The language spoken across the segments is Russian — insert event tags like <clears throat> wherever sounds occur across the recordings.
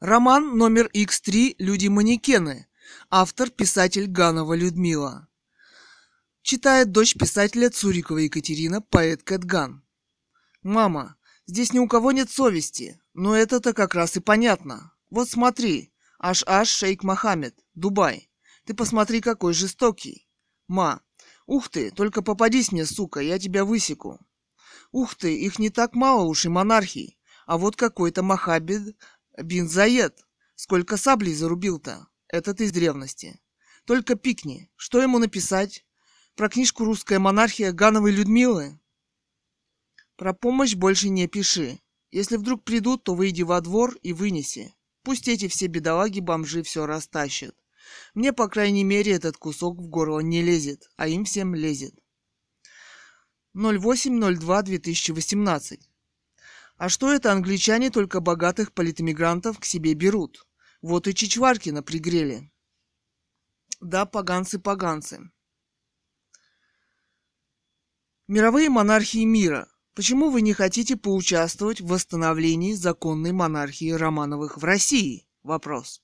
Роман номер X3 «Люди-манекены». Автор – писатель Ганова Людмила. Читает дочь писателя Цурикова Екатерина, поэт Кэтган. «Мама, здесь ни у кого нет совести, но это-то как раз и понятно. Вот смотри, аш-аш Шейх Мохаммед, Дубай. Ты посмотри, какой жестокий. Ма, ух ты, только попадись мне, сука, я тебя высеку. Ух ты, их не так мало уж и монархий. А вот какой-то Мохаммед Бинзаед. Сколько саблей зарубил-то? Этот из древности. Только пикни. Что ему написать? Про книжку «Русская монархия» Гановой Людмилы? Про помощь больше не пиши. Если вдруг придут, то выйди во двор и вынеси. Пусть эти все бедолаги-бомжи все растащат. Мне, по крайней мере, этот кусок в горло не лезет, а им всем лезет. 08.02.2018 а что это англичане только богатых политэмигрантов к себе берут? Вот и Чичваркина пригрели. Да, поганцы-поганцы. Мировые монархии мира. Почему вы не хотите поучаствовать в восстановлении законной монархии Романовых в России? Вопрос.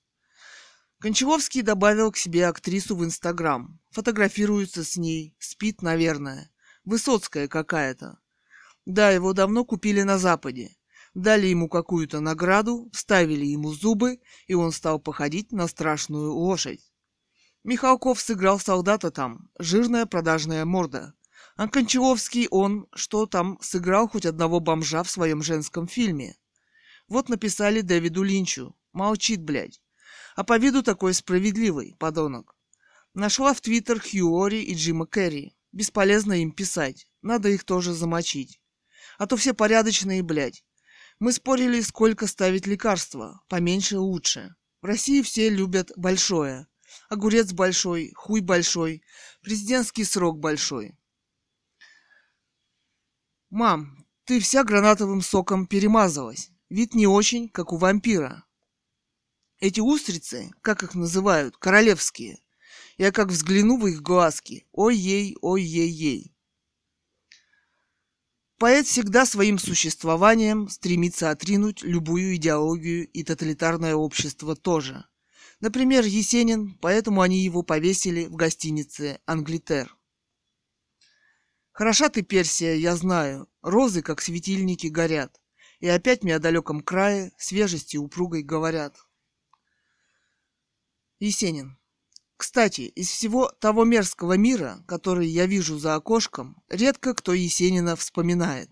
Кончаловский добавил к себе актрису в Инстаграм. Фотографируется с ней. Спит, наверное. Высоцкая какая-то. Да, его давно купили на Западе. Дали ему какую-то награду, вставили ему зубы, и он стал походить на страшную лошадь. Михалков сыграл солдата там, жирная продажная морда. А Кончаловский он, что там, сыграл хоть одного бомжа в своем женском фильме. Вот написали Дэвиду Линчу. Молчит, блядь. А по виду такой справедливый, подонок. Нашла в Твиттер Хьюори и Джима Керри. Бесполезно им писать. Надо их тоже замочить а то все порядочные, блядь. Мы спорили, сколько ставить лекарства, поменьше лучше. В России все любят большое. Огурец большой, хуй большой, президентский срок большой. Мам, ты вся гранатовым соком перемазалась. Вид не очень, как у вампира. Эти устрицы, как их называют, королевские. Я как взгляну в их глазки. Ой-ей, ой-ей-ей. Поэт всегда своим существованием стремится отринуть любую идеологию и тоталитарное общество тоже. Например, Есенин, поэтому они его повесили в гостинице «Англитер». Хороша ты, Персия, я знаю, розы, как светильники, горят. И опять мне о далеком крае свежести упругой говорят. Есенин. Кстати, из всего того мерзкого мира, который я вижу за окошком, редко кто Есенина вспоминает.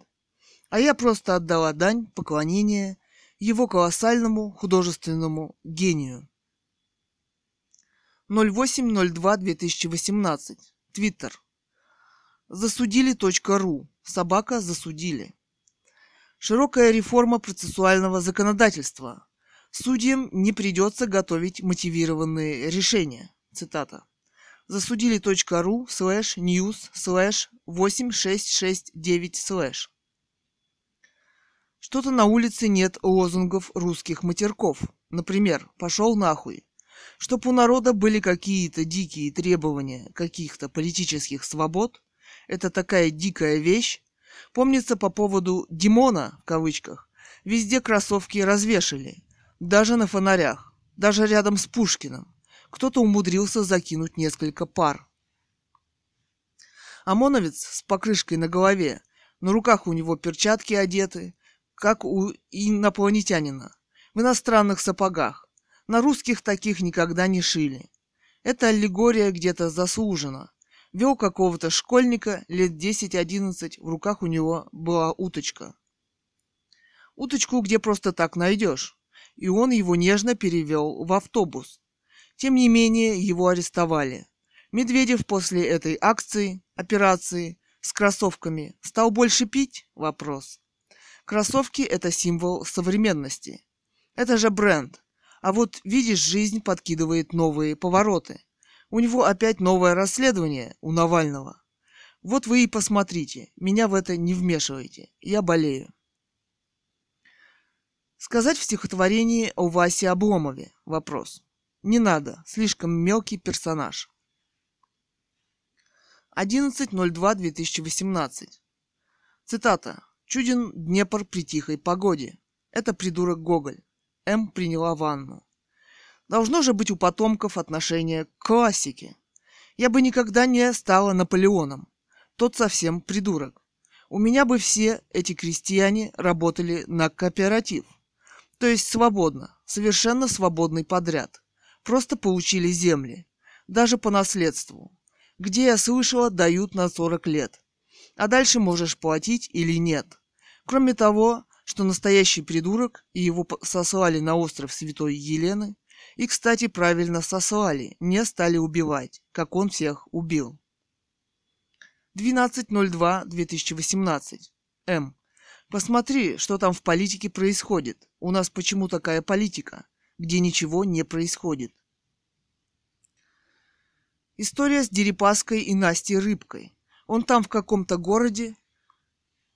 А я просто отдала дань поклонения его колоссальному художественному гению. 08.02.2018. Твиттер. Засудили.ру. Собака засудили. Широкая реформа процессуального законодательства. Судьям не придется готовить мотивированные решения. Цитата. Засудили.ру слэш news слэш 8669 слэш. Что-то на улице нет лозунгов русских матерков. Например, «пошел нахуй». Чтоб у народа были какие-то дикие требования каких-то политических свобод, это такая дикая вещь. Помнится по поводу «Димона», в кавычках, везде кроссовки развешали, даже на фонарях, даже рядом с Пушкиным кто-то умудрился закинуть несколько пар. ОМОНовец с покрышкой на голове, на руках у него перчатки одеты, как у инопланетянина, в иностранных сапогах. На русских таких никогда не шили. Эта аллегория где-то заслужена. Вел какого-то школьника лет 10-11, в руках у него была уточка. Уточку где просто так найдешь. И он его нежно перевел в автобус. Тем не менее, его арестовали. Медведев после этой акции, операции с кроссовками стал больше пить? Вопрос. Кроссовки – это символ современности. Это же бренд. А вот, видишь, жизнь подкидывает новые повороты. У него опять новое расследование, у Навального. Вот вы и посмотрите. Меня в это не вмешивайте. Я болею. Сказать в стихотворении о Васе Обломове? Вопрос. Не надо, слишком мелкий персонаж. 11.02.2018. Цитата. Чуден Днепр при тихой погоде. Это придурок Гоголь. М приняла ванну. Должно же быть у потомков отношение к классике. Я бы никогда не стала Наполеоном. Тот совсем придурок. У меня бы все эти крестьяне работали на кооператив. То есть свободно, совершенно свободный подряд. Просто получили земли. Даже по наследству. Где я слышала, дают на 40 лет. А дальше можешь платить или нет. Кроме того, что настоящий придурок, и его сослали на остров Святой Елены, и, кстати, правильно сослали, не стали убивать, как он всех убил. 12.02.2018. М. Посмотри, что там в политике происходит. У нас почему такая политика, где ничего не происходит. История с Дерипаской и Настей Рыбкой. Он там в каком-то городе.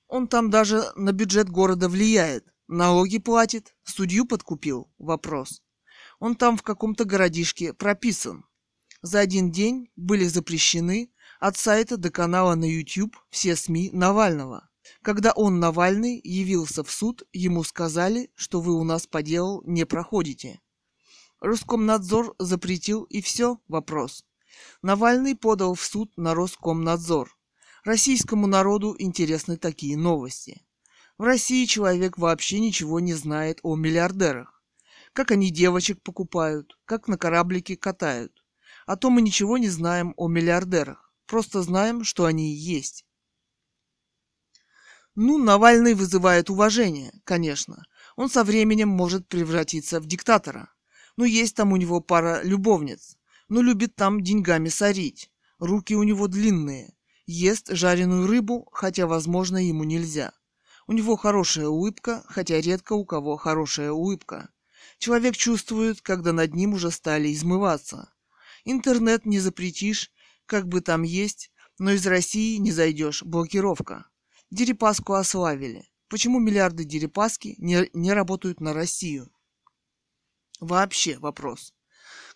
Он там даже на бюджет города влияет. Налоги платит. Судью подкупил? Вопрос. Он там в каком-то городишке прописан. За один день были запрещены от сайта до канала на YouTube все СМИ Навального. Когда он, Навальный, явился в суд, ему сказали, что вы у нас по делу не проходите. Роскомнадзор запретил и все, вопрос. Навальный подал в суд на Роскомнадзор. Российскому народу интересны такие новости. В России человек вообще ничего не знает о миллиардерах. Как они девочек покупают, как на кораблике катают. А то мы ничего не знаем о миллиардерах. Просто знаем, что они есть. Ну, Навальный вызывает уважение, конечно. Он со временем может превратиться в диктатора. Ну, есть там у него пара любовниц. Но любит там деньгами сорить. Руки у него длинные. Ест жареную рыбу, хотя, возможно, ему нельзя. У него хорошая улыбка, хотя редко у кого хорошая улыбка. Человек чувствует, когда над ним уже стали измываться. Интернет не запретишь, как бы там есть, но из России не зайдешь. Блокировка. Дерипаску ославили. Почему миллиарды Дерипаски не, не работают на Россию? Вообще вопрос.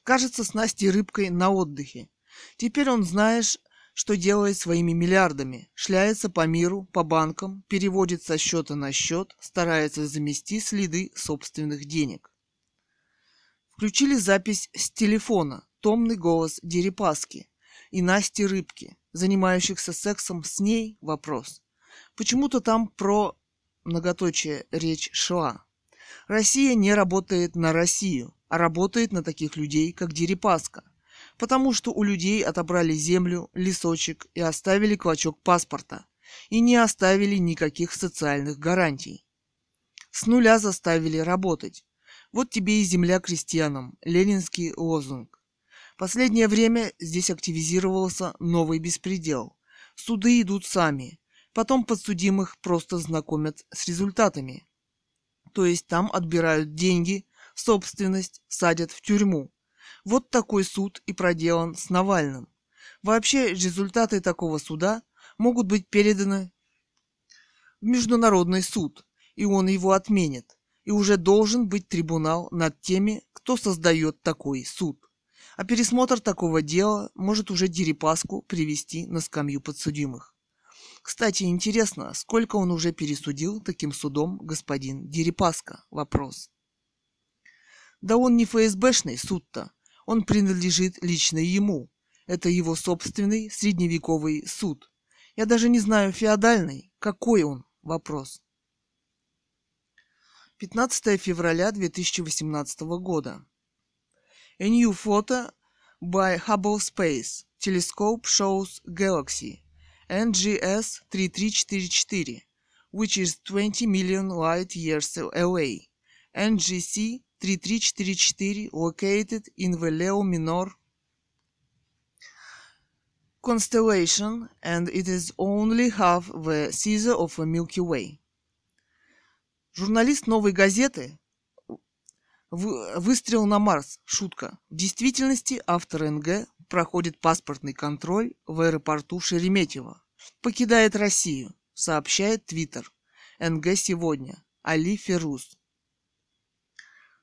Кажется, с Настей Рыбкой на отдыхе. Теперь он, знаешь, что делает своими миллиардами. Шляется по миру, по банкам, переводит со счета на счет, старается замести следы собственных денег. Включили запись с телефона, томный голос Дерипаски и Насти Рыбки, занимающихся сексом с ней, вопрос. Почему-то там про многоточие речь шла. Россия не работает на Россию, а работает на таких людей, как Дерипаска, потому что у людей отобрали землю, лесочек и оставили клочок паспорта, и не оставили никаких социальных гарантий. С нуля заставили работать. Вот тебе и земля крестьянам, ленинский лозунг. Последнее время здесь активизировался новый беспредел. Суды идут сами. Потом подсудимых просто знакомят с результатами. То есть там отбирают деньги, собственность, садят в тюрьму. Вот такой суд и проделан с Навальным. Вообще результаты такого суда могут быть переданы в Международный суд, и он его отменит. И уже должен быть трибунал над теми, кто создает такой суд. А пересмотр такого дела может уже Дерипаску привести на скамью подсудимых. Кстати, интересно, сколько он уже пересудил таким судом господин Дерипаска? Вопрос. Да он не ФСБшный суд-то. Он принадлежит лично ему. Это его собственный средневековый суд. Я даже не знаю феодальный. Какой он? Вопрос. 15 февраля 2018 года. A new photo by Hubble Space Telescope shows galaxy NGS 3344, which is 20 million light years away. NGC 3344 located in the Leo Minor constellation and it is only half the size of a Milky Way. Журналист «Новой газеты» Выстрел на Марс. Шутка. В действительности автор НГ проходит паспортный контроль в аэропорту Шереметьево. Покидает Россию, сообщает Твиттер. НГ сегодня. Али Феруз.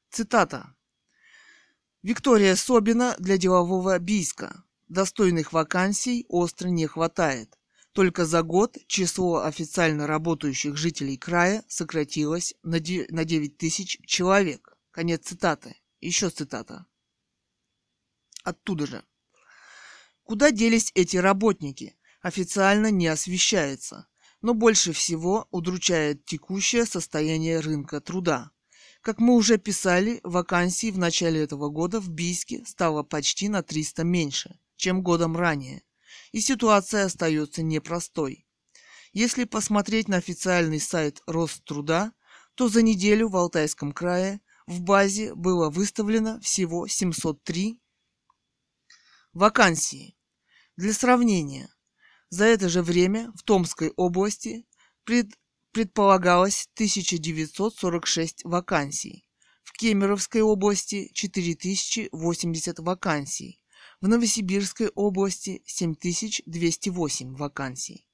Цитата. Виктория Собина для делового Бийска. Достойных вакансий остро не хватает. Только за год число официально работающих жителей края сократилось на 9 тысяч человек. Конец цитаты. Еще цитата. Оттуда же. Куда делись эти работники? Официально не освещается, но больше всего удручает текущее состояние рынка труда. Как мы уже писали, вакансий в начале этого года в Бийске стало почти на 300 меньше, чем годом ранее. И ситуация остается непростой. Если посмотреть на официальный сайт Роструда, то за неделю в Алтайском крае в базе было выставлено всего 703 вакансии. Для сравнения, за это же время в Томской области пред, предполагалось 1946 вакансий, в Кемеровской области 4080 вакансий, в Новосибирской области 7208 вакансий.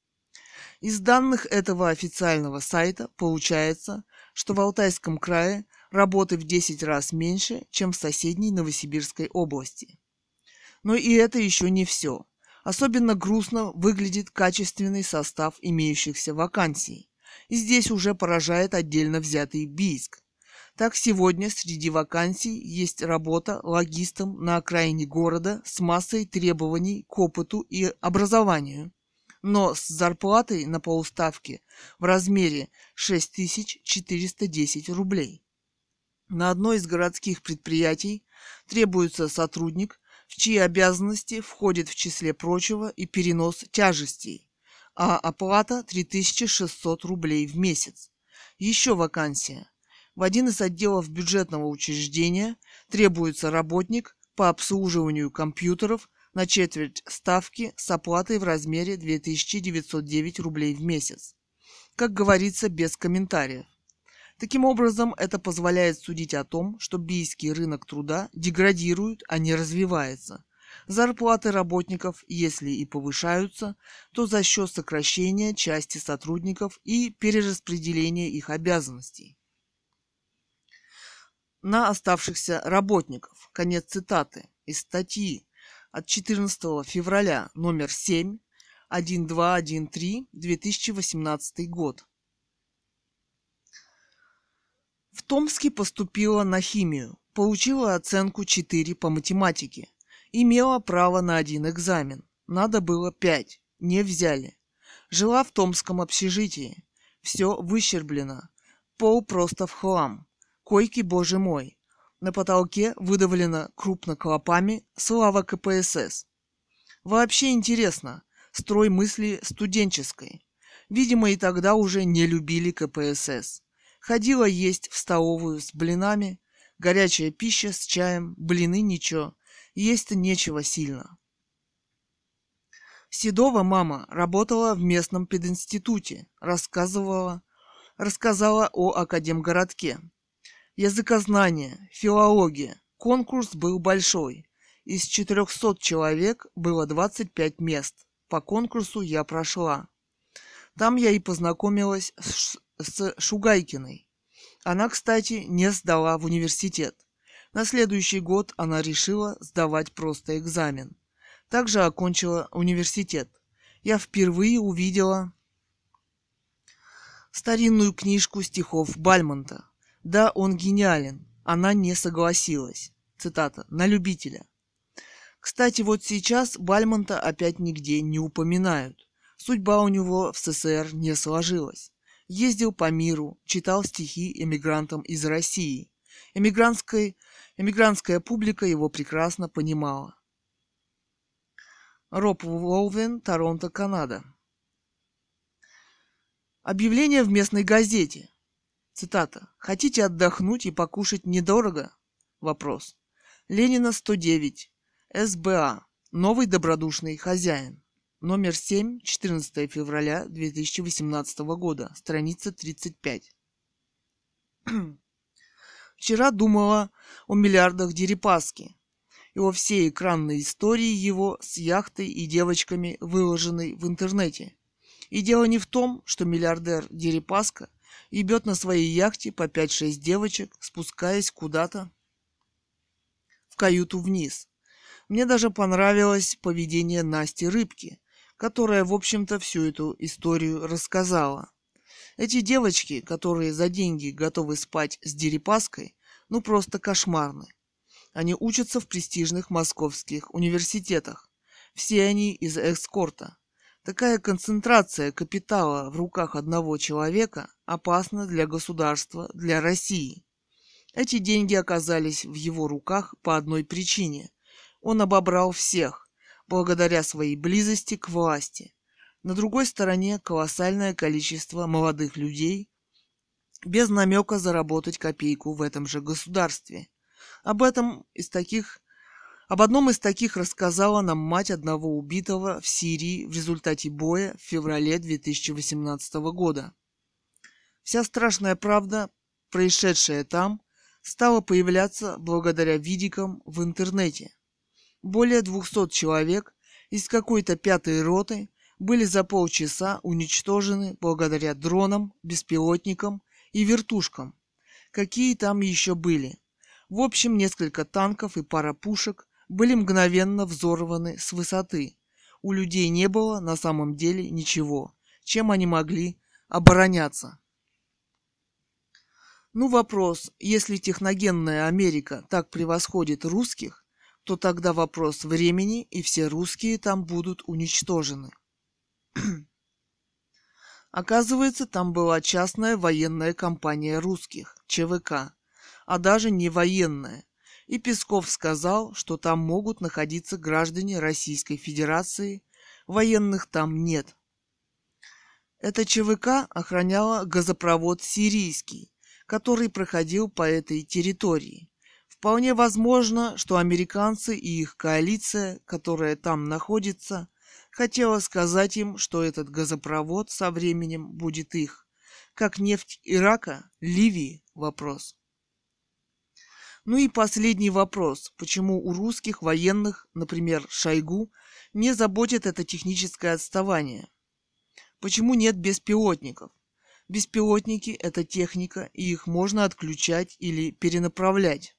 Из данных этого официального сайта получается, что в Алтайском крае работы в 10 раз меньше, чем в соседней Новосибирской области. Но и это еще не все. Особенно грустно выглядит качественный состав имеющихся вакансий. И здесь уже поражает отдельно взятый Бийск. Так сегодня среди вакансий есть работа логистом на окраине города с массой требований к опыту и образованию но с зарплатой на полставки в размере 6410 рублей. На одно из городских предприятий требуется сотрудник, в чьи обязанности входит в числе прочего и перенос тяжестей, а оплата 3600 рублей в месяц. Еще вакансия. В один из отделов бюджетного учреждения требуется работник по обслуживанию компьютеров на четверть ставки с оплатой в размере 2909 рублей в месяц. Как говорится, без комментариев. Таким образом, это позволяет судить о том, что бийский рынок труда деградирует, а не развивается. Зарплаты работников, если и повышаются, то за счет сокращения части сотрудников и перераспределения их обязанностей. На оставшихся работников. Конец цитаты из статьи от 14 февраля номер 7 1213 2018 год. В Томске поступила на химию, получила оценку 4 по математике. Имела право на один экзамен. Надо было 5. Не взяли. Жила в томском общежитии. Все выщерблено. Пол просто в хлам. Койки, боже мой. На потолке выдавлено крупно клопами слава КПСС. Вообще интересно, строй мысли студенческой. Видимо, и тогда уже не любили КПСС. Ходила есть в столовую с блинами, горячая пища с чаем, блины ничего, есть-то нечего сильно. Седова мама работала в местном пединституте, рассказывала, рассказала о Академгородке. Языкознание, филология. Конкурс был большой. Из 400 человек было 25 мест. По конкурсу я прошла. Там я и познакомилась с Шугайкиной. Она, кстати, не сдала в университет. На следующий год она решила сдавать просто экзамен. Также окончила университет. Я впервые увидела старинную книжку стихов Бальмонта. Да, он гениален. Она не согласилась. Цитата. На любителя. Кстати, вот сейчас Бальмонта опять нигде не упоминают. Судьба у него в СССР не сложилась. Ездил по миру, читал стихи эмигрантам из России. Эмигрантской, эмигрантская публика его прекрасно понимала. Роб Волвен, Торонто, Канада. Объявление в местной газете. Цитата. «Хотите отдохнуть и покушать недорого?» Вопрос. Ленина, 109. СБА. Новый добродушный хозяин. Номер 7, 14 февраля 2018 года. Страница 35. <clears throat> Вчера думала о миллиардах Дерипаски и о всей экранной истории его с яхтой и девочками, выложенной в интернете. И дело не в том, что миллиардер Дерипаска ебет на своей яхте по 5-6 девочек, спускаясь куда-то в каюту вниз. Мне даже понравилось поведение Насти Рыбки, которая, в общем-то, всю эту историю рассказала. Эти девочки, которые за деньги готовы спать с Дерипаской, ну просто кошмарны. Они учатся в престижных московских университетах. Все они из экскорта. Такая концентрация капитала в руках одного человека опасна для государства, для России. Эти деньги оказались в его руках по одной причине. Он обобрал всех, благодаря своей близости к власти. На другой стороне колоссальное количество молодых людей, без намека заработать копейку в этом же государстве. Об этом из таких об одном из таких рассказала нам мать одного убитого в Сирии в результате боя в феврале 2018 года. Вся страшная правда, происшедшая там, стала появляться благодаря видикам в интернете. Более 200 человек из какой-то пятой роты были за полчаса уничтожены благодаря дронам, беспилотникам и вертушкам. Какие там еще были? В общем, несколько танков и пара пушек были мгновенно взорваны с высоты. У людей не было на самом деле ничего, чем они могли обороняться. Ну вопрос, если техногенная Америка так превосходит русских, то тогда вопрос времени, и все русские там будут уничтожены. <clears throat> Оказывается, там была частная военная компания русских, ЧВК, а даже не военная, и Песков сказал, что там могут находиться граждане Российской Федерации, военных там нет. Эта ЧВК охраняла газопровод «Сирийский», который проходил по этой территории. Вполне возможно, что американцы и их коалиция, которая там находится, хотела сказать им, что этот газопровод со временем будет их. Как нефть Ирака, Ливии – вопрос. Ну и последний вопрос. Почему у русских военных, например, Шойгу, не заботит это техническое отставание? Почему нет беспилотников? Беспилотники – это техника, и их можно отключать или перенаправлять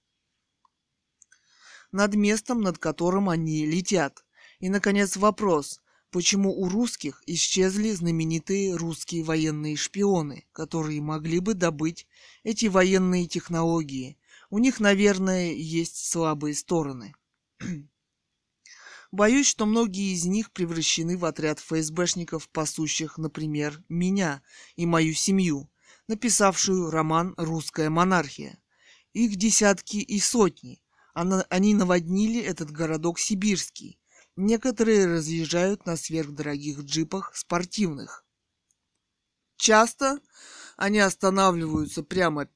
над местом, над которым они летят. И, наконец, вопрос, почему у русских исчезли знаменитые русские военные шпионы, которые могли бы добыть эти военные технологии – у них, наверное, есть слабые стороны. <clears throat> Боюсь, что многие из них превращены в отряд ФСБшников, пасущих, например, меня и мою семью, написавшую роман «Русская монархия». Их десятки и сотни. Они наводнили этот городок сибирский. Некоторые разъезжают на сверхдорогих джипах спортивных. Часто они останавливаются прямо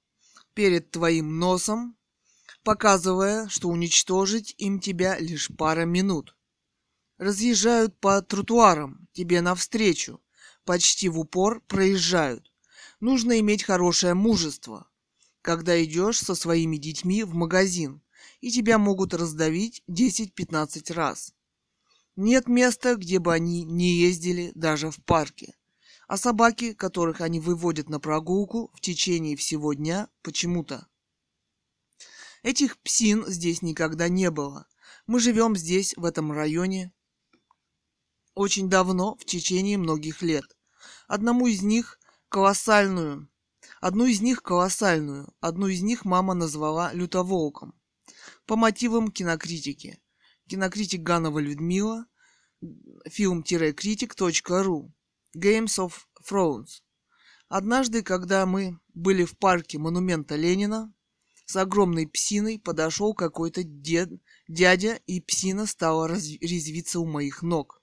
перед твоим носом, показывая, что уничтожить им тебя лишь пара минут. Разъезжают по тротуарам тебе навстречу, почти в упор проезжают. Нужно иметь хорошее мужество, когда идешь со своими детьми в магазин, и тебя могут раздавить 10-15 раз. Нет места, где бы они не ездили даже в парке. А собаки, которых они выводят на прогулку в течение всего дня, почему-то. Этих псин здесь никогда не было. Мы живем здесь, в этом районе, очень давно, в течение многих лет. Одному из них колоссальную, одну из них колоссальную, одну из них мама назвала лютоволком. По мотивам кинокритики. Кинокритик Ганова Людмила, фильм-критик.ру Games of Thrones. Однажды, когда мы были в парке монумента Ленина, с огромной псиной подошел какой-то дед, дядя, и псина стала резвиться у моих ног.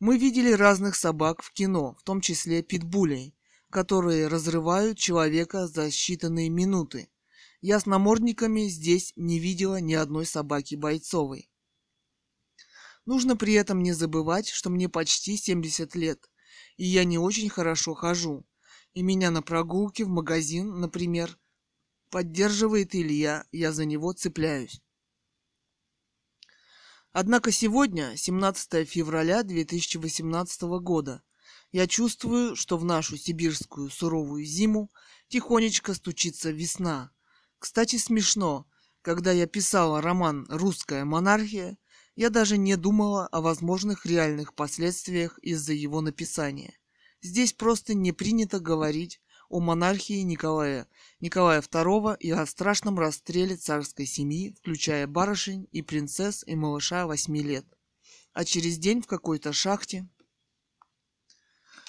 Мы видели разных собак в кино, в том числе питбулей, которые разрывают человека за считанные минуты. Я с намордниками здесь не видела ни одной собаки бойцовой. Нужно при этом не забывать, что мне почти 70 лет – и я не очень хорошо хожу. И меня на прогулке в магазин, например, поддерживает Илья, я за него цепляюсь. Однако сегодня, 17 февраля 2018 года, я чувствую, что в нашу сибирскую суровую зиму тихонечко стучится весна. Кстати, смешно, когда я писала роман «Русская монархия», я даже не думала о возможных реальных последствиях из-за его написания. Здесь просто не принято говорить о монархии Николая, Николая II и о страшном расстреле царской семьи, включая барышень и принцесс и малыша 8 лет. А через день в какой-то шахте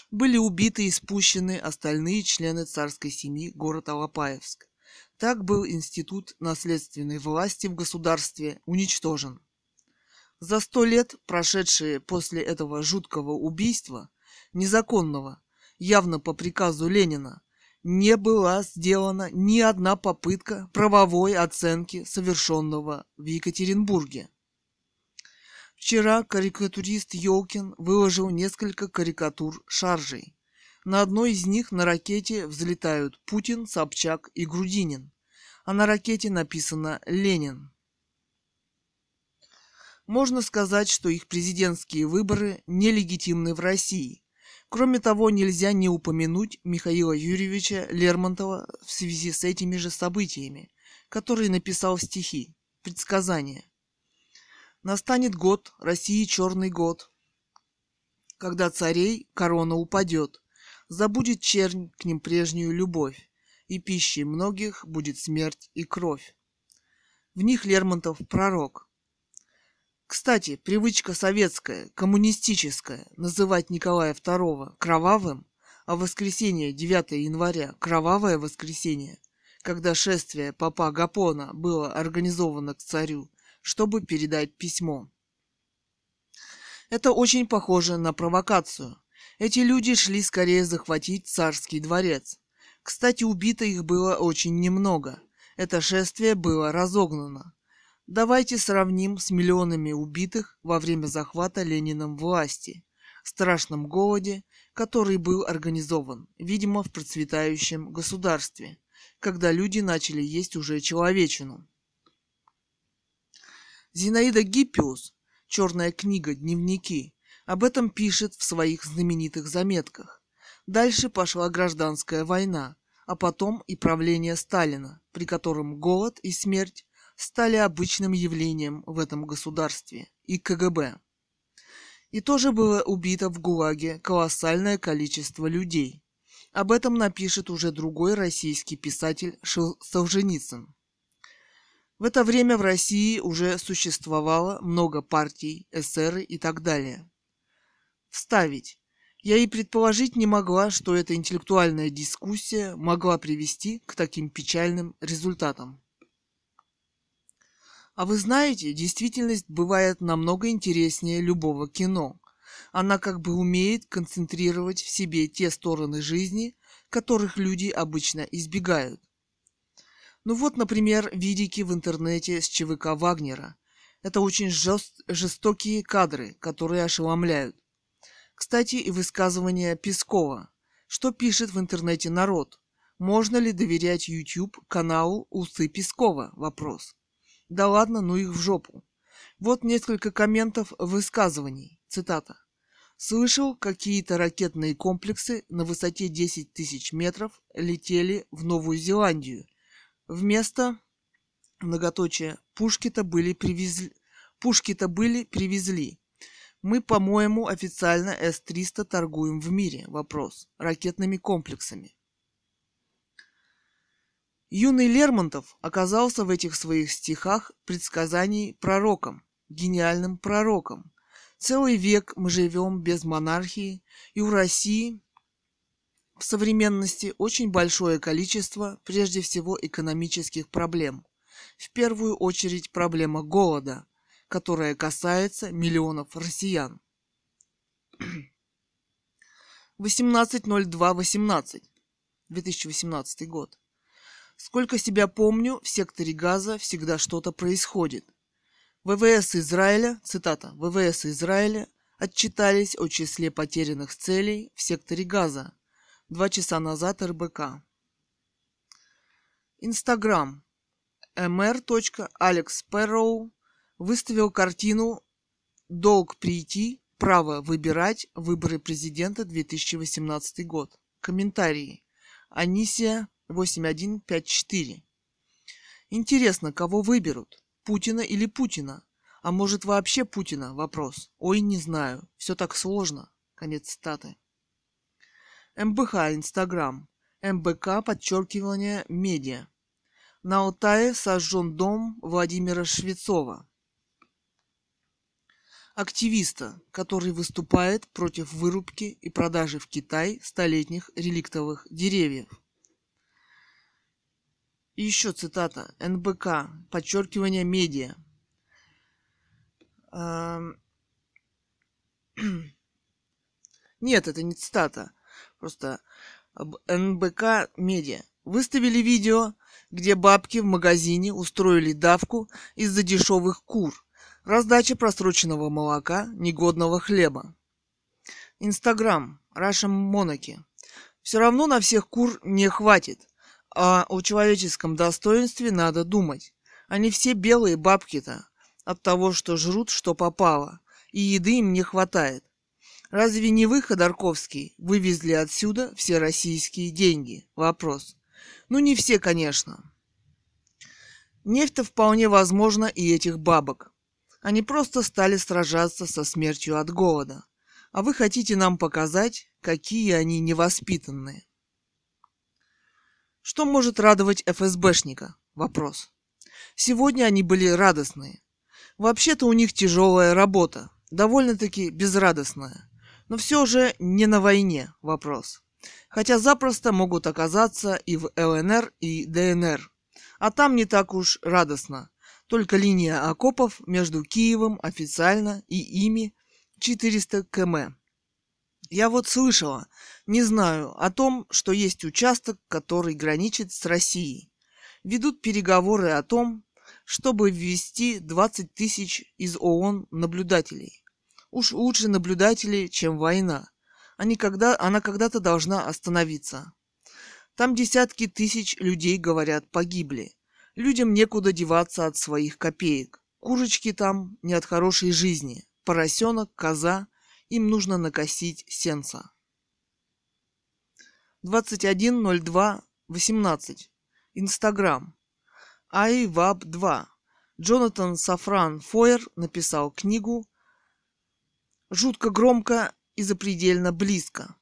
были убиты и спущены остальные члены царской семьи города Алапаевск. Так был институт наследственной власти в государстве уничтожен. За сто лет, прошедшие после этого жуткого убийства, незаконного, явно по приказу Ленина, не была сделана ни одна попытка правовой оценки совершенного в Екатеринбурге. Вчера карикатурист Ёлкин выложил несколько карикатур шаржей. На одной из них на ракете взлетают Путин, Собчак и Грудинин, а на ракете написано «Ленин». Можно сказать, что их президентские выборы нелегитимны в России. Кроме того, нельзя не упомянуть Михаила Юрьевича Лермонтова в связи с этими же событиями, который написал стихи «Предсказания». Настанет год, России черный год, когда царей корона упадет, забудет чернь к ним прежнюю любовь, и пищей многих будет смерть и кровь. В них Лермонтов пророк. Кстати, привычка советская, коммунистическая, называть Николая II кровавым, а воскресенье 9 января – кровавое воскресенье, когда шествие папа Гапона было организовано к царю, чтобы передать письмо. Это очень похоже на провокацию. Эти люди шли скорее захватить царский дворец. Кстати, убито их было очень немного. Это шествие было разогнано. Давайте сравним с миллионами убитых во время захвата Лениным власти, страшном голоде, который был организован, видимо, в процветающем государстве, когда люди начали есть уже человечину. Зинаида Гиппиус, «Черная книга. Дневники», об этом пишет в своих знаменитых заметках. Дальше пошла гражданская война, а потом и правление Сталина, при котором голод и смерть стали обычным явлением в этом государстве, и КГБ. И тоже было убито в ГУЛАГе колоссальное количество людей. Об этом напишет уже другой российский писатель Солженицын. В это время в России уже существовало много партий, эсеры и так далее. Вставить. Я и предположить не могла, что эта интеллектуальная дискуссия могла привести к таким печальным результатам. А вы знаете, действительность бывает намного интереснее любого кино. Она как бы умеет концентрировать в себе те стороны жизни, которых люди обычно избегают. Ну вот, например, видики в интернете с ЧВК Вагнера. Это очень жест... жестокие кадры, которые ошеломляют. Кстати, и высказывание Пескова. Что пишет в интернете народ? Можно ли доверять YouTube каналу «Усы Пескова?» Вопрос. Да ладно, ну их в жопу. Вот несколько комментов высказываний. Цитата. Слышал, какие-то ракетные комплексы на высоте 10 тысяч метров летели в Новую Зеландию Вместо многоточия пушки-то были привезли. Пушки-то были привезли. Мы, по-моему, официально С-300 торгуем в мире. Вопрос. Ракетными комплексами. Юный Лермонтов оказался в этих своих стихах предсказаний пророком, гениальным пророком. Целый век мы живем без монархии, и у России в современности очень большое количество, прежде всего, экономических проблем. В первую очередь проблема голода, которая касается миллионов россиян. 18.02.18. 2018 год. Сколько себя помню, в секторе Газа всегда что-то происходит. ВВС Израиля, цитата, ВВС Израиля отчитались о числе потерянных целей в секторе Газа – Два часа назад РБК. Инстаграм. mr.alexsparrow выставил картину «Долг прийти, право выбирать, выборы президента 2018 год». Комментарии. Анисия 8154. Интересно, кого выберут? Путина или Путина? А может вообще Путина? Вопрос. Ой, не знаю. Все так сложно. Конец цитаты. МБХ Инстаграм. МБК подчеркивание медиа. На Алтае сожжен дом Владимира Швецова, активиста, который выступает против вырубки и продажи в Китай столетних реликтовых деревьев. И еще цитата. НБК. Подчеркивание медиа. <clears throat> Нет, это не цитата. Просто НБК Медиа. Выставили видео, где бабки в магазине устроили давку из-за дешевых кур. Раздача просроченного молока, негодного хлеба. Инстаграм. Russian Monarchy. Все равно на всех кур не хватит. А о человеческом достоинстве надо думать. Они все белые бабки-то. От того, что жрут, что попало. И еды им не хватает. Разве не вы, Ходорковский, вывезли отсюда все российские деньги? Вопрос. Ну, не все, конечно. Нефть-то вполне возможно и этих бабок. Они просто стали сражаться со смертью от голода. А вы хотите нам показать, какие они невоспитанные. Что может радовать ФСБшника? Вопрос. Сегодня они были радостные. Вообще-то у них тяжелая работа, довольно-таки безрадостная. Но все же не на войне вопрос. Хотя запросто могут оказаться и в ЛНР и ДНР. А там не так уж радостно. Только линия окопов между Киевом официально и ими 400 км. Я вот слышала, не знаю, о том, что есть участок, который граничит с Россией. Ведут переговоры о том, чтобы ввести 20 тысяч из ООН наблюдателей. Уж лучше наблюдатели, чем война. Они когда, она когда-то должна остановиться. Там десятки тысяч людей, говорят, погибли. Людям некуда деваться от своих копеек. Курочки там не от хорошей жизни. Поросенок, коза. Им нужно накосить сенса. 21.02.18. Инстаграм. Айваб 2. Джонатан Сафран Фойер написал книгу «Жутко громко и запредельно близко».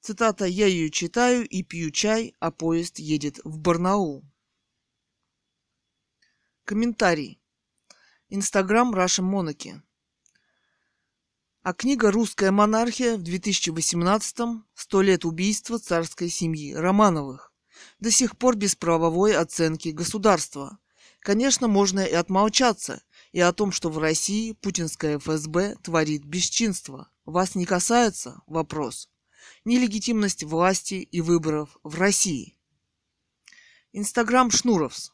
Цитата «Я ее читаю и пью чай, а поезд едет в Барнаул». Комментарий. Инстаграм Раша Монаки. А книга «Русская монархия» в 2018-м «Сто лет убийства царской семьи Романовых». До сих пор без правовой оценки государства. Конечно, можно и отмолчаться, и о том, что в России путинская ФСБ творит бесчинство. Вас не касается вопрос. Нелегитимность власти и выборов в России. Инстаграм Шнуровс.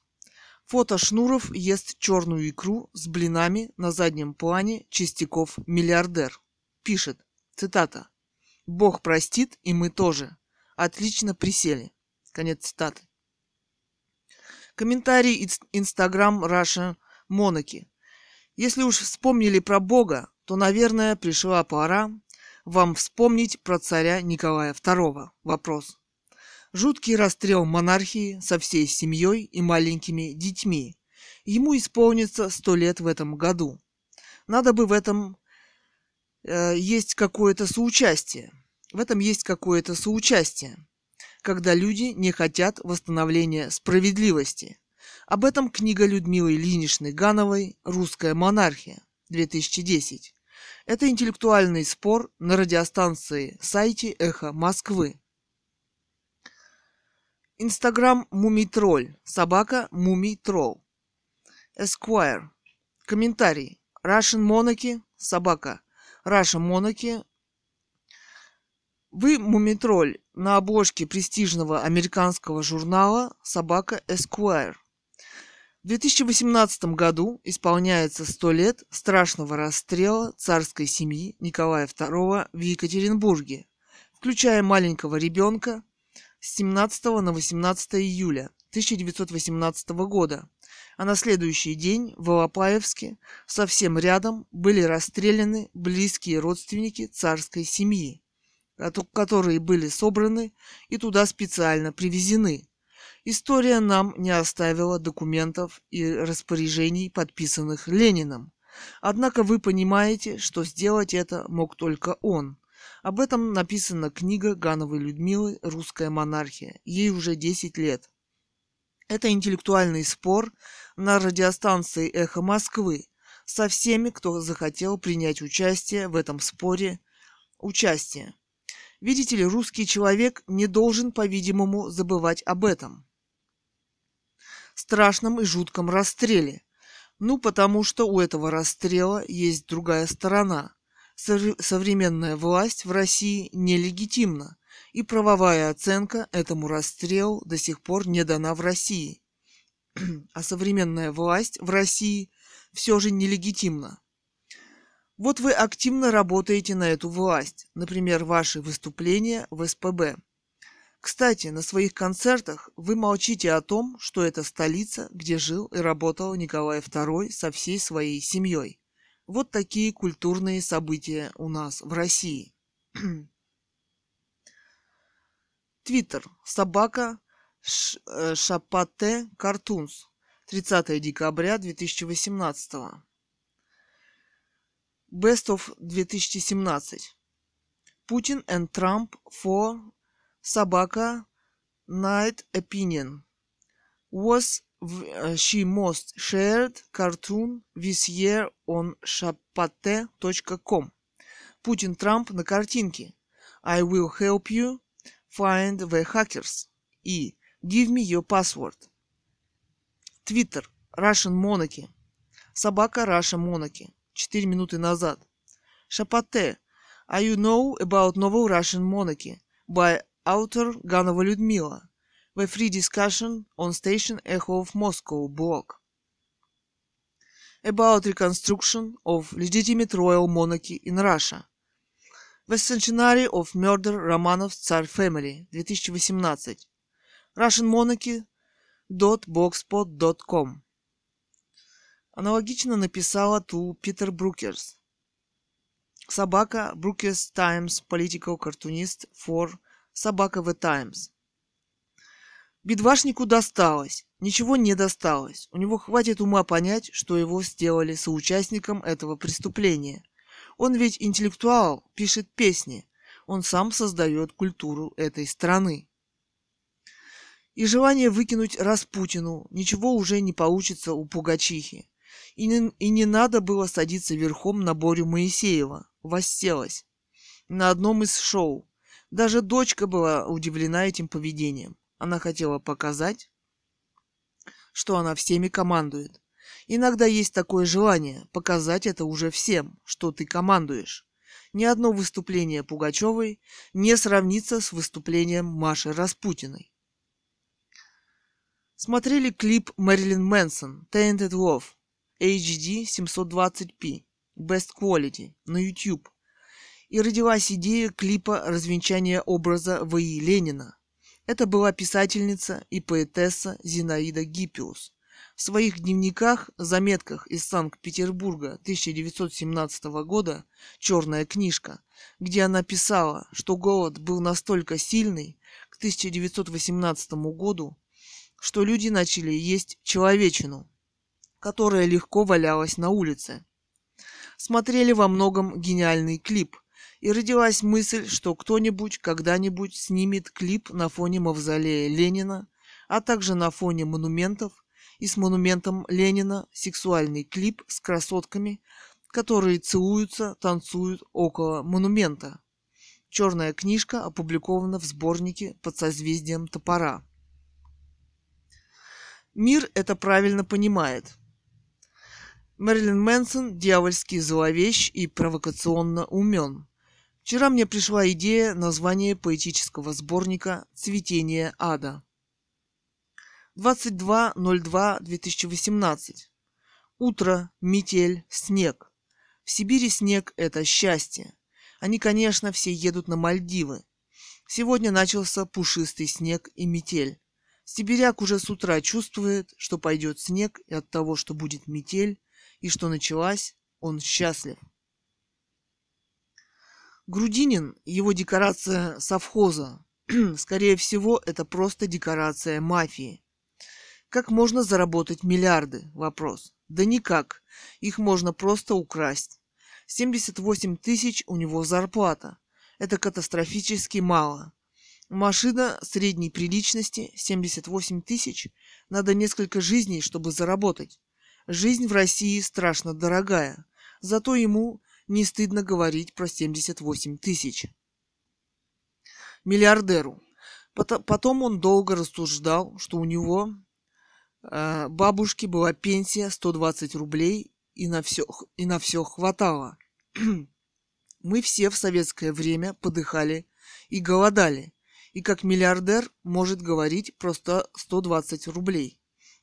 Фото Шнуров ест черную икру с блинами на заднем плане Чистяков миллиардер. Пишет, цитата, «Бог простит, и мы тоже. Отлично присели». Конец цитаты. Комментарий Инстаграм Раша Монаки. Если уж вспомнили про Бога, то, наверное, пришла пора вам вспомнить про царя Николая II. Вопрос. Жуткий расстрел монархии со всей семьей и маленькими детьми. Ему исполнится сто лет в этом году. Надо бы в этом э, есть какое-то соучастие. В этом есть какое-то соучастие, когда люди не хотят восстановления справедливости. Об этом книга Людмилы Ильиничны Гановой «Русская монархия» 2010. Это интеллектуальный спор на радиостанции сайте «Эхо Москвы». Инстаграм Мумитроль. Собака Мумитрол. Esquire. Комментарий. Russian Monarchy. Собака. Russian Monarchy. Вы Мумитроль на обложке престижного американского журнала «Собака Esquire». В 2018 году исполняется сто лет страшного расстрела царской семьи Николая II в Екатеринбурге, включая маленького ребенка, с 17 на 18 июля 1918 года, а на следующий день в Алапаевске, совсем рядом, были расстреляны близкие родственники царской семьи, которые были собраны и туда специально привезены. История нам не оставила документов и распоряжений, подписанных Лениным. Однако вы понимаете, что сделать это мог только он – Об этом написана книга Гановой Людмилы «Русская монархия». Ей уже 10 лет. Это интеллектуальный спор на радиостанции «Эхо Москвы» со всеми, кто захотел принять участие в этом споре. Участие. Видите ли, русский человек не должен, по-видимому, забывать об этом. Страшном и жутком расстреле. Ну, потому что у этого расстрела есть другая сторона – современная власть в России нелегитимна, и правовая оценка этому расстрелу до сих пор не дана в России. а современная власть в России все же нелегитимна. Вот вы активно работаете на эту власть, например, ваши выступления в СПБ. Кстати, на своих концертах вы молчите о том, что это столица, где жил и работал Николай II со всей своей семьей. Вот такие культурные события у нас в России. <clears throat> Твиттер. Собака э, Шапате Картунс. 30 декабря 2018. Best of 2017. Путин and Trump for Собака Night Opinion was she most shared cartoon this year on shapate.com. Путин Трамп на картинке. I will help you find the hackers. И give me your password. Твиттер. Russian Monarchy. Собака Раша Монарchy. Четыре минуты назад. Шапате. Are you know about novel Russian monarchy by author Ганова Людмила? The free discussion on Station Echo of Moscow blog about reconstruction of legitimate royal monarchy in Russia. The Centenary of Murder Romanov Tsar Family 2018 Russian Monarchy .blogspot.com Аналогично написала ту Питер Брукерс. Собака Брукерс Times Political Cartoonist for Собака The Times Бедвашнику досталось. Ничего не досталось. У него хватит ума понять, что его сделали соучастником этого преступления. Он ведь интеллектуал, пишет песни. Он сам создает культуру этой страны. И желание выкинуть Распутину ничего уже не получится у Пугачихи. И не, и не надо было садиться верхом на Борю Моисеева. Восселась. На одном из шоу. Даже дочка была удивлена этим поведением. Она хотела показать, что она всеми командует. Иногда есть такое желание показать это уже всем, что ты командуешь. Ни одно выступление Пугачевой не сравнится с выступлением Маши Распутиной. Смотрели клип Мэрилин Мэнсон Tainted Love HD 720p Best Quality на YouTube. И родилась идея клипа развенчания образа В.И. Ленина – это была писательница и поэтесса Зинаида Гиппиус. В своих дневниках, заметках из Санкт-Петербурга 1917 года «Черная книжка», где она писала, что голод был настолько сильный к 1918 году, что люди начали есть человечину, которая легко валялась на улице. Смотрели во многом гениальный клип, и родилась мысль, что кто-нибудь когда-нибудь снимет клип на фоне мавзолея Ленина, а также на фоне монументов и с монументом Ленина сексуальный клип с красотками, которые целуются, танцуют около монумента. Черная книжка опубликована в сборнике под созвездием топора. Мир это правильно понимает. Мэрилин Мэнсон дьявольски зловещ и провокационно умен – Вчера мне пришла идея названия поэтического сборника «Цветение ада». 22.02.2018. Утро, метель, снег. В Сибири снег – это счастье. Они, конечно, все едут на Мальдивы. Сегодня начался пушистый снег и метель. Сибиряк уже с утра чувствует, что пойдет снег, и от того, что будет метель, и что началась, он счастлив. Грудинин, его декорация совхоза. <clears throat> Скорее всего, это просто декорация мафии. Как можно заработать миллиарды? Вопрос. Да никак. Их можно просто украсть. 78 тысяч у него зарплата. Это катастрофически мало. Машина средней приличности 78 тысяч. Надо несколько жизней, чтобы заработать. Жизнь в России страшно дорогая. Зато ему не стыдно говорить про 78 тысяч. Миллиардеру. Потом он долго рассуждал, что у него э, бабушке была пенсия 120 рублей и на все, и на все хватало. <clears throat> Мы все в советское время подыхали и голодали. И как миллиардер может говорить просто 120 рублей.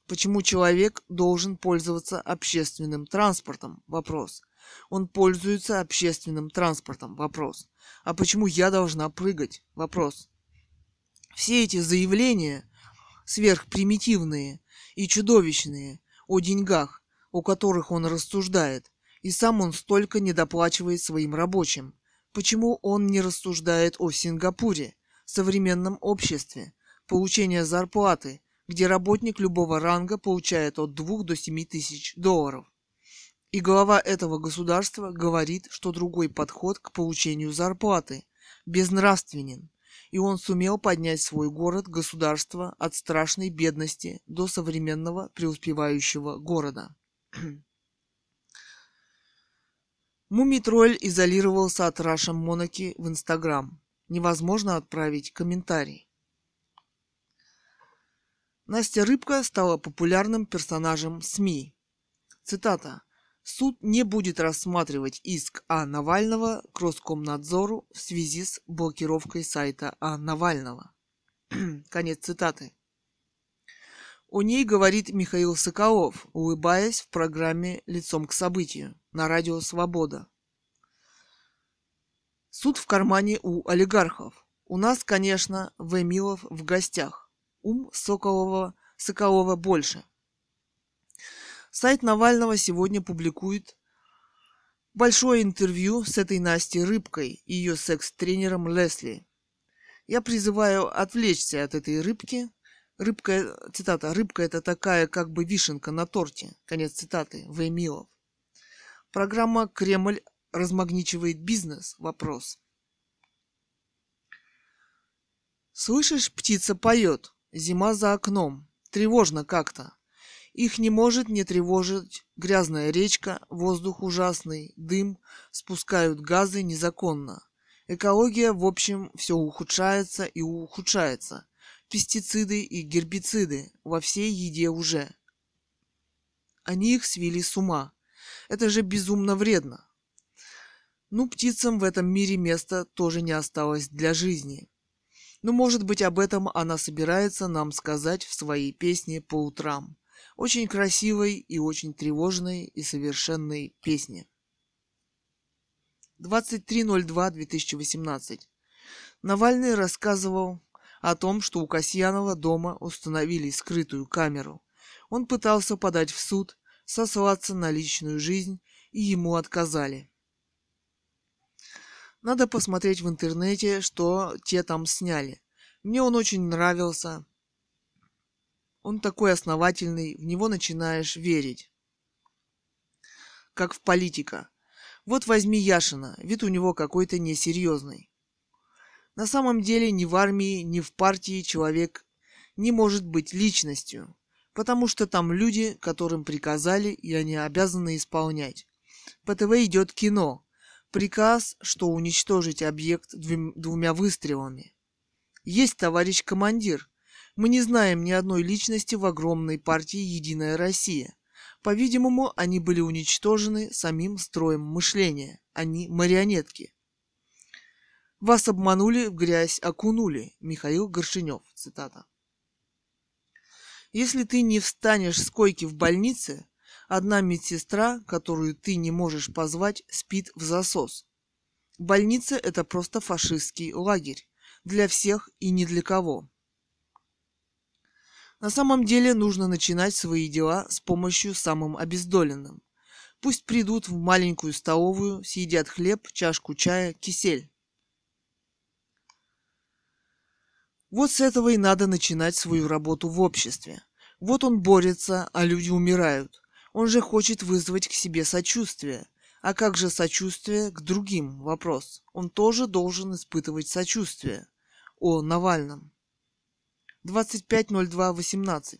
Почему человек должен пользоваться общественным транспортом? Вопрос. Он пользуется общественным транспортом? Вопрос. А почему я должна прыгать? Вопрос. Все эти заявления сверхпримитивные и чудовищные о деньгах, о которых он рассуждает, и сам он столько не доплачивает своим рабочим. Почему он не рассуждает о Сингапуре, современном обществе, получения зарплаты, где работник любого ранга получает от 2 до 7 тысяч долларов. И глава этого государства говорит, что другой подход к получению зарплаты безнравственен, и он сумел поднять свой город, государство от страшной бедности до современного преуспевающего города. <clears throat> Мумитроль изолировался от Раша Монаки в Инстаграм невозможно отправить комментарий. Настя Рыбка стала популярным персонажем СМИ. Цитата. Суд не будет рассматривать иск А. Навального к Роскомнадзору в связи с блокировкой сайта А. Навального. <clears throat> Конец цитаты. О ней говорит Михаил Соколов, улыбаясь в программе «Лицом к событию» на радио «Свобода». Суд в кармане у олигархов. У нас, конечно, Вэмилов в гостях. Ум Соколова, Соколова больше. Сайт Навального сегодня публикует большое интервью с этой Настей Рыбкой и ее секс-тренером Лесли. Я призываю отвлечься от этой рыбки. Рыбка, цитата, рыбка это такая как бы вишенка на торте. Конец цитаты. Вэмилов. Программа «Кремль размагничивает бизнес? Вопрос. Слышишь, птица поет. Зима за окном. Тревожно как-то. Их не может не тревожить грязная речка, воздух ужасный, дым, спускают газы незаконно. Экология, в общем, все ухудшается и ухудшается. Пестициды и гербициды во всей еде уже. Они их свели с ума. Это же безумно вредно. Ну, птицам в этом мире места тоже не осталось для жизни. Но, может быть, об этом она собирается нам сказать в своей песне по утрам. Очень красивой и очень тревожной и совершенной песне. 23.02.2018. Навальный рассказывал о том, что у Касьянова дома установили скрытую камеру. Он пытался подать в суд, сослаться на личную жизнь, и ему отказали. Надо посмотреть в интернете, что те там сняли. Мне он очень нравился. Он такой основательный, в него начинаешь верить. Как в политика. Вот возьми Яшина, вид у него какой-то несерьезный. На самом деле ни в армии, ни в партии человек не может быть личностью, потому что там люди, которым приказали, и они обязаны исполнять. По ТВ идет кино, Приказ, что уничтожить объект двумя выстрелами. Есть, товарищ командир. Мы не знаем ни одной личности в огромной партии «Единая Россия». По-видимому, они были уничтожены самим строем мышления. Они марионетки. Вас обманули, в грязь окунули. Михаил Горшинев. Цитата. Если ты не встанешь с койки в больнице, Одна медсестра, которую ты не можешь позвать, спит в засос. Больница – это просто фашистский лагерь. Для всех и ни для кого. На самом деле нужно начинать свои дела с помощью самым обездоленным. Пусть придут в маленькую столовую, съедят хлеб, чашку чая, кисель. Вот с этого и надо начинать свою работу в обществе. Вот он борется, а люди умирают. Он же хочет вызвать к себе сочувствие. А как же сочувствие к другим? Вопрос. Он тоже должен испытывать сочувствие. О Навальном. 25.02.18.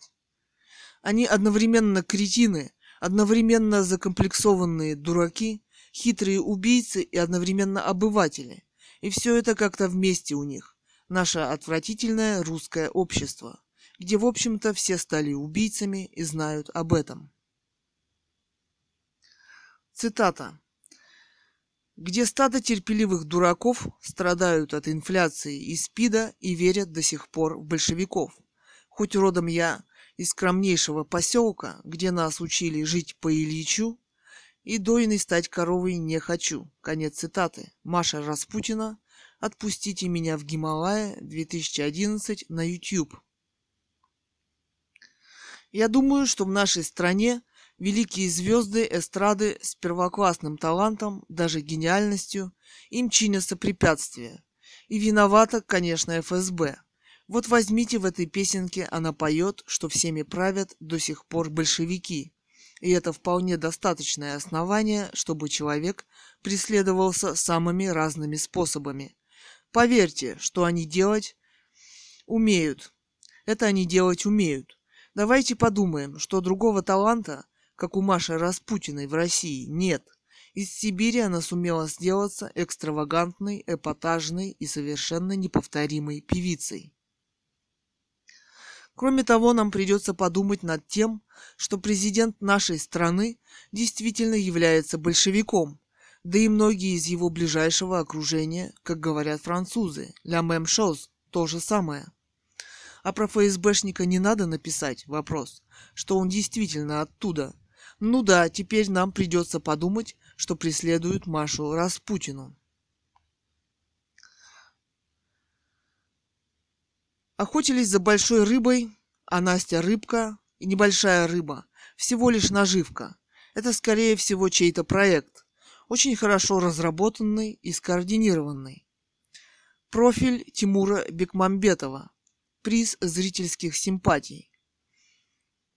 Они одновременно кретины, одновременно закомплексованные дураки, хитрые убийцы и одновременно обыватели. И все это как-то вместе у них. Наше отвратительное русское общество, где, в общем-то, все стали убийцами и знают об этом. Цитата. Где стадо терпеливых дураков страдают от инфляции и спида и верят до сих пор в большевиков. Хоть родом я из скромнейшего поселка, где нас учили жить по Ильичу, и дойной стать коровой не хочу. Конец цитаты. Маша Распутина. Отпустите меня в Гималая 2011 на YouTube. Я думаю, что в нашей стране Великие звезды эстрады с первоклассным талантом, даже гениальностью, им чинятся препятствия. И виновата, конечно, ФСБ. Вот возьмите в этой песенке, она поет, что всеми правят до сих пор большевики. И это вполне достаточное основание, чтобы человек преследовался самыми разными способами. Поверьте, что они делать умеют. Это они делать умеют. Давайте подумаем, что другого таланта как у Маши Распутиной в России, нет. Из Сибири она сумела сделаться экстравагантной, эпатажной и совершенно неповторимой певицей. Кроме того, нам придется подумать над тем, что президент нашей страны действительно является большевиком, да и многие из его ближайшего окружения, как говорят французы, «ля мэм шоз» – то же самое. А про ФСБшника не надо написать вопрос, что он действительно оттуда – ну да, теперь нам придется подумать, что преследуют Машу Распутину. Охотились за большой рыбой, а Настя рыбка и небольшая рыба. Всего лишь наживка. Это, скорее всего, чей-то проект. Очень хорошо разработанный и скоординированный. Профиль Тимура Бекмамбетова. Приз зрительских симпатий.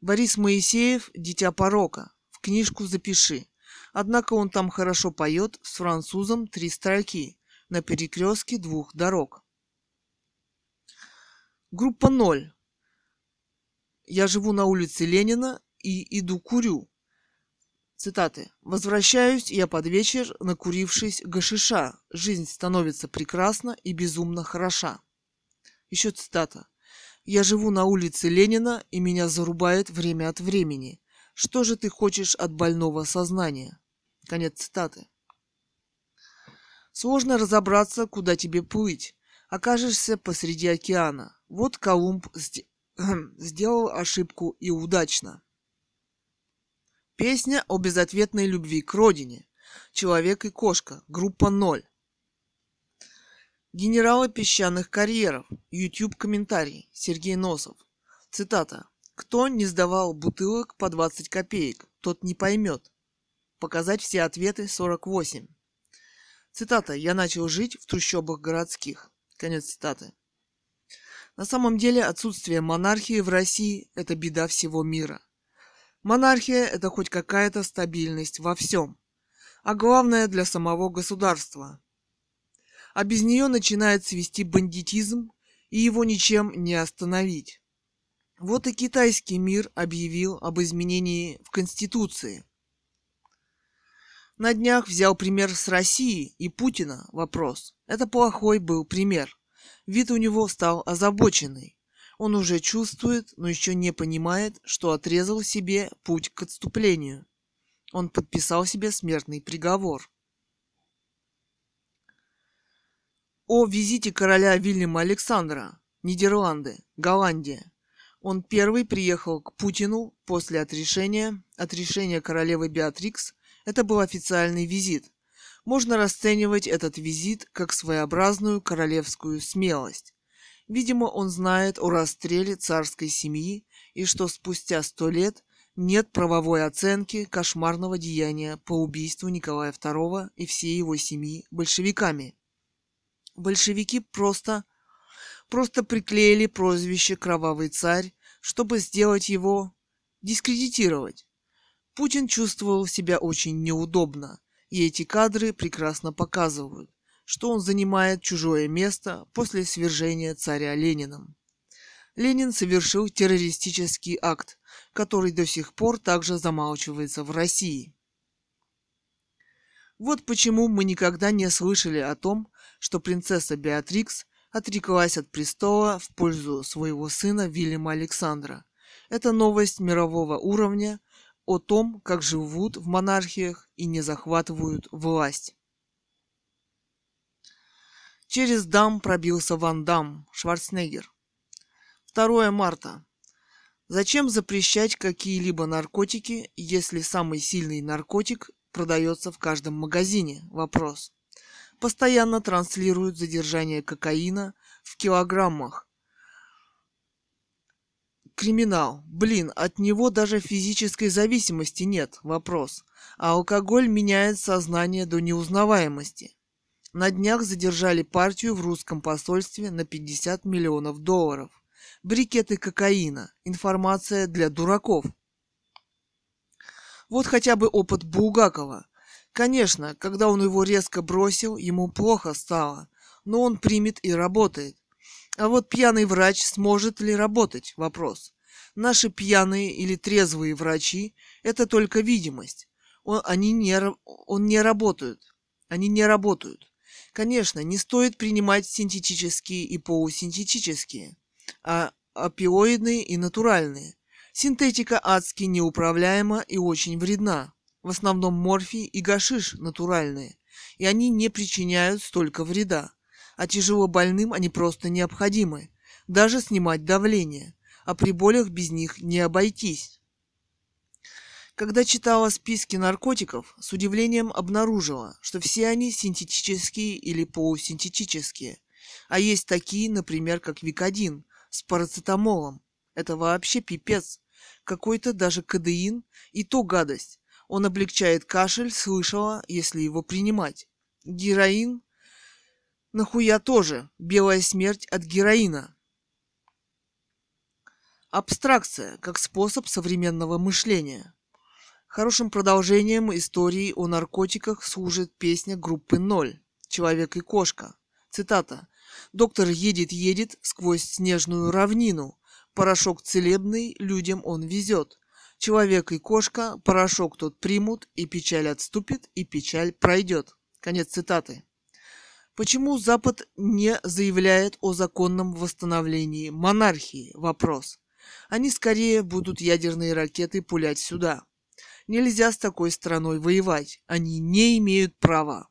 Борис Моисеев «Дитя порока». Книжку запиши. Однако он там хорошо поет с французом три строки на перекрестке двух дорог. Группа 0. Я живу на улице Ленина и иду курю. Цитаты. «Возвращаюсь я под вечер, накурившись гашиша. Жизнь становится прекрасна и безумно хороша». Еще цитата. Я живу на улице Ленина, и меня зарубает время от времени. Что же ты хочешь от больного сознания? Конец цитаты. Сложно разобраться, куда тебе плыть. Окажешься посреди океана. Вот Колумб <clears throat> сделал ошибку и удачно. Песня о безответной любви к родине. Человек и кошка. Группа 0. Генералы песчаных карьеров. YouTube комментарий. Сергей Носов. Цитата. Кто не сдавал бутылок по 20 копеек, тот не поймет. Показать все ответы 48. Цитата. Я начал жить в трущобах городских. Конец цитаты. На самом деле отсутствие монархии в России – это беда всего мира. Монархия – это хоть какая-то стабильность во всем. А главное для самого государства а без нее начинает свести бандитизм, и его ничем не остановить. Вот и китайский мир объявил об изменении в Конституции. На днях взял пример с России и Путина вопрос. Это плохой был пример. Вид у него стал озабоченный. Он уже чувствует, но еще не понимает, что отрезал себе путь к отступлению. Он подписал себе смертный приговор. о визите короля Вильяма Александра, Нидерланды, Голландия. Он первый приехал к Путину после отрешения, отрешения королевы Беатрикс. Это был официальный визит. Можно расценивать этот визит как своеобразную королевскую смелость. Видимо, он знает о расстреле царской семьи и что спустя сто лет нет правовой оценки кошмарного деяния по убийству Николая II и всей его семьи большевиками большевики просто, просто приклеили прозвище «Кровавый царь», чтобы сделать его дискредитировать. Путин чувствовал себя очень неудобно. И эти кадры прекрасно показывают, что он занимает чужое место после свержения царя Лениным. Ленин совершил террористический акт, который до сих пор также замалчивается в России. Вот почему мы никогда не слышали о том, что принцесса Беатрикс отреклась от престола в пользу своего сына Вильяма Александра. Это новость мирового уровня о том, как живут в монархиях и не захватывают власть. Через дам пробился Ван Дам, Шварценеггер. 2 марта. Зачем запрещать какие-либо наркотики, если самый сильный наркотик продается в каждом магазине? Вопрос. Постоянно транслируют задержание кокаина в килограммах. Криминал. Блин, от него даже физической зависимости нет. Вопрос. А алкоголь меняет сознание до неузнаваемости. На днях задержали партию в русском посольстве на 50 миллионов долларов брикеты кокаина, информация для дураков. Вот хотя бы опыт Булгакова. Конечно, когда он его резко бросил, ему плохо стало, но он примет и работает. А вот пьяный врач сможет ли работать? Вопрос. Наши пьяные или трезвые врачи – это только видимость. Он, они не, он не работают. Они не работают. Конечно, не стоит принимать синтетические и полусинтетические а опиоидные и натуральные. Синтетика адски неуправляема и очень вредна. В основном морфий и гашиш натуральные, и они не причиняют столько вреда. А тяжело больным они просто необходимы. Даже снимать давление. А при болях без них не обойтись. Когда читала списки наркотиков, с удивлением обнаружила, что все они синтетические или полусинтетические. А есть такие, например, как Викодин, с парацетамолом. Это вообще пипец. Какой-то даже кадеин и то гадость. Он облегчает кашель, слышала, если его принимать. Героин? Нахуя тоже. Белая смерть от героина. Абстракция, как способ современного мышления. Хорошим продолжением истории о наркотиках служит песня группы «Ноль» «Человек и кошка». Цитата. Доктор едет-едет сквозь снежную равнину. Порошок целебный людям он везет. Человек и кошка порошок тот примут, и печаль отступит, и печаль пройдет. Конец цитаты. Почему Запад не заявляет о законном восстановлении монархии? Вопрос. Они скорее будут ядерные ракеты пулять сюда. Нельзя с такой страной воевать. Они не имеют права.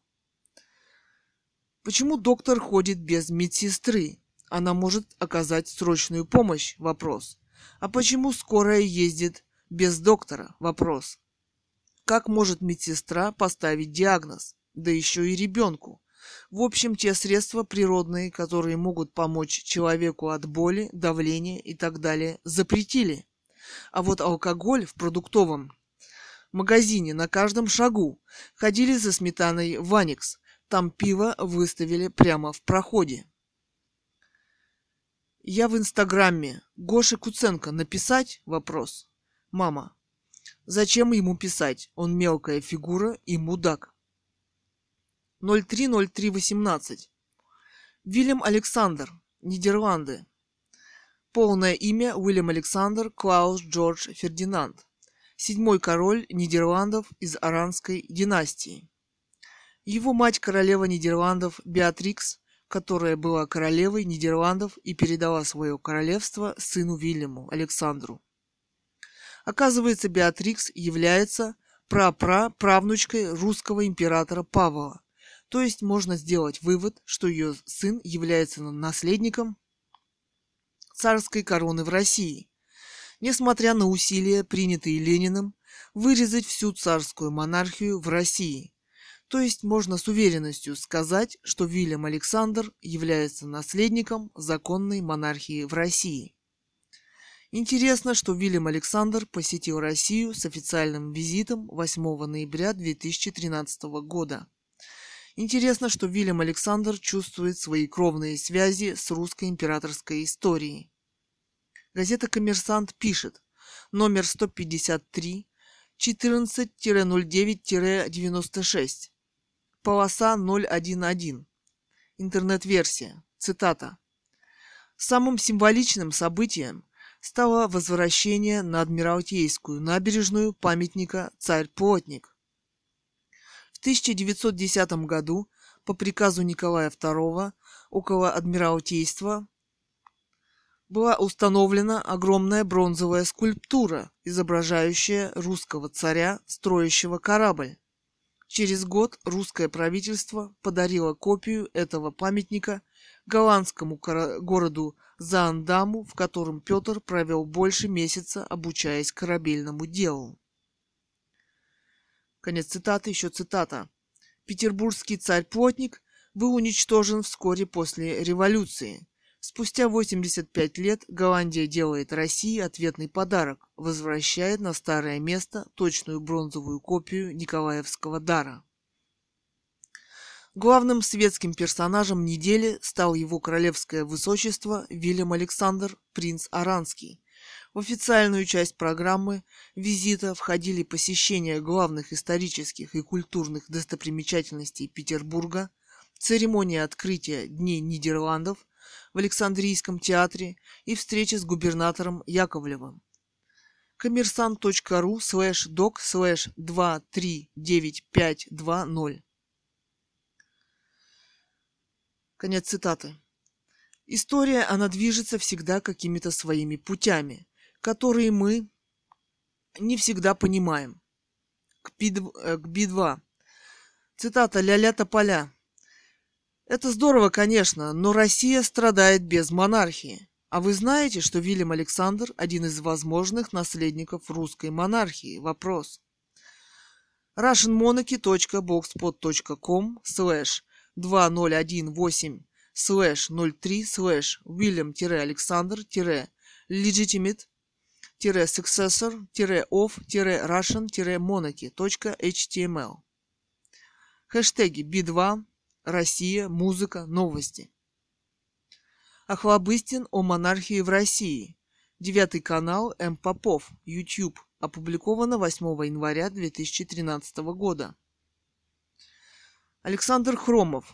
Почему доктор ходит без медсестры? Она может оказать срочную помощь? Вопрос. А почему скорая ездит без доктора? Вопрос. Как может медсестра поставить диагноз? Да еще и ребенку. В общем, те средства природные, которые могут помочь человеку от боли, давления и так далее, запретили. А вот алкоголь в продуктовом магазине на каждом шагу ходили за сметаной Ваникс, там пиво выставили прямо в проходе. Я в Инстаграме. Гоша Куценко написать? Вопрос. Мама. Зачем ему писать? Он мелкая фигура и мудак. 030318. Вильям Александр. Нидерланды. Полное имя Уильям Александр Клаус Джордж Фердинанд. Седьмой король Нидерландов из Аранской династии. Его мать королева Нидерландов Беатрикс, которая была королевой Нидерландов и передала свое королевство сыну Вильяму Александру. Оказывается, Беатрикс является прапра-правнучкой русского императора Павла. То есть можно сделать вывод, что ее сын является наследником царской короны в России. Несмотря на усилия, принятые Лениным, вырезать всю царскую монархию в России – то есть можно с уверенностью сказать, что Вильям Александр является наследником законной монархии в России. Интересно, что Вильям Александр посетил Россию с официальным визитом 8 ноября 2013 года. Интересно, что Вильям Александр чувствует свои кровные связи с русской императорской историей. Газета «Коммерсант» пишет, номер 153, 14-09-96. Полоса 011. Интернет-версия. Цитата. Самым символичным событием стало возвращение на Адмиралтейскую набережную памятника «Царь-плотник». В 1910 году по приказу Николая II около Адмиралтейства была установлена огромная бронзовая скульптура, изображающая русского царя, строящего корабль. Через год русское правительство подарило копию этого памятника голландскому городу Заандаму, в котором Петр провел больше месяца, обучаясь корабельному делу. Конец цитаты, еще цитата. Петербургский царь-плотник был уничтожен вскоре после революции. Спустя 85 лет Голландия делает России ответный подарок, возвращает на старое место точную бронзовую копию Николаевского дара. Главным светским персонажем недели стал его королевское высочество Вильям Александр, принц Аранский. В официальную часть программы визита входили посещение главных исторических и культурных достопримечательностей Петербурга, церемония открытия Дней Нидерландов – в Александрийском театре и встреча с губернатором Яковлевым. коммерсант.ру слэш док слэш 239520 Конец цитаты. История, она движется всегда какими-то своими путями, которые мы не всегда понимаем. К Би-2. Э, Цитата «Ля-ля тополя». Это здорово, конечно, но Россия страдает без монархии. А вы знаете, что Вильям Александр – один из возможных наследников русской монархии? Вопрос. russianmonarchy.blogspot.com слэш 2018 слэш 03 слэш William-Alexander-legitimate successor-of-russian-monarchy.html Хэштеги B2, Россия, музыка, новости. Охлобыстин о монархии в России. Девятый канал М. Попов. YouTube. Опубликовано 8 января 2013 года. Александр Хромов.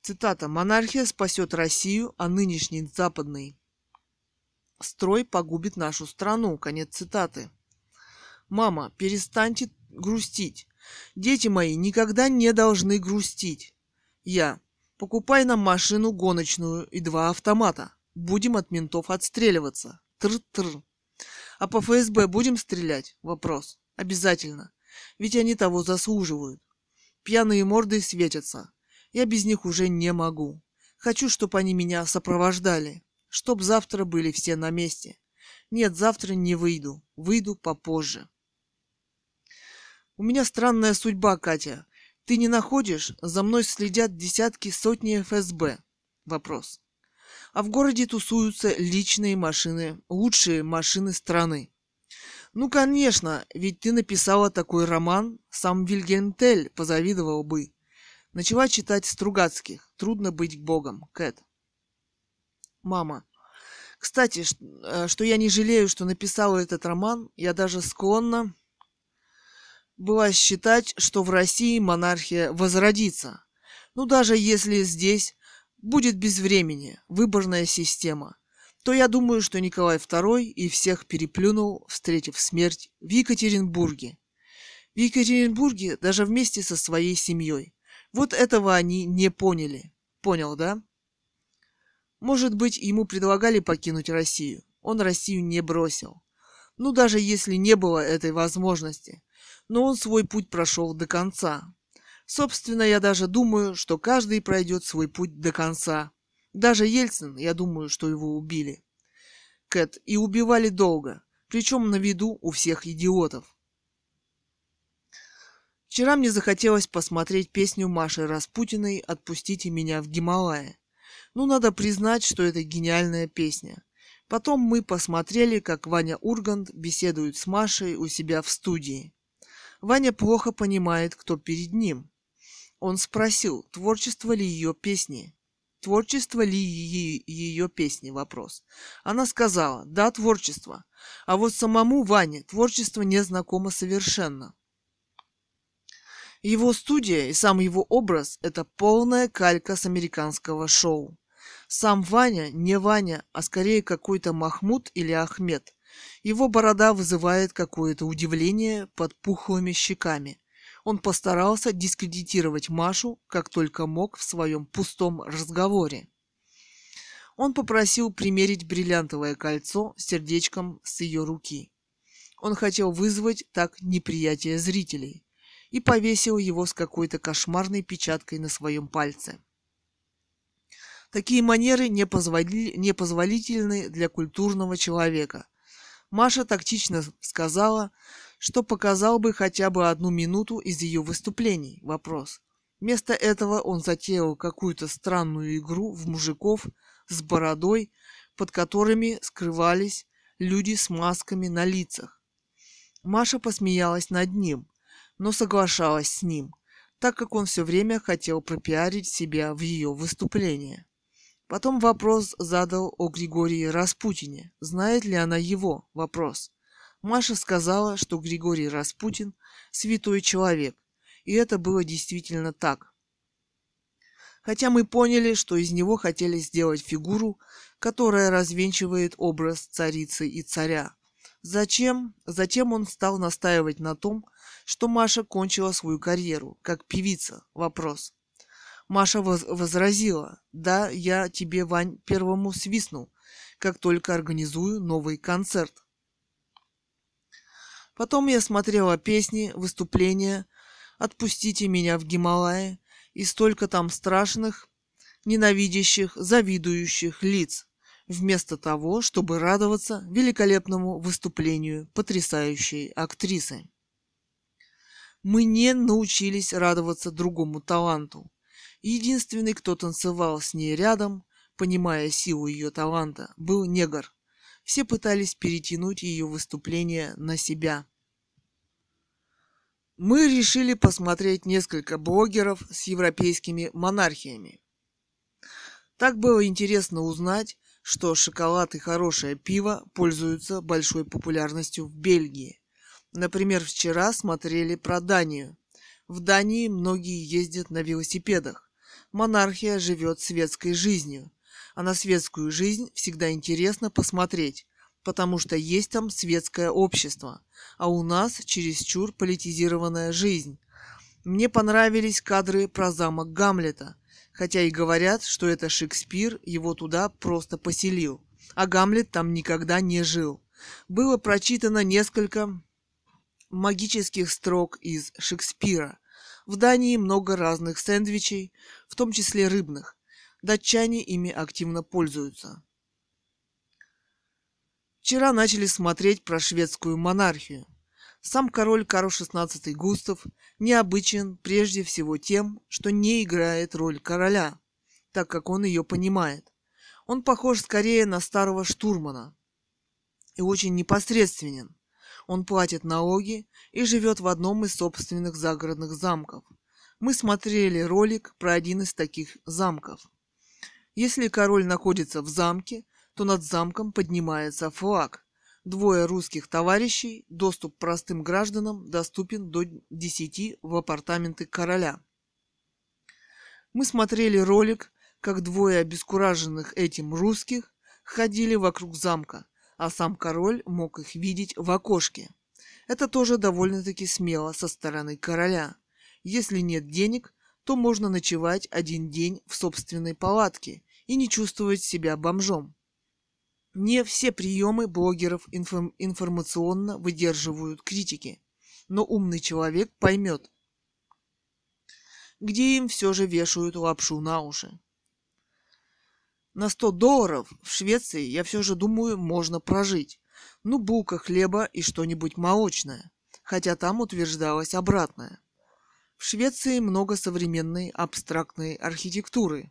Цитата. «Монархия спасет Россию, а нынешний западный строй погубит нашу страну». Конец цитаты. «Мама, перестаньте грустить. Дети мои никогда не должны грустить. Я. Покупай нам машину гоночную и два автомата. Будем от ментов отстреливаться. Тр-тр. А по ФСБ будем стрелять? Вопрос. Обязательно. Ведь они того заслуживают. Пьяные морды светятся. Я без них уже не могу. Хочу, чтобы они меня сопровождали. Чтоб завтра были все на месте. Нет, завтра не выйду. Выйду попозже. У меня странная судьба, Катя. Ты не находишь? За мной следят десятки, сотни ФСБ. Вопрос. А в городе тусуются личные машины, лучшие машины страны. Ну, конечно, ведь ты написала такой роман, сам Вильгельм Тель позавидовал бы. Начала читать Стругацких. Трудно быть богом. Кэт. Мама. Кстати, э, что я не жалею, что написала этот роман, я даже склонна была считать, что в России монархия возродится. Ну, даже если здесь будет безвремени, выборная система, то я думаю, что Николай II и всех переплюнул, встретив смерть в Екатеринбурге. В Екатеринбурге даже вместе со своей семьей. Вот этого они не поняли. Понял, да? Может быть, ему предлагали покинуть Россию. Он Россию не бросил. Ну, даже если не было этой возможности но он свой путь прошел до конца. Собственно, я даже думаю, что каждый пройдет свой путь до конца. Даже Ельцин, я думаю, что его убили. Кэт, и убивали долго, причем на виду у всех идиотов. Вчера мне захотелось посмотреть песню Маши Распутиной «Отпустите меня в Гималае». Ну, надо признать, что это гениальная песня. Потом мы посмотрели, как Ваня Ургант беседует с Машей у себя в студии. Ваня плохо понимает, кто перед ним. Он спросил, творчество ли ее песни. Творчество ли ее песни? Вопрос. Она сказала, да, творчество. А вот самому Ване творчество не знакомо совершенно. Его студия и сам его образ – это полная калька с американского шоу. Сам Ваня не Ваня, а скорее какой-то Махмуд или Ахмед. Его борода вызывает какое-то удивление под пухлыми щеками. Он постарался дискредитировать Машу, как только мог в своем пустом разговоре. Он попросил примерить бриллиантовое кольцо с сердечком с ее руки. Он хотел вызвать так неприятие зрителей и повесил его с какой-то кошмарной печаткой на своем пальце. Такие манеры непозволительны для культурного человека. Маша тактично сказала, что показал бы хотя бы одну минуту из ее выступлений. Вопрос. Вместо этого он затеял какую-то странную игру в мужиков с бородой, под которыми скрывались люди с масками на лицах. Маша посмеялась над ним, но соглашалась с ним, так как он все время хотел пропиарить себя в ее выступлении. Потом вопрос задал о Григории Распутине. Знает ли она его? Вопрос. Маша сказала, что Григорий Распутин – святой человек, и это было действительно так. Хотя мы поняли, что из него хотели сделать фигуру, которая развенчивает образ царицы и царя. Зачем? Затем он стал настаивать на том, что Маша кончила свою карьеру, как певица. Вопрос. Маша воз возразила, да, я тебе, Вань, первому свистну, как только организую новый концерт. Потом я смотрела песни, выступления «Отпустите меня в Гималае» и столько там страшных, ненавидящих, завидующих лиц, вместо того, чтобы радоваться великолепному выступлению потрясающей актрисы. Мы не научились радоваться другому таланту. Единственный, кто танцевал с ней рядом, понимая силу ее таланта, был негр. Все пытались перетянуть ее выступление на себя. Мы решили посмотреть несколько блогеров с европейскими монархиями. Так было интересно узнать, что шоколад и хорошее пиво пользуются большой популярностью в Бельгии. Например, вчера смотрели про Данию. В Дании многие ездят на велосипедах. Монархия живет светской жизнью. А на светскую жизнь всегда интересно посмотреть, потому что есть там светское общество, а у нас чересчур политизированная жизнь. Мне понравились кадры про замок Гамлета, хотя и говорят, что это Шекспир его туда просто поселил, а Гамлет там никогда не жил. Было прочитано несколько магических строк из Шекспира. В Дании много разных сэндвичей, в том числе рыбных. Датчане ими активно пользуются. Вчера начали смотреть про шведскую монархию. Сам король Карл XVI Густав необычен прежде всего тем, что не играет роль короля, так как он ее понимает. Он похож скорее на старого штурмана и очень непосредственен. Он платит налоги и живет в одном из собственных загородных замков. Мы смотрели ролик про один из таких замков. Если король находится в замке, то над замком поднимается флаг. Двое русских товарищей, доступ простым гражданам доступен до 10 в апартаменты короля. Мы смотрели ролик, как двое обескураженных этим русских ходили вокруг замка, а сам король мог их видеть в окошке. Это тоже довольно-таки смело со стороны короля. Если нет денег, то можно ночевать один день в собственной палатке и не чувствовать себя бомжом. Не все приемы блогеров инфо- информационно выдерживают критики, но умный человек поймет, где им все же вешают лапшу на уши. На 100 долларов в Швеции, я все же думаю, можно прожить. Ну, булка хлеба и что-нибудь молочное. Хотя там утверждалось обратное. В Швеции много современной абстрактной архитектуры.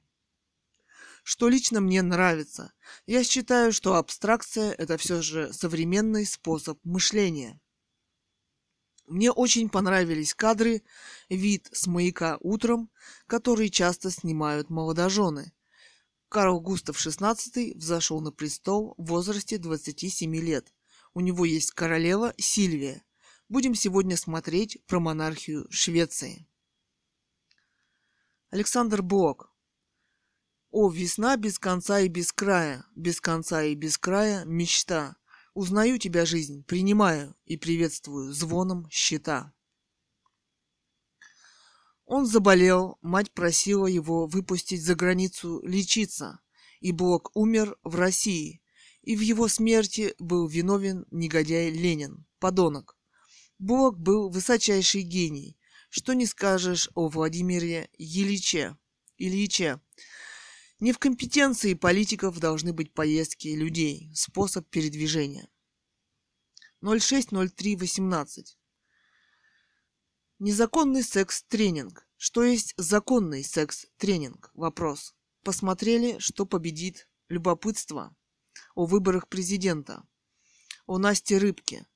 Что лично мне нравится. Я считаю, что абстракция – это все же современный способ мышления. Мне очень понравились кадры, вид с маяка утром, который часто снимают молодожены – Карл Густав XVI взошел на престол в возрасте 27 лет. У него есть королева Сильвия. Будем сегодня смотреть про монархию Швеции. Александр Блок. О, весна без конца и без края, без конца и без края мечта. Узнаю тебя, жизнь, принимаю и приветствую звоном щита. Он заболел, мать просила его выпустить за границу лечиться, и Блок умер в России, и в его смерти был виновен негодяй Ленин, подонок. Блок был высочайший гений, что не скажешь о Владимире Ильиче. Ильиче. Не в компетенции политиков должны быть поездки людей, способ передвижения. 060318 Незаконный секс-тренинг. Что есть законный секс-тренинг? Вопрос. Посмотрели, что победит любопытство о выборах президента, о Насте Рыбке.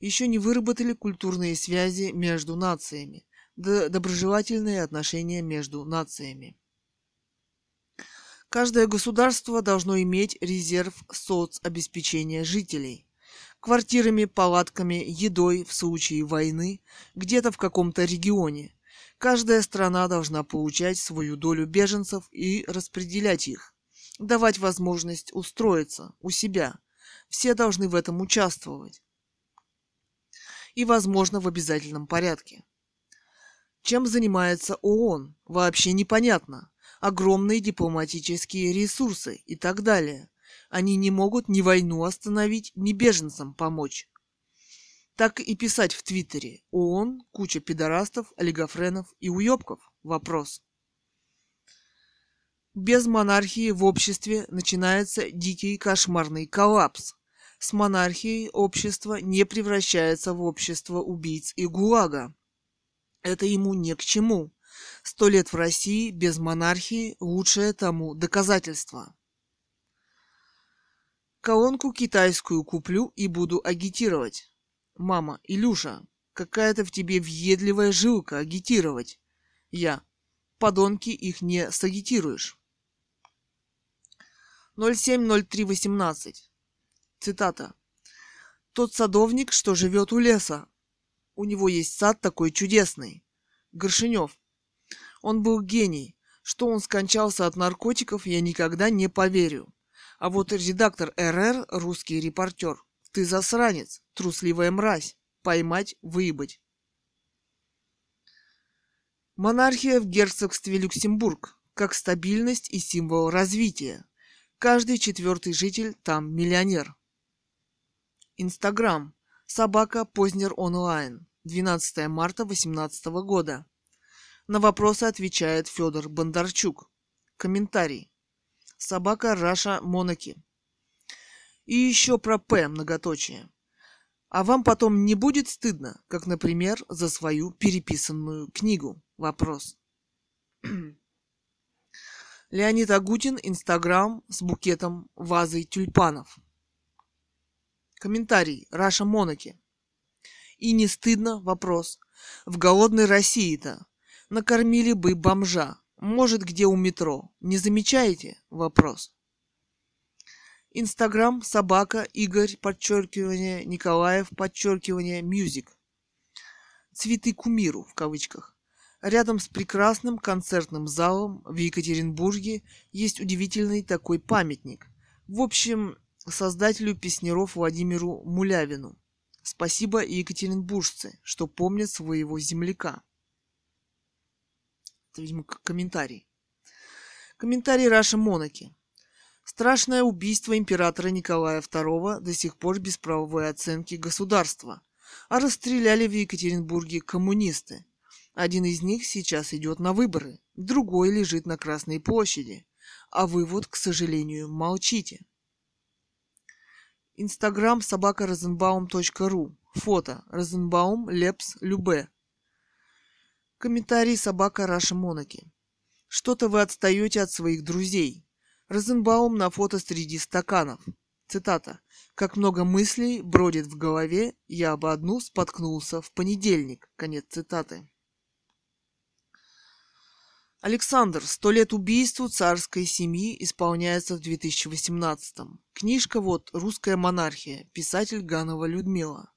Еще не выработали культурные связи между нациями, доброжелательные отношения между нациями. Каждое государство должно иметь резерв соцобеспечения жителей – квартирами, палатками, едой в случае войны где-то в каком-то регионе. Каждая страна должна получать свою долю беженцев и распределять их, давать возможность устроиться у себя. Все должны в этом участвовать. И, возможно, в обязательном порядке. Чем занимается ООН? Вообще непонятно. Огромные дипломатические ресурсы и так далее. Они не могут ни войну остановить, ни беженцам помочь. Так и писать в Твиттере. ООН, куча пидорастов, олигофренов и уебков. Вопрос. Без монархии в обществе начинается дикий кошмарный коллапс. С монархией общество не превращается в общество убийц и гулага. Это ему не к чему. Сто лет в России без монархии – лучшее тому доказательство. Колонку китайскую куплю и буду агитировать. Мама, Илюша, какая-то в тебе въедливая жилка агитировать. Я. Подонки их не сагитируешь. 070318. Цитата. Тот садовник, что живет у леса. У него есть сад такой чудесный. Горшинев. Он был гений. Что он скончался от наркотиков, я никогда не поверю. А вот редактор РР, русский репортер, ты засранец, трусливая мразь, поймать, выебать. Монархия в герцогстве Люксембург, как стабильность и символ развития. Каждый четвертый житель там миллионер. Инстаграм. Собака Познер онлайн. 12 марта 2018 года. На вопросы отвечает Федор Бондарчук. Комментарий собака Russia Monarchy. И еще про П многоточие. А вам потом не будет стыдно, как, например, за свою переписанную книгу? Вопрос. <clears throat> Леонид Агутин, Инстаграм с букетом вазой тюльпанов. Комментарий. Раша Монаки. И не стыдно? Вопрос. В голодной России-то накормили бы бомжа, может, где у метро. Не замечаете? Вопрос. Инстаграм, собака, Игорь, подчеркивание, Николаев, подчеркивание, мюзик. Цветы кумиру, в кавычках. Рядом с прекрасным концертным залом в Екатеринбурге есть удивительный такой памятник. В общем, создателю песнеров Владимиру Мулявину. Спасибо екатеринбуржцы, что помнят своего земляка. Это, видимо, комментарий. Комментарий Раша Монаки. Страшное убийство императора Николая II до сих пор без правовой оценки государства. А расстреляли в Екатеринбурге коммунисты. Один из них сейчас идет на выборы, другой лежит на Красной площади. А вы вот, к сожалению, молчите. Инстаграм собака розенбаум.ру. Фото. Розенбаум Лепс Любе. Комментарий собака Раша Монаки. Что-то вы отстаете от своих друзей. Розенбаум на фото среди стаканов. Цитата. «Как много мыслей бродит в голове, я об одну споткнулся в понедельник». Конец цитаты. Александр. Сто лет убийству царской семьи исполняется в 2018-м. Книжка вот «Русская монархия». Писатель Ганова Людмила.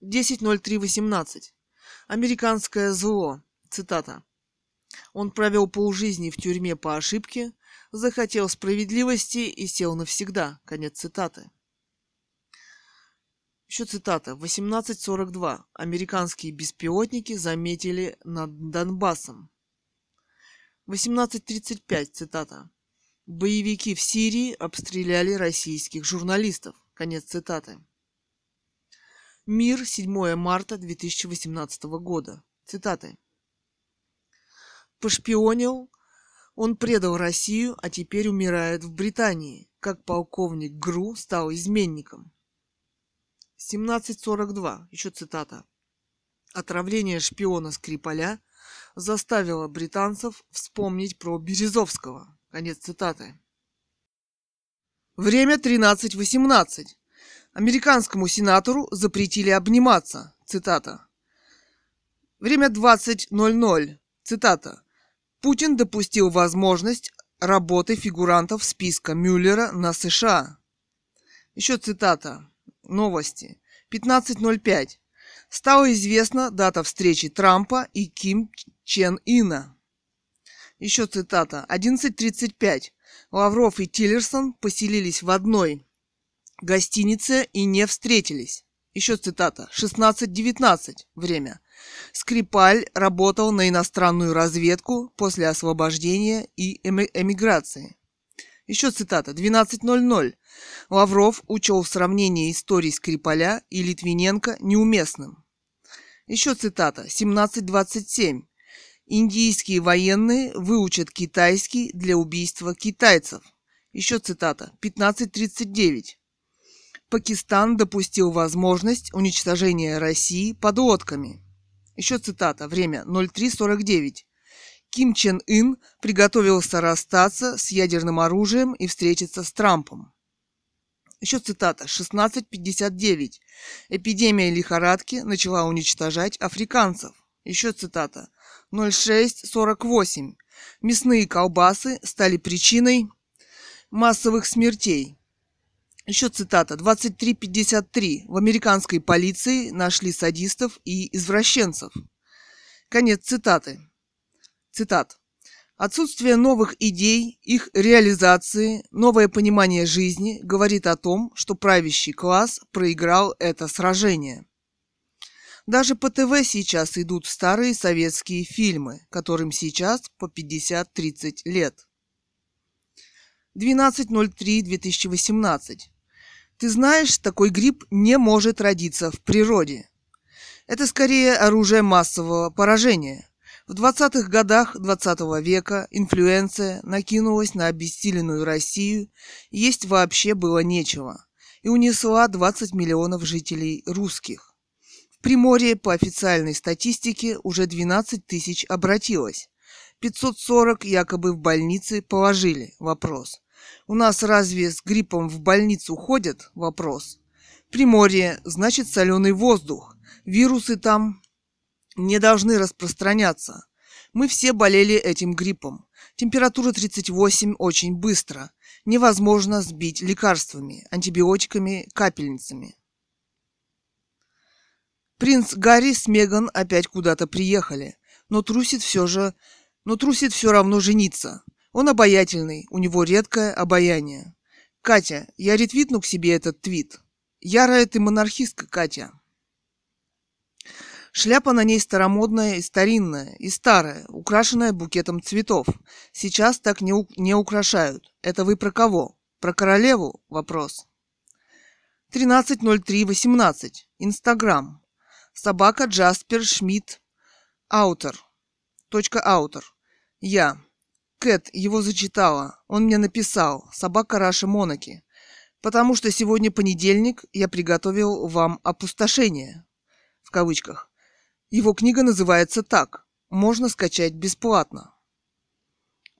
10.03.18. Американское зло. Цитата. Он провел полжизни в тюрьме по ошибке, захотел справедливости и сел навсегда. Конец цитаты. Еще цитата. 18.42. Американские беспилотники заметили над Донбассом. 18.35. Цитата. Боевики в Сирии обстреляли российских журналистов. Конец цитаты. Мир, 7 марта 2018 года. Цитаты. Пошпионил, он предал Россию, а теперь умирает в Британии, как полковник ГРУ стал изменником. 1742, еще цитата. Отравление шпиона Скрипаля заставило британцев вспомнить про Березовского. Конец цитаты. Время 13.18. Американскому сенатору запретили обниматься. Цитата. Время 20.00. Цитата. Путин допустил возможность работы фигурантов списка Мюллера на США. Еще цитата. Новости. 15.05. Стала известна дата встречи Трампа и Ким Чен Ина. Еще цитата. 11.35. Лавров и Тиллерсон поселились в одной гостинице и не встретились. Еще цитата. 16.19. Время. Скрипаль работал на иностранную разведку после освобождения и эмиграции. Еще цитата. 12.00. Лавров учел сравнение истории Скрипаля и Литвиненко неуместным. Еще цитата. 17.27. Индийские военные выучат китайский для убийства китайцев. Еще цитата. 15.39. Пакистан допустил возможность уничтожения России подлодками. Еще цитата. Время 03.49. Ким Чен Ын приготовился расстаться с ядерным оружием и встретиться с Трампом. Еще цитата. 16.59. Эпидемия лихорадки начала уничтожать африканцев. Еще цитата. 06.48. Мясные колбасы стали причиной массовых смертей. Еще цитата. 23.53. В американской полиции нашли садистов и извращенцев. Конец цитаты. Цитат. Отсутствие новых идей, их реализации, новое понимание жизни говорит о том, что правящий класс проиграл это сражение. Даже по ТВ сейчас идут старые советские фильмы, которым сейчас по 50-30 лет. 12.03.2018. Ты знаешь, такой грипп не может родиться в природе. Это скорее оружие массового поражения – в 20-х годах 20 -го века инфлюенция накинулась на обессиленную Россию, есть вообще было нечего, и унесла 20 миллионов жителей русских. В Приморье по официальной статистике уже 12 тысяч обратилось. 540 якобы в больнице положили. Вопрос. У нас разве с гриппом в больницу ходят? Вопрос. Приморье, значит соленый воздух. Вирусы там не должны распространяться. Мы все болели этим гриппом. Температура 38 очень быстро. Невозможно сбить лекарствами, антибиотиками, капельницами. Принц Гарри с Меган опять куда-то приехали, но трусит все же, но трусит все равно жениться. Он обаятельный, у него редкое обаяние. Катя, я ретвитну к себе этот твит. Ярая ты монархистка, Катя. Шляпа на ней старомодная и старинная, и старая, украшенная букетом цветов. Сейчас так не, у... не украшают. Это вы про кого? Про королеву? Вопрос. 13.03.18. Инстаграм. Собака Джаспер Шмидт. Аутор. Точка аутор. Я. Кэт его зачитала. Он мне написал. Собака Раши Монаки. Потому что сегодня понедельник, я приготовил вам опустошение. В кавычках. Его книга называется так. Можно скачать бесплатно.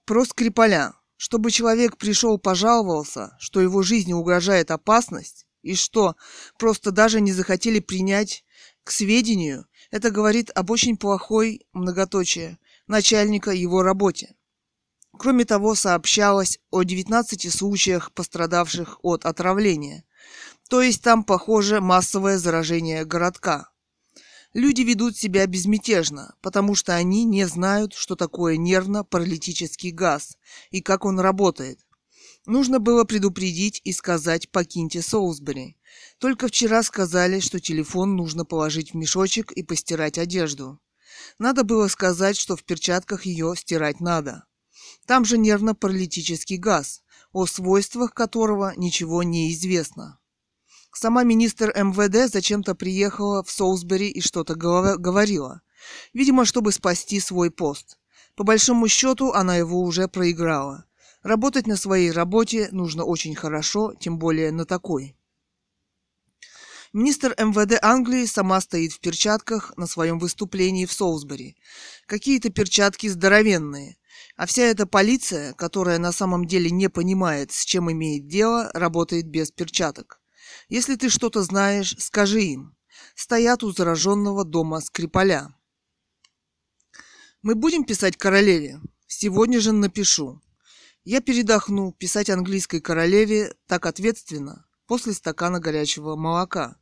Про Скрипаля. Чтобы человек пришел пожаловался, что его жизни угрожает опасность, и что просто даже не захотели принять К сведению, это говорит об очень плохой, многоточие, начальника его работе. Кроме того, сообщалось о 19 случаях пострадавших от отравления. То есть там, похоже, массовое заражение городка. Люди ведут себя безмятежно, потому что они не знают, что такое нервно-паралитический газ и как он работает. Нужно было предупредить и сказать «покиньте Солсбери». Только вчера сказали, что телефон нужно положить в мешочек и постирать одежду. Надо было сказать, что в перчатках ее стирать надо. Там же нервно-паралитический газ, о свойствах которого ничего не известно. Сама министр МВД зачем-то приехала в Солсбери и что-то говорила. Видимо, чтобы спасти свой пост. По большому счету, она его уже проиграла. Работать на своей работе нужно очень хорошо, тем более на такой. Министр МВД Англии сама стоит в перчатках на своем выступлении в Солсбери. Какие-то перчатки здоровенные. А вся эта полиция, которая на самом деле не понимает, с чем имеет дело, работает без перчаток. Если ты что-то знаешь, скажи им. Стоят у зараженного дома Скрипаля. Мы будем писать королеве? Сегодня же напишу. Я передохну писать английской королеве так ответственно, после стакана горячего молока.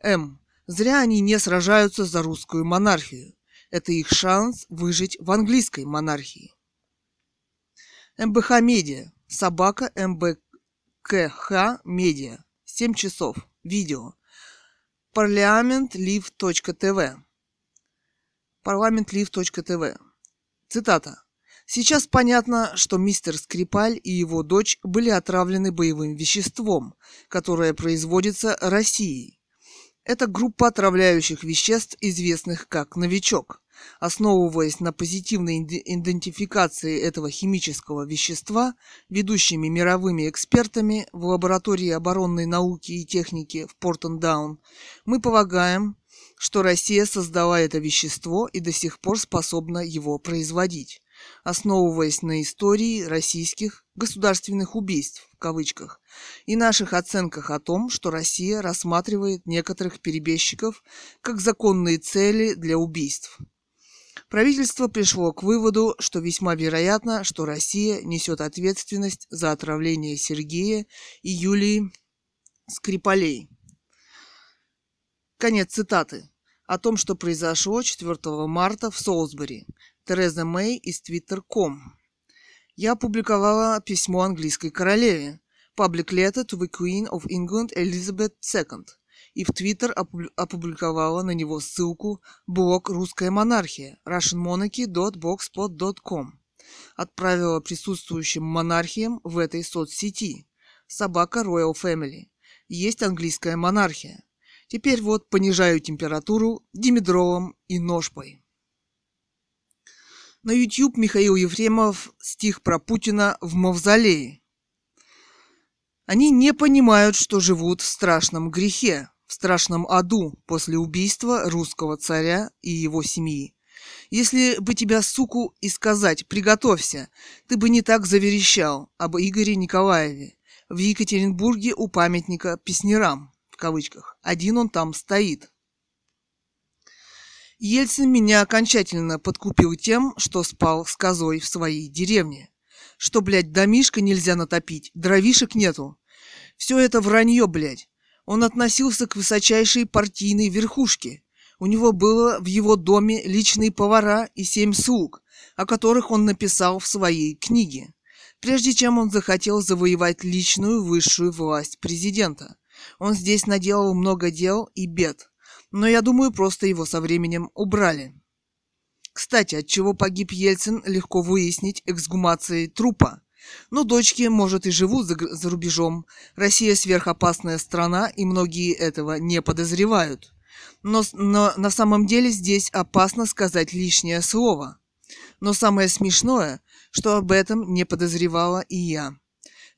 М. Зря они не сражаются за русскую монархию. Это их шанс выжить в английской монархии. МБХ Медиа. Собака МБКХ Медиа. 7 часов. Видео. Парламентлив.тв. Парламентлив.тв. Цитата. Сейчас понятно, что мистер Скрипаль и его дочь были отравлены боевым веществом, которое производится Россией. Это группа отравляющих веществ, известных как «новичок». Основываясь на позитивной идентификации этого химического вещества ведущими мировыми экспертами в лаборатории оборонной науки и техники в Портендаун, мы полагаем, что Россия создала это вещество и до сих пор способна его производить основываясь на истории российских государственных убийств в кавычках и наших оценках о том, что Россия рассматривает некоторых перебежчиков как законные цели для убийств. Правительство пришло к выводу, что весьма вероятно, что Россия несет ответственность за отравление Сергея и Юлии Скрипалей. Конец цитаты. О том, что произошло 4 марта в Солсбери, Тереза Мэй из Twitter.com. Я опубликовала письмо английской королеве Public Letter to the Queen of England Elizabeth II и в Твиттер опубликовала на него ссылку блог «Русская монархия» russianmonarchy.blogspot.com. Отправила присутствующим монархиям в этой соцсети. Собака Royal Family. Есть английская монархия. Теперь вот понижаю температуру димедролом и ножпой. На YouTube Михаил Ефремов стих про Путина в мавзолее. Они не понимают, что живут в страшном грехе, в страшном аду после убийства русского царя и его семьи. Если бы тебя, суку, и сказать «приготовься», ты бы не так заверещал об Игоре Николаеве в Екатеринбурге у памятника песнерам, в кавычках. Один он там стоит – Ельцин меня окончательно подкупил тем, что спал с козой в своей деревне. Что, блядь, домишка нельзя натопить, дровишек нету. Все это вранье, блядь. Он относился к высочайшей партийной верхушке. У него было в его доме личные повара и семь слуг, о которых он написал в своей книге, прежде чем он захотел завоевать личную высшую власть президента. Он здесь наделал много дел и бед, но я думаю, просто его со временем убрали. Кстати, от чего погиб Ельцин, легко выяснить эксгумацией трупа. Но дочки, может, и живут за, за рубежом. Россия сверхопасная страна, и многие этого не подозревают. Но, но на самом деле здесь опасно сказать лишнее слово. Но самое смешное, что об этом не подозревала и я.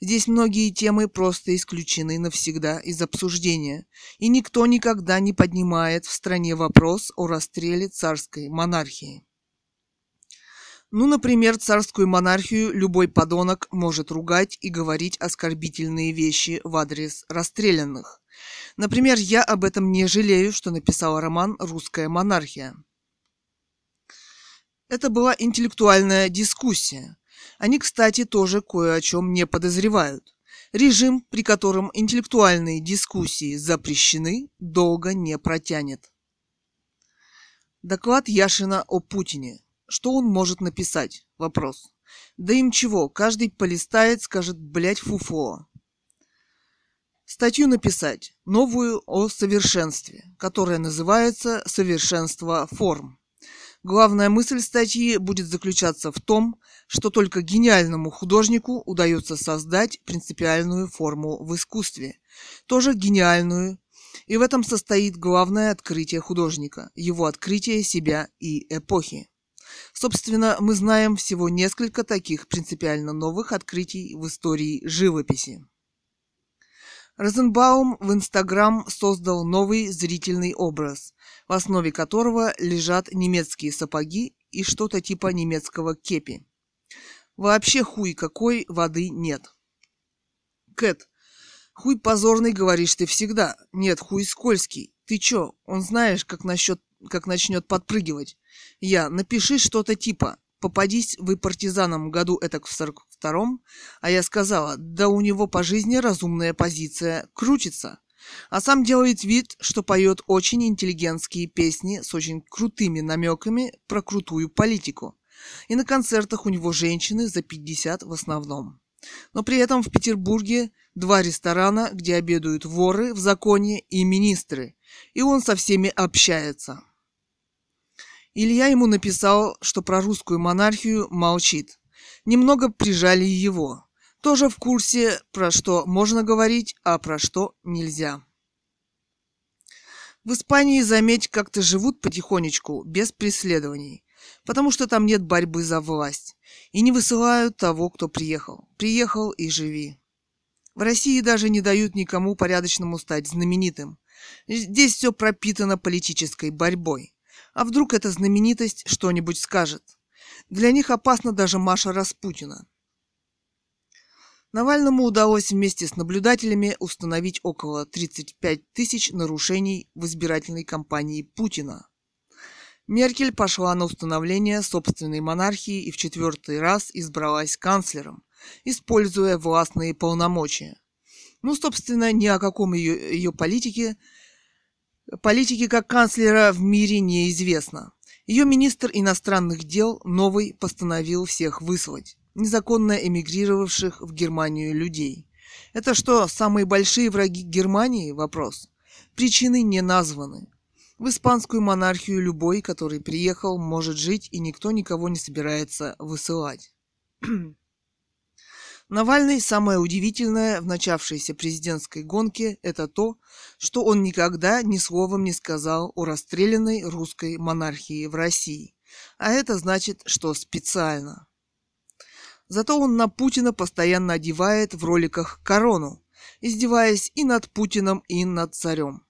Здесь многие темы просто исключены навсегда из обсуждения, и никто никогда не поднимает в стране вопрос о расстреле царской монархии. Ну, например, царскую монархию любой подонок может ругать и говорить оскорбительные вещи в адрес расстрелянных. Например, я об этом не жалею, что написал роман «Русская монархия». Это была интеллектуальная дискуссия. Они, кстати, тоже кое о чем не подозревают. Режим, при котором интеллектуальные дискуссии запрещены, долго не протянет. Доклад Яшина о Путине. Что он может написать? Вопрос. Да им чего, каждый полистает, скажет, блять, фуфо. Статью написать, новую о совершенстве, которая называется «Совершенство форм». Главная мысль статьи будет заключаться в том, что только гениальному художнику удается создать принципиальную форму в искусстве, тоже гениальную, и в этом состоит главное открытие художника, его открытие себя и эпохи. Собственно, мы знаем всего несколько таких принципиально новых открытий в истории живописи. Розенбаум в Инстаграм создал новый зрительный образ, в основе которого лежат немецкие сапоги и что-то типа немецкого кепи. Вообще хуй какой, воды нет. Кэт, хуй позорный, говоришь ты всегда. Нет, хуй скользкий. Ты чё, он знаешь, как насчет, как начнет подпрыгивать. Я, напиши что-то типа попадись вы партизанам году этак в сорок втором, а я сказала, да у него по жизни разумная позиция, крутится. А сам делает вид, что поет очень интеллигентские песни с очень крутыми намеками про крутую политику. И на концертах у него женщины за 50 в основном. Но при этом в Петербурге два ресторана, где обедают воры в законе и министры, и он со всеми общается. Илья ему написал, что про русскую монархию молчит. Немного прижали его. Тоже в курсе, про что можно говорить, а про что нельзя. В Испании, заметь, как-то живут потихонечку, без преследований, потому что там нет борьбы за власть. И не высылают того, кто приехал. Приехал и живи. В России даже не дают никому порядочному стать знаменитым. Здесь все пропитано политической борьбой. А вдруг эта знаменитость что-нибудь скажет? Для них опасна даже Маша Распутина. Навальному удалось вместе с наблюдателями установить около 35 тысяч нарушений в избирательной кампании Путина. Меркель пошла на установление собственной монархии и в четвертый раз избралась канцлером, используя властные полномочия. Ну, собственно, ни о каком ее, ее политике Политики как канцлера в мире неизвестно. Ее министр иностранных дел новый постановил всех выслать, незаконно эмигрировавших в Германию людей. Это что, самые большие враги Германии? Вопрос. Причины не названы. В испанскую монархию любой, который приехал, может жить, и никто никого не собирается высылать. <clears throat> Навальный самое удивительное в начавшейся президентской гонке – это то, что он никогда ни словом не сказал о расстрелянной русской монархии в России. А это значит, что специально. Зато он на Путина постоянно одевает в роликах корону, издеваясь и над Путиным, и над царем.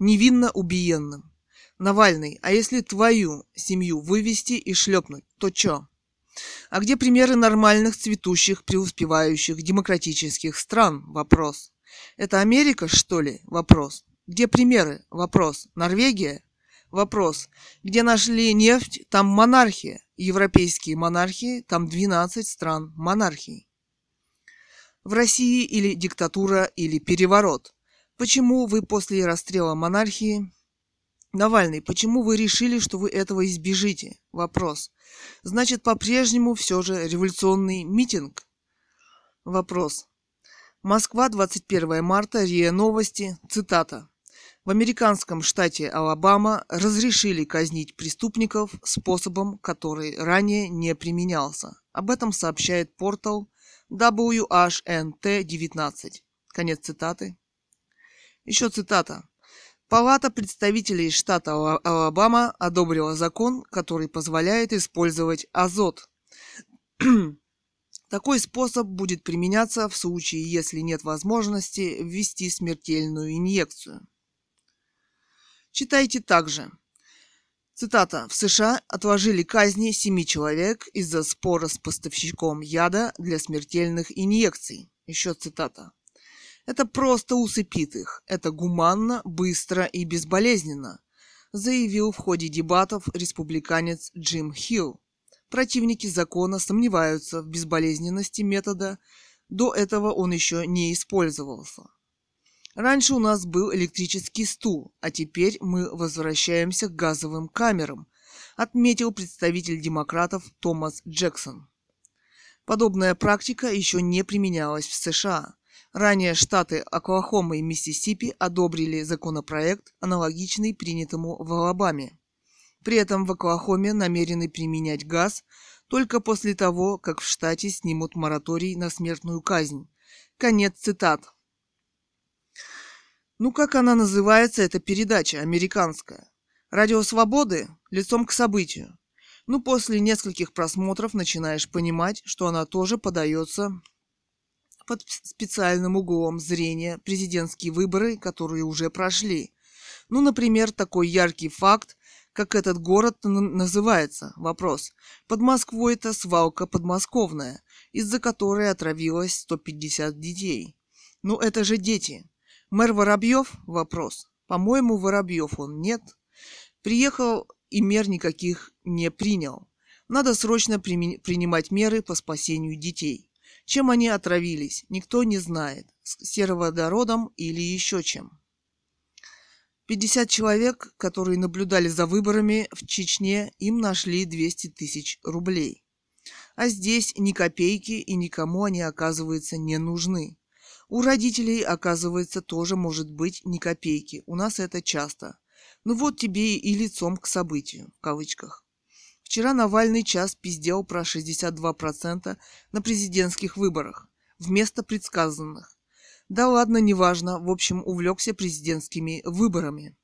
Невинно убиенным. Навальный, а если твою семью вывести и шлепнуть, то чё? А где примеры нормальных, цветущих, преуспевающих, демократических стран? Вопрос. Это Америка, что ли? Вопрос. Где примеры? Вопрос. Норвегия? Вопрос. Где нашли нефть? Там монархия. Европейские монархии, там 12 стран монархий. В России или диктатура, или переворот. Почему вы после расстрела монархии Навальный, почему вы решили, что вы этого избежите? Вопрос. Значит, по-прежнему все же революционный митинг? Вопрос. Москва, 21 марта, РИА Новости, цитата. В американском штате Алабама разрешили казнить преступников способом, который ранее не применялся. Об этом сообщает портал WHNT-19. Конец цитаты. Еще цитата. Палата представителей штата Алабама одобрила закон, который позволяет использовать азот. <clears throat> Такой способ будет применяться в случае, если нет возможности ввести смертельную инъекцию. Читайте также. Цитата. В США отложили казни семи человек из-за спора с поставщиком яда для смертельных инъекций. Еще цитата. Это просто усыпит их. Это гуманно, быстро и безболезненно, заявил в ходе дебатов республиканец Джим Хилл. Противники закона сомневаются в безболезненности метода, до этого он еще не использовался. Раньше у нас был электрический стул, а теперь мы возвращаемся к газовым камерам, отметил представитель демократов Томас Джексон. Подобная практика еще не применялась в США. Ранее штаты Оклахома и Миссисипи одобрили законопроект, аналогичный принятому в Алабаме. При этом в Оклахоме намерены применять газ только после того, как в штате снимут мораторий на смертную казнь. Конец цитат. Ну, как она называется, эта передача, американская? Радио Свободы? Лицом к событию. Ну, после нескольких просмотров начинаешь понимать, что она тоже подается под специальным углом зрения президентские выборы, которые уже прошли. Ну, например, такой яркий факт, как этот город называется? Вопрос. Под Москвой это свалка подмосковная, из-за которой отравилось 150 детей. Ну это же дети. Мэр Воробьев? Вопрос. По-моему, Воробьев он нет. Приехал и мер никаких не принял. Надо срочно при- принимать меры по спасению детей. Чем они отравились, никто не знает. Сероводородом или еще чем. 50 человек, которые наблюдали за выборами в Чечне, им нашли 200 тысяч рублей. А здесь ни копейки и никому они, оказывается, не нужны. У родителей, оказывается, тоже может быть ни копейки. У нас это часто. Ну вот тебе и лицом к событию, в кавычках. Вчера Навальный час пиздел про 62% на президентских выборах, вместо предсказанных. Да ладно, неважно, в общем, увлекся президентскими выборами.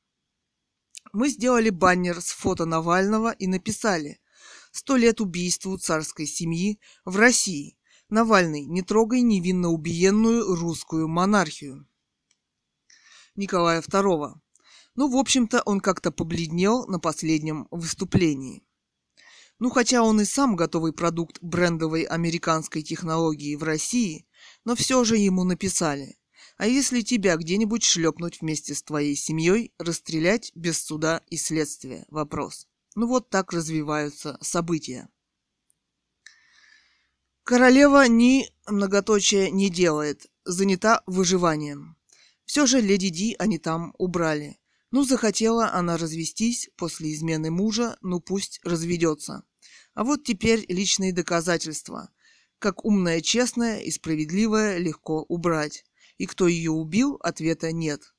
Мы сделали баннер с фото Навального и написали «Сто лет убийству царской семьи в России. Навальный, не трогай невинно убиенную русскую монархию». Николая II. Ну, в общем-то, он как-то побледнел на последнем выступлении. Ну, хотя он и сам готовый продукт брендовой американской технологии в России, но все же ему написали. А если тебя где-нибудь шлепнуть вместе с твоей семьей, расстрелять без суда и следствия? Вопрос. Ну вот так развиваются события. Королева ни многоточия не делает, занята выживанием. Все же леди Ди они там убрали. Ну, захотела она развестись после измены мужа, ну пусть разведется. А вот теперь личные доказательства как умная, честная и справедливая легко убрать. И кто ее убил, ответа нет.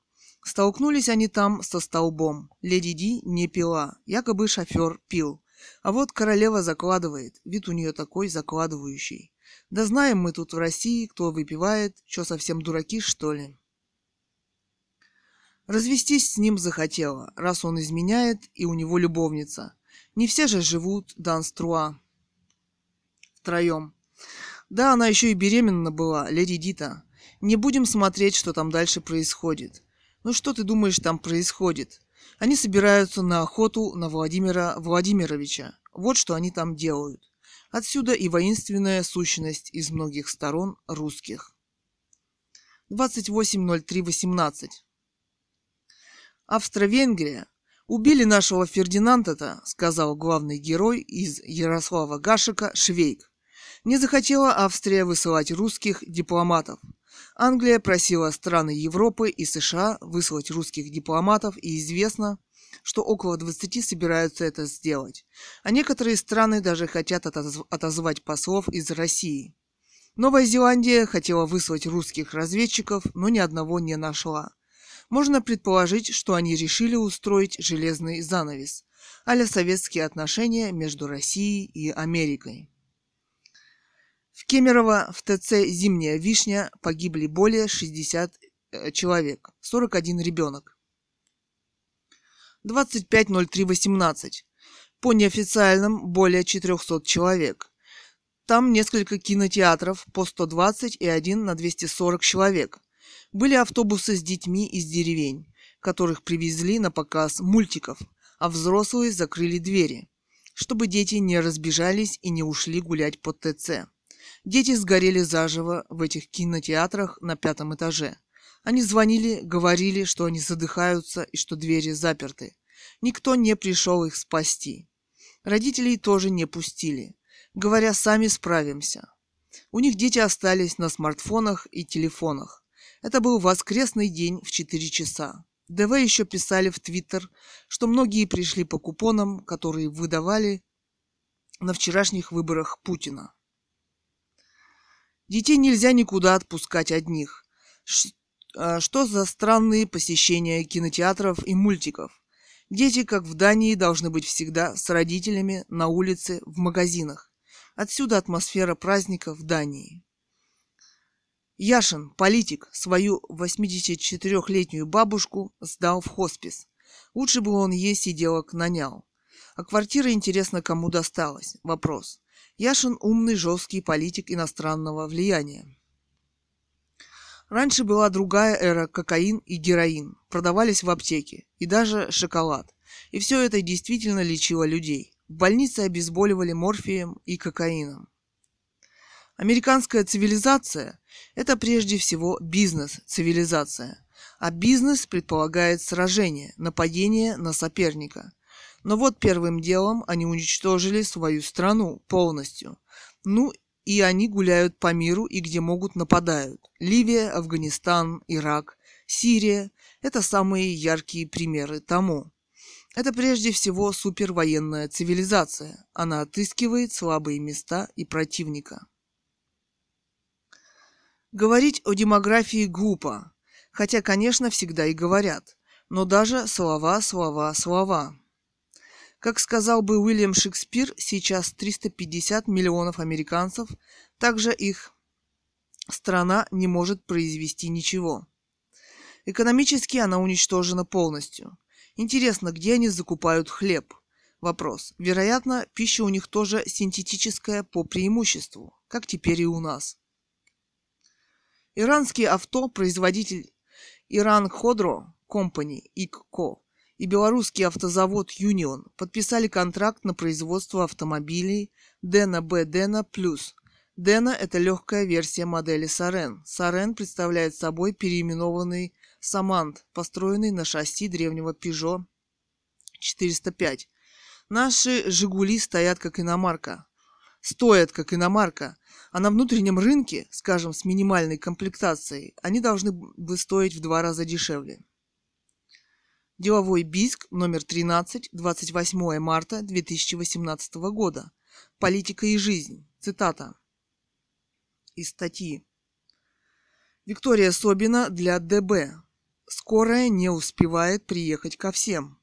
Столкнулись они там со столбом. Леди Ди не пила, якобы шофер пил. А вот королева закладывает, вид у нее такой закладывающий. Да знаем мы тут в России, кто выпивает, что совсем дураки, что ли. Развестись с ним захотела, раз он изменяет, и у него любовница. Не все же живут Данструа втроем. Да, она еще и беременна была, леди Дита. Не будем смотреть, что там дальше происходит. Ну что ты думаешь там происходит? Они собираются на охоту на Владимира Владимировича. Вот что они там делают. Отсюда и воинственная сущность из многих сторон русских. 28.03.18 Австро-Венгрия. Убили нашего Фердинанда-то, сказал главный герой из Ярослава Гашика Швейк. Не захотела Австрия высылать русских дипломатов. Англия просила страны Европы и США выслать русских дипломатов, и известно, что около 20 собираются это сделать. А некоторые страны даже хотят отозвать послов из России. Новая Зеландия хотела выслать русских разведчиков, но ни одного не нашла. Можно предположить, что они решили устроить железный занавес, а советские отношения между Россией и Америкой. В Кемерово в ТЦ «Зимняя вишня» погибли более 60 э, человек, 41 ребенок. 25.03.18. По неофициальным более 400 человек. Там несколько кинотеатров по 120 и один на 240 человек. Были автобусы с детьми из деревень, которых привезли на показ мультиков, а взрослые закрыли двери, чтобы дети не разбежались и не ушли гулять по ТЦ. Дети сгорели заживо в этих кинотеатрах на пятом этаже. Они звонили, говорили, что они задыхаются и что двери заперты. Никто не пришел их спасти. Родителей тоже не пустили, говоря, сами справимся. У них дети остались на смартфонах и телефонах. Это был воскресный день в 4 часа. ДВ еще писали в Твиттер, что многие пришли по купонам, которые выдавали на вчерашних выборах Путина. Детей нельзя никуда отпускать одних. А, что за странные посещения кинотеатров и мультиков? Дети, как в Дании, должны быть всегда с родителями на улице, в магазинах. Отсюда атмосфера праздника в Дании. Яшин, политик, свою 84-летнюю бабушку сдал в хоспис. Лучше бы он ей сиделок нанял. А квартира, интересно, кому досталась? Вопрос. Яшин умный, жесткий политик иностранного влияния. Раньше была другая эра кокаин и героин. Продавались в аптеке. И даже шоколад. И все это действительно лечило людей. В больнице обезболивали морфием и кокаином. Американская цивилизация – это прежде всего бизнес-цивилизация. А бизнес предполагает сражение, нападение на соперника. Но вот первым делом они уничтожили свою страну полностью. Ну и они гуляют по миру и где могут нападают. Ливия, Афганистан, Ирак, Сирия – это самые яркие примеры тому. Это прежде всего супервоенная цивилизация. Она отыскивает слабые места и противника. Говорить о демографии глупо, хотя, конечно, всегда и говорят, но даже слова, слова, слова. Как сказал бы Уильям Шекспир, сейчас 350 миллионов американцев, также их страна не может произвести ничего. Экономически она уничтожена полностью. Интересно, где они закупают хлеб? Вопрос. Вероятно, пища у них тоже синтетическая по преимуществу, как теперь и у нас. Иранский авто, производитель Иран Ходро Company, ИККО, и белорусский автозавод «Юнион» подписали контракт на производство автомобилей Дена Б. Дена Плюс. Дена – это легкая версия модели Сарен. Сарен представляет собой переименованный Самант, построенный на шасси древнего Peugeot 405. Наши «Жигули» стоят как иномарка. Стоят как иномарка. А на внутреннем рынке, скажем, с минимальной комплектацией, они должны бы стоить в два раза дешевле. Деловой Биск, номер 13, 28 марта 2018 года. Политика и жизнь. Цитата из статьи. Виктория Собина для ДБ. Скорая не успевает приехать ко всем.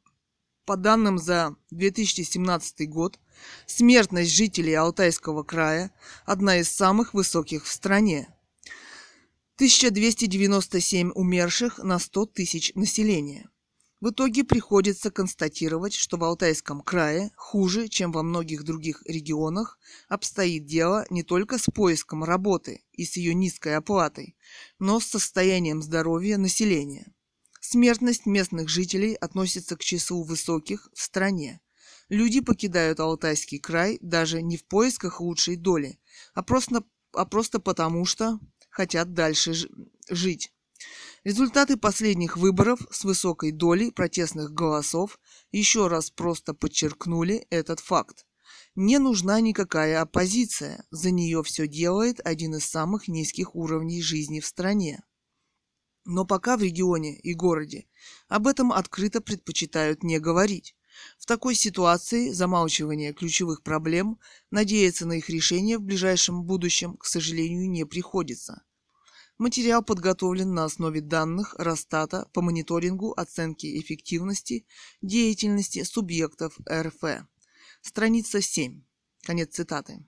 По данным за 2017 год, смертность жителей Алтайского края одна из самых высоких в стране. 1297 умерших на 100 тысяч населения. В итоге приходится констатировать, что в Алтайском крае хуже, чем во многих других регионах, обстоит дело не только с поиском работы и с ее низкой оплатой, но с состоянием здоровья населения. Смертность местных жителей относится к числу высоких в стране. Люди покидают Алтайский край даже не в поисках лучшей доли, а просто, а просто потому, что хотят дальше жить. Результаты последних выборов с высокой долей протестных голосов еще раз просто подчеркнули этот факт. Не нужна никакая оппозиция, за нее все делает один из самых низких уровней жизни в стране. Но пока в регионе и городе об этом открыто предпочитают не говорить. В такой ситуации замалчивание ключевых проблем, надеяться на их решение в ближайшем будущем, к сожалению, не приходится. Материал подготовлен на основе данных Росстата по мониторингу оценки эффективности деятельности субъектов РФ. Страница 7. Конец цитаты.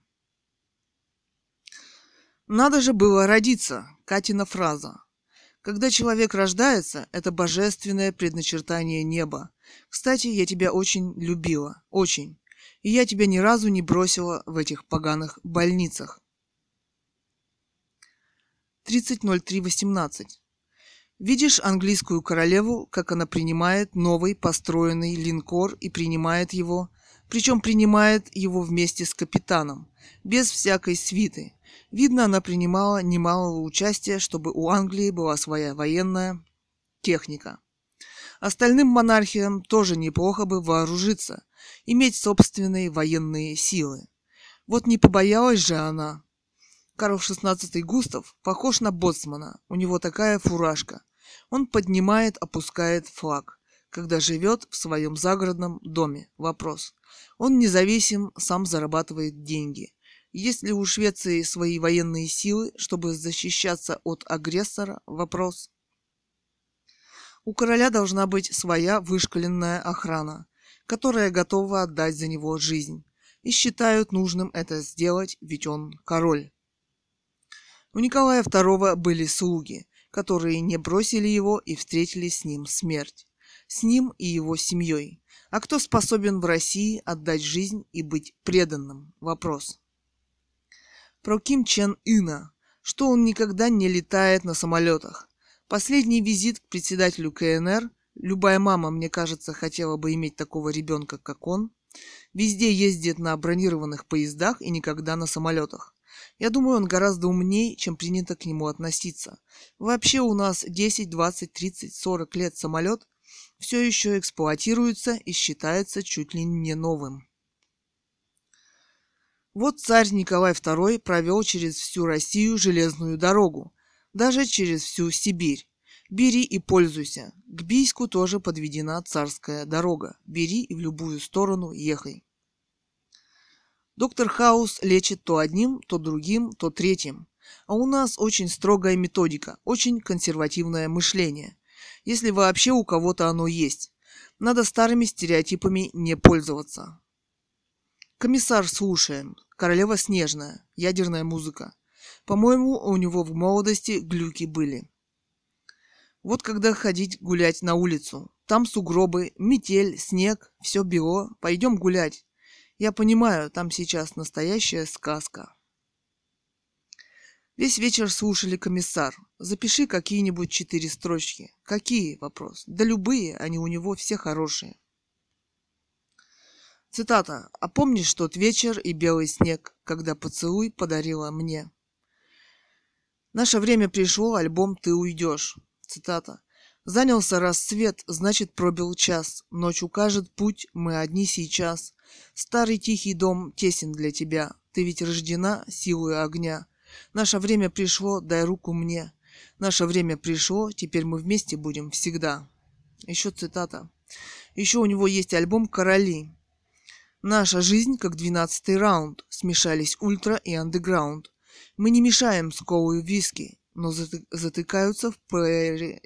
«Надо же было родиться» – Катина фраза. Когда человек рождается, это божественное предначертание неба. Кстати, я тебя очень любила, очень. И я тебя ни разу не бросила в этих поганых больницах. 30.03.18. Видишь английскую королеву, как она принимает новый построенный линкор и принимает его, причем принимает его вместе с капитаном, без всякой свиты, Видно, она принимала немалого участия, чтобы у Англии была своя военная техника. Остальным монархиям тоже неплохо бы вооружиться, иметь собственные военные силы. Вот не побоялась же она. Карл XVI Густав похож на боцмана, у него такая фуражка. Он поднимает, опускает флаг, когда живет в своем загородном доме. Вопрос. Он независим, сам зарабатывает деньги. Есть ли у Швеции свои военные силы, чтобы защищаться от агрессора? Вопрос. У короля должна быть своя вышкаленная охрана, которая готова отдать за него жизнь. И считают нужным это сделать, ведь он король. У Николая II были слуги, которые не бросили его и встретили с ним смерть. С ним и его семьей. А кто способен в России отдать жизнь и быть преданным? Вопрос. Про Ким Чен Ына, что он никогда не летает на самолетах, Последний визит к председателю КНР, любая мама, мне кажется, хотела бы иметь такого ребенка, как он, везде ездит на бронированных поездах и никогда на самолетах. Я думаю, он гораздо умнее, чем принято к нему относиться. Вообще у нас 10, 20, 30, 40 лет самолет все еще эксплуатируется и считается чуть ли не новым. Вот царь Николай II провел через всю Россию железную дорогу, даже через всю Сибирь. Бери и пользуйся. К Бийску тоже подведена царская дорога. Бери и в любую сторону ехай. Доктор Хаус лечит то одним, то другим, то третьим. А у нас очень строгая методика, очень консервативное мышление. Если вообще у кого-то оно есть. Надо старыми стереотипами не пользоваться. Комиссар слушаем. Королева снежная. Ядерная музыка. По-моему, у него в молодости глюки были. Вот когда ходить гулять на улицу. Там сугробы, метель, снег, все бело. Пойдем гулять. Я понимаю, там сейчас настоящая сказка. Весь вечер слушали комиссар. Запиши какие-нибудь четыре строчки. Какие? Вопрос. Да любые, они у него все хорошие. Цитата. «А помнишь тот вечер и белый снег, когда поцелуй подарила мне?» Наше время пришло, альбом «Ты уйдешь». Цитата. Занялся рассвет, значит пробил час. Ночь укажет путь, мы одни сейчас. Старый тихий дом тесен для тебя. Ты ведь рождена силой огня. Наше время пришло, дай руку мне. Наше время пришло, теперь мы вместе будем всегда. Еще цитата. Еще у него есть альбом «Короли». Наша жизнь как двенадцатый раунд. Смешались ультра и андеграунд. Мы не мешаем сколую виски, но затыкаются в плеере,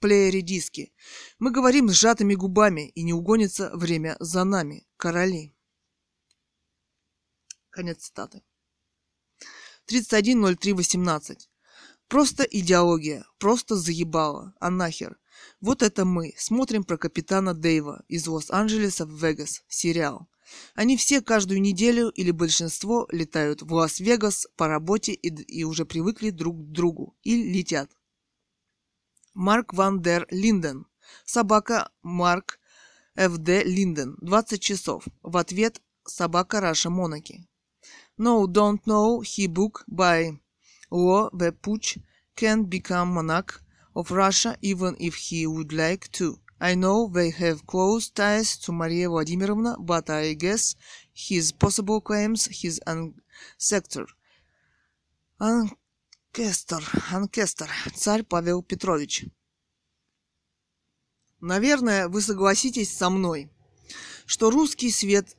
плеере диски. Мы говорим сжатыми губами, и не угонится время за нами, короли. Конец цитаты. 31.03.18. Просто идеология, просто заебало, а нахер. Вот это мы, смотрим про капитана Дэйва из Лос-Анджелеса в Вегас, сериал. Они все каждую неделю или большинство летают в Лас-Вегас по работе и, и уже привыкли друг к другу и летят. Марк Ван дер Линден. Собака Марк Ф.Д. Линден. 20 часов. В ответ собака Раша Монаки. No, don't know, he book by law the putsch can become monarch of Russia even if he would like to. I know they have close ties to Maria Vladimirovna, but I guess his possible claims his ancestor. Анкестер, Анкестер, царь Павел Петрович. Наверное, вы согласитесь со мной, что русский свет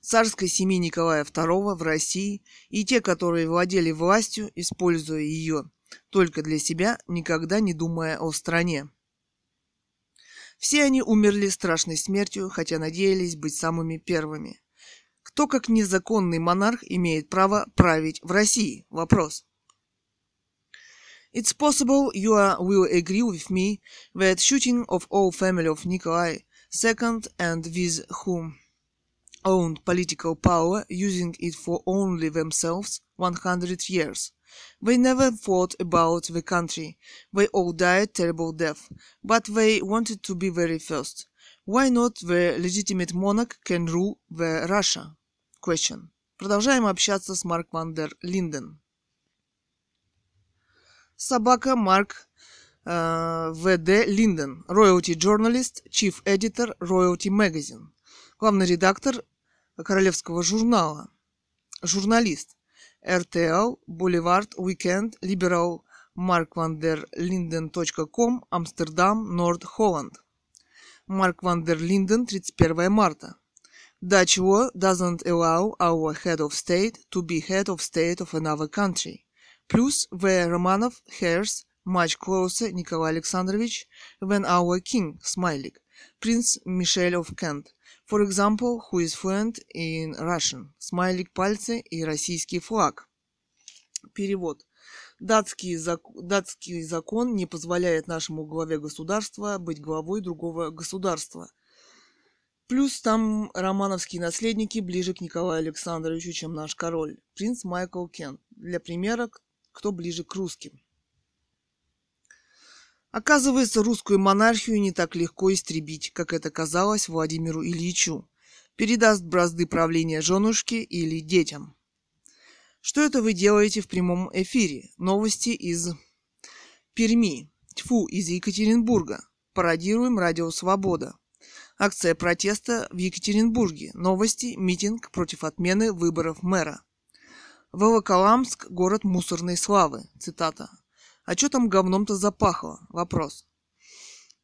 царской семьи Николая II в России и те, которые владели властью, используя ее только для себя, никогда не думая о стране. Все они умерли страшной смертью, хотя надеялись быть самыми первыми. Кто, как незаконный монарх, имеет право править в России? Вопрос. It's possible you will agree with me that shooting of all family of Nikolai II and with whom owned political power, using it for only themselves 100 years, They never thought about the country. They all died terrible death. But they wanted to be very first. Why not the legitimate monarch can rule the Russia? Question. Продолжаем общаться с Марк Ван дер Линден. Собака Марк э, В.Д. Линден, royalty journalist, chief editor Royalty Magazine, главный редактор Королевского журнала, журналист, RTL, Boulevard, Weekend, Liberal, Марк Ван дер Линден.ком, Амстердам, Норд Холланд. Марк Ван дер Линден, 31 марта. Dutch law doesn't allow our head of state to be head of state of another country. Plus, the Romanov heirs much closer Nikolai Alexandrovich than our king, Smiley, Prince Michel of Kent, for example, who is fluent in Russian. Смайлик пальцы и российский флаг. Перевод. Датский, зак... Датский закон не позволяет нашему главе государства быть главой другого государства. Плюс там романовские наследники ближе к Николаю Александровичу, чем наш король, принц Майкл Кент. Для примера, кто ближе к русским. Оказывается, русскую монархию не так легко истребить, как это казалось Владимиру Ильичу. Передаст бразды правления женушке или детям. Что это вы делаете в прямом эфире? Новости из Перми. Тьфу, из Екатеринбурга. Пародируем Радио Свобода. Акция протеста в Екатеринбурге. Новости. Митинг против отмены выборов мэра. Волоколамск – город мусорной славы. Цитата. А что там говном-то запахло? Вопрос.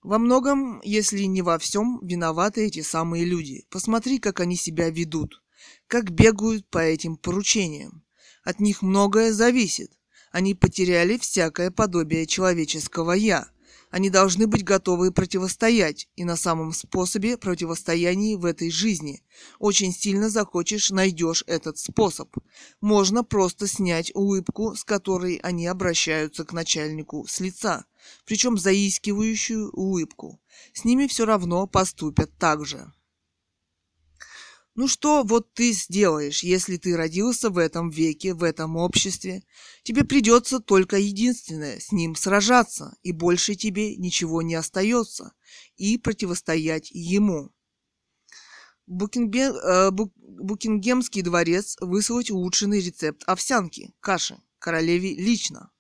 Во многом, если не во всем, виноваты эти самые люди. Посмотри, как они себя ведут. Как бегают по этим поручениям. От них многое зависит. Они потеряли всякое подобие человеческого «я». Они должны быть готовы противостоять, и на самом способе противостояния в этой жизни. Очень сильно захочешь, найдешь этот способ. Можно просто снять улыбку, с которой они обращаются к начальнику с лица, причем заискивающую улыбку. С ними все равно поступят так же. Ну что вот ты сделаешь, если ты родился в этом веке, в этом обществе? Тебе придется только единственное – с ним сражаться, и больше тебе ничего не остается, и противостоять ему. Букингем, э, Букингемский дворец выслать улучшенный рецепт овсянки, каши, королеве лично.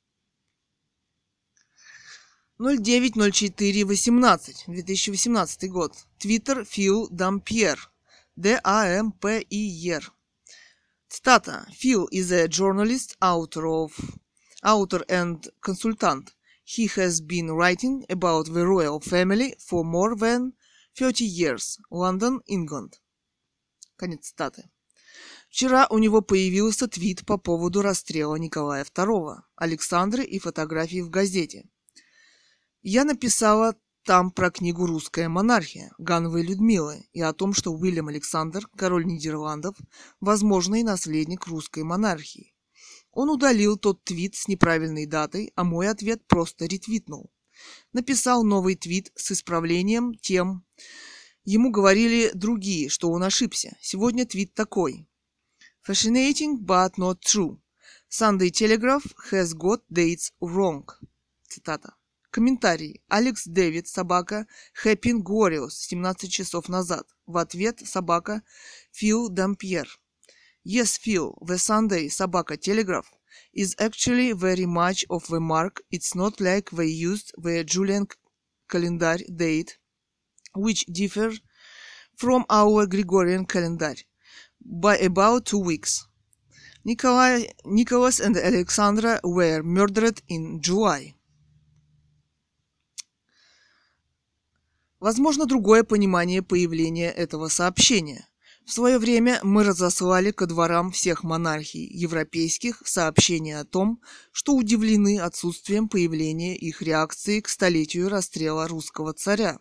090418, 2018 год. Твиттер Фил Дампьер. D-A-M-P-I-R. Цитата. Phil is a journalist, author of author and consultant. He has been writing about the royal family for more than 30 years. London, England. Конец цитаты. Вчера у него появился твит по поводу расстрела Николая II, Александры и фотографии в газете. Я написала там про книгу «Русская монархия» Гановой Людмилы и о том, что Уильям Александр, король Нидерландов, возможный наследник русской монархии. Он удалил тот твит с неправильной датой, а мой ответ просто ретвитнул. Написал новый твит с исправлением тем. Ему говорили другие, что он ошибся. Сегодня твит такой. Fascinating, but not true. Sunday Telegraph has got dates wrong. Цитата. Комментарий. Алекс Дэвид, собака Хэппин Гориус, 17 часов назад. В ответ собака Фил Дампьер. Yes, Phil, the Sunday собака Telegraph is actually very much of the mark. It's not like they used the Julian calendar date, which differ from our Gregorian calendar by about two weeks. Nikolai, Nicholas and Alexandra were murdered in July. Возможно, другое понимание появления этого сообщения. В свое время мы разослали ко дворам всех монархий европейских сообщения о том, что удивлены отсутствием появления их реакции к столетию расстрела русского царя.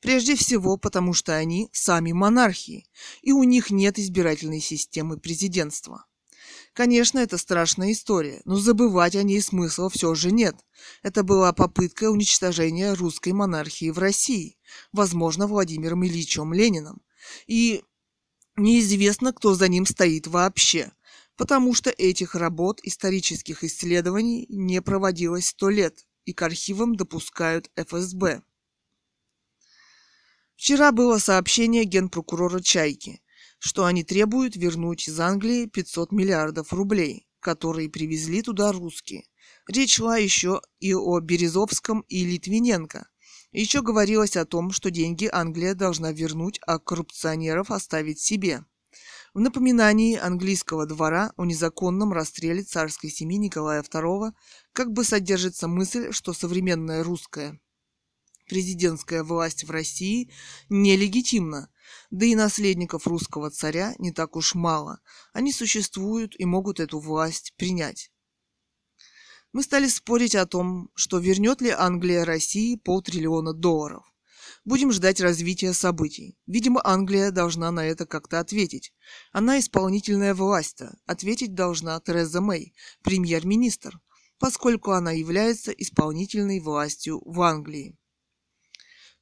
Прежде всего, потому что они сами монархии, и у них нет избирательной системы президентства. Конечно, это страшная история, но забывать о ней смысла все же нет. Это была попытка уничтожения русской монархии в России, возможно, Владимиром Ильичем Лениным. И неизвестно, кто за ним стоит вообще, потому что этих работ исторических исследований не проводилось сто лет, и к архивам допускают ФСБ. Вчера было сообщение генпрокурора Чайки – что они требуют вернуть из Англии 500 миллиардов рублей, которые привезли туда русские. Речь шла еще и о Березовском и Литвиненко. Еще говорилось о том, что деньги Англия должна вернуть, а коррупционеров оставить себе. В напоминании английского двора о незаконном расстреле царской семьи Николая II как бы содержится мысль, что современная русская президентская власть в России нелегитимна, да и наследников русского царя не так уж мало. Они существуют и могут эту власть принять. Мы стали спорить о том, что вернет ли Англия России полтриллиона долларов. Будем ждать развития событий. Видимо, Англия должна на это как-то ответить. Она исполнительная власть-то. Ответить должна Тереза Мэй, премьер-министр, поскольку она является исполнительной властью в Англии.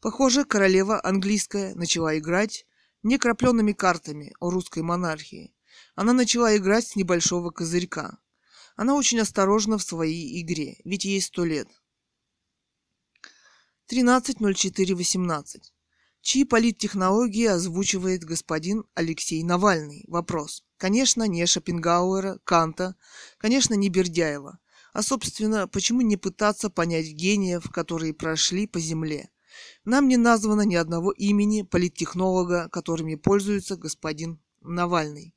Похоже, королева английская начала играть некрапленными картами о русской монархии. Она начала играть с небольшого козырька. Она очень осторожна в своей игре, ведь ей сто лет. 13.04.18. Чьи политтехнологии озвучивает господин Алексей Навальный? Вопрос. Конечно, не Шопенгауэра, Канта, конечно, не Бердяева. А, собственно, почему не пытаться понять гениев, которые прошли по земле? Нам не названо ни одного имени политтехнолога, которыми пользуется господин Навальный.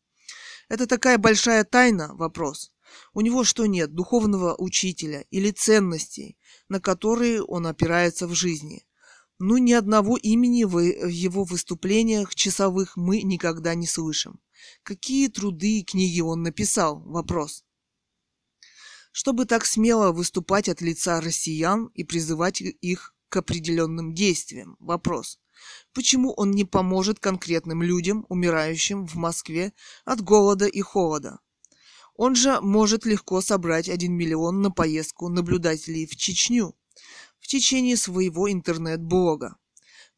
Это такая большая тайна? Вопрос. У него что нет, духовного учителя или ценностей, на которые он опирается в жизни. Ну, ни одного имени в его выступлениях часовых мы никогда не слышим. Какие труды и книги он написал? Вопрос. Чтобы так смело выступать от лица россиян и призывать их к определенным действиям. Вопрос. Почему он не поможет конкретным людям, умирающим в Москве от голода и холода? Он же может легко собрать 1 миллион на поездку наблюдателей в Чечню в течение своего интернет-блога.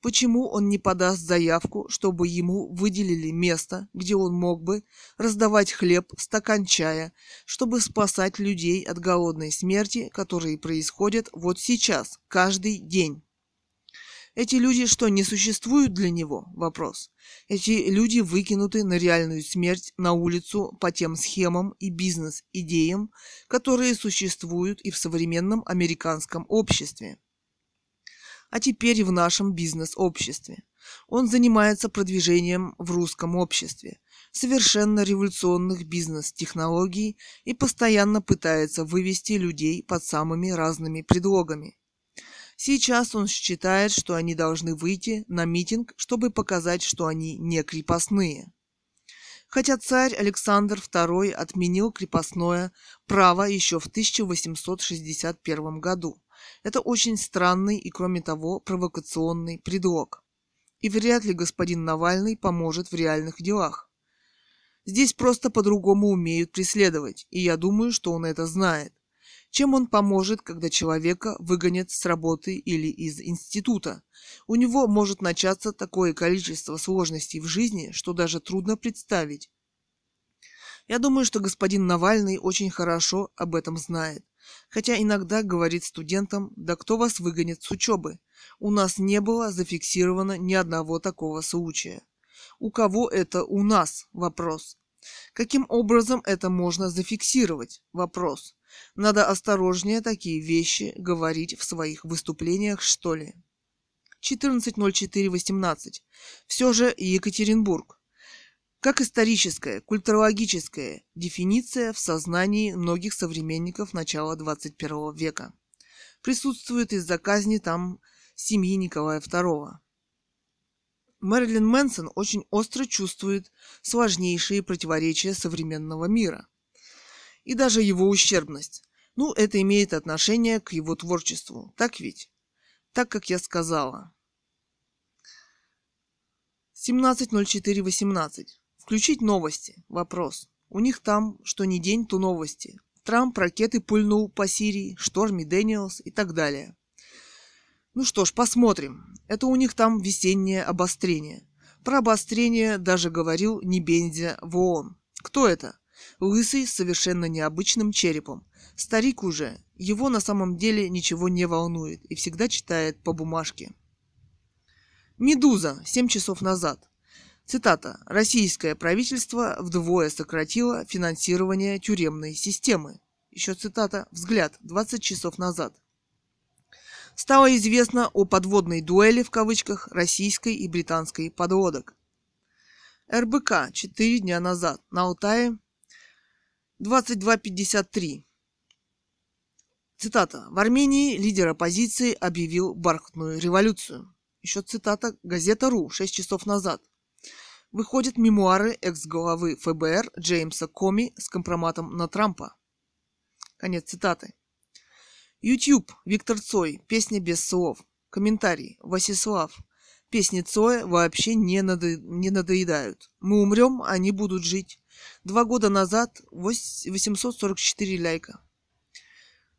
Почему он не подаст заявку, чтобы ему выделили место, где он мог бы раздавать хлеб, стакан чая, чтобы спасать людей от голодной смерти, которые происходят вот сейчас, каждый день? Эти люди что, не существуют для него? Вопрос. Эти люди выкинуты на реальную смерть на улицу по тем схемам и бизнес-идеям, которые существуют и в современном американском обществе. А теперь и в нашем бизнес-обществе. Он занимается продвижением в русском обществе совершенно революционных бизнес-технологий и постоянно пытается вывести людей под самыми разными предлогами – Сейчас он считает, что они должны выйти на митинг, чтобы показать, что они не крепостные. Хотя царь Александр II отменил крепостное право еще в 1861 году. Это очень странный и, кроме того, провокационный предлог. И вряд ли господин Навальный поможет в реальных делах. Здесь просто по-другому умеют преследовать, и я думаю, что он это знает. Чем он поможет, когда человека выгонят с работы или из института? У него может начаться такое количество сложностей в жизни, что даже трудно представить. Я думаю, что господин Навальный очень хорошо об этом знает. Хотя иногда говорит студентам, да кто вас выгонит с учебы? У нас не было зафиксировано ни одного такого случая. У кого это у нас? Вопрос. Каким образом это можно зафиксировать? Вопрос. Надо осторожнее такие вещи говорить в своих выступлениях, что ли. 14.04.18. Все же Екатеринбург. Как историческая, культурологическая дефиниция в сознании многих современников начала 21 века. Присутствует из-за казни там семьи Николая II. Мэрилин Мэнсон очень остро чувствует сложнейшие противоречия современного мира – и даже его ущербность. Ну, это имеет отношение к его творчеству, так ведь? Так, как я сказала. 17.04.18. Включить новости. Вопрос. У них там, что ни день, то новости. Трамп ракеты пульнул по Сирии, Шторми Дэниелс и так далее. Ну что ж, посмотрим. Это у них там весеннее обострение. Про обострение даже говорил Небензя в ООН. Кто это? Лысый с совершенно необычным черепом. Старик уже. Его на самом деле ничего не волнует и всегда читает по бумажке. «Медуза. Семь часов назад». Цитата. «Российское правительство вдвое сократило финансирование тюремной системы». Еще цитата «Взгляд. 20 часов назад». Стало известно о подводной дуэли в кавычках российской и британской подводок. РБК 4 дня назад на Алтае 22.53. Цитата. В Армении лидер оппозиции объявил бархатную революцию. Еще цитата. Газета РУ 6 часов назад. Выходят мемуары экс-главы ФБР Джеймса Коми с компроматом на Трампа. Конец цитаты. YouTube. Виктор Цой. Песня без слов. Комментарий. Васислав. Песни Цоя вообще не, надо... не надоедают. Мы умрем, они будут жить. Два года назад 844 ляйка.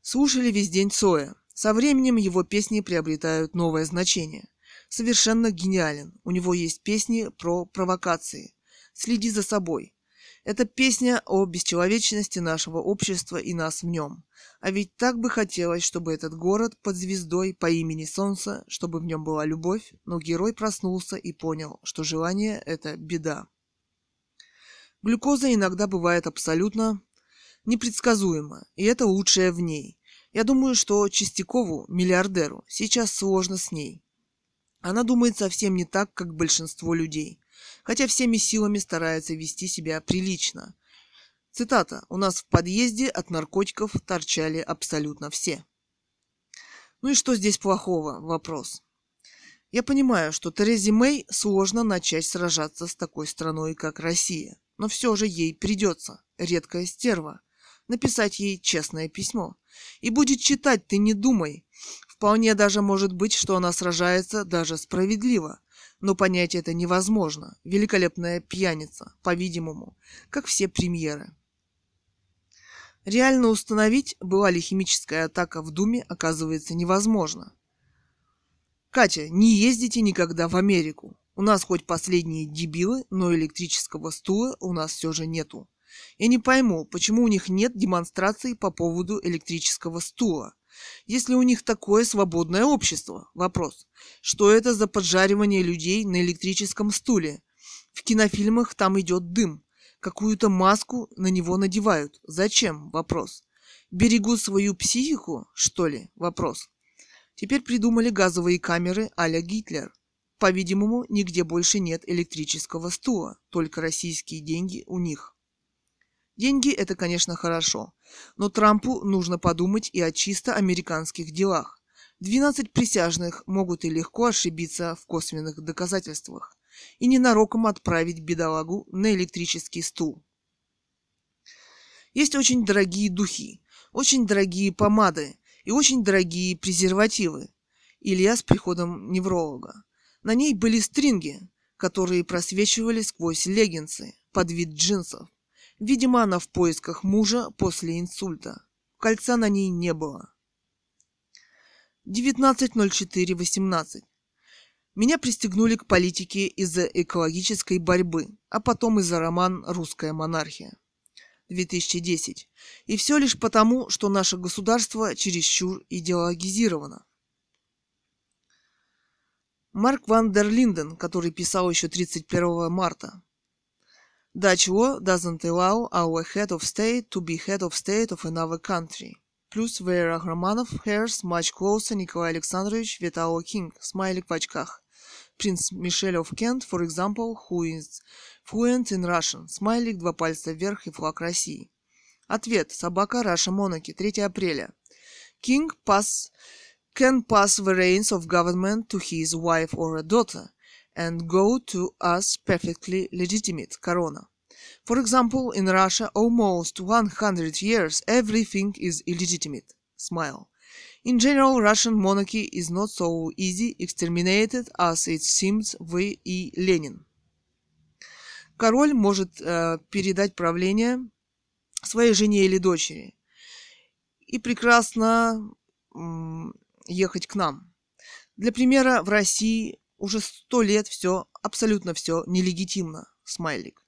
Слушали весь день Цоя. Со временем его песни приобретают новое значение. Совершенно гениален. У него есть песни про провокации. Следи за собой. Это песня о бесчеловечности нашего общества и нас в нем. А ведь так бы хотелось, чтобы этот город под звездой по имени Солнце, чтобы в нем была любовь, но герой проснулся и понял, что желание – это беда. Глюкоза иногда бывает абсолютно непредсказуема, и это лучшее в ней. Я думаю, что Чистякову, миллиардеру, сейчас сложно с ней. Она думает совсем не так, как большинство людей хотя всеми силами старается вести себя прилично. Цитата. «У нас в подъезде от наркотиков торчали абсолютно все». Ну и что здесь плохого? Вопрос. Я понимаю, что Терезе Мэй сложно начать сражаться с такой страной, как Россия. Но все же ей придется, редкая стерва, написать ей честное письмо. И будет читать, ты не думай. Вполне даже может быть, что она сражается даже справедливо но понять это невозможно. Великолепная пьяница, по-видимому, как все премьеры. Реально установить, была ли химическая атака в Думе, оказывается невозможно. Катя, не ездите никогда в Америку. У нас хоть последние дебилы, но электрического стула у нас все же нету. Я не пойму, почему у них нет демонстраций по поводу электрического стула. Если у них такое свободное общество? Вопрос. Что это за поджаривание людей на электрическом стуле? В кинофильмах там идет дым. Какую-то маску на него надевают. Зачем? Вопрос. Берегут свою психику, что ли? Вопрос. Теперь придумали газовые камеры а-ля Гитлер. По-видимому, нигде больше нет электрического стула, только российские деньги у них. Деньги – это, конечно, хорошо, но Трампу нужно подумать и о чисто американских делах. 12 присяжных могут и легко ошибиться в косвенных доказательствах и ненароком отправить бедолагу на электрический стул. Есть очень дорогие духи, очень дорогие помады и очень дорогие презервативы. Илья с приходом невролога. На ней были стринги, которые просвечивали сквозь леггинсы под вид джинсов. Видимо, она в поисках мужа после инсульта. Кольца на ней не было. 19.04.18. Меня пристегнули к политике из-за экологической борьбы, а потом из-за роман «Русская монархия». 2010. И все лишь потому, что наше государство чересчур идеологизировано. Марк Ван дер Линден, который писал еще 31 марта, Dutch doesn't allow our head of state to be head of state of another country. Плюс Вера Романов hairs much closer Николай Александрович our king, смайлик в очках. Принц Мишель of Kent, for example, who is fluent in Russian, смайлик, два пальца вверх и флаг России. Ответ. Собака Раша Монаки, 3 апреля. King pass, can pass the reins of government to his wife or a daughter and go to us perfectly legitimate corona. For example, in Russia, almost 100 years, everything is illegitimate. Smile. In general, Russian monarchy is not so easy exterminated as it seems в и Ленин. Король может э, передать правление своей жене или дочери и прекрасно э, ехать к нам. Для примера, в России уже сто лет все, абсолютно все нелегитимно. Смайлик.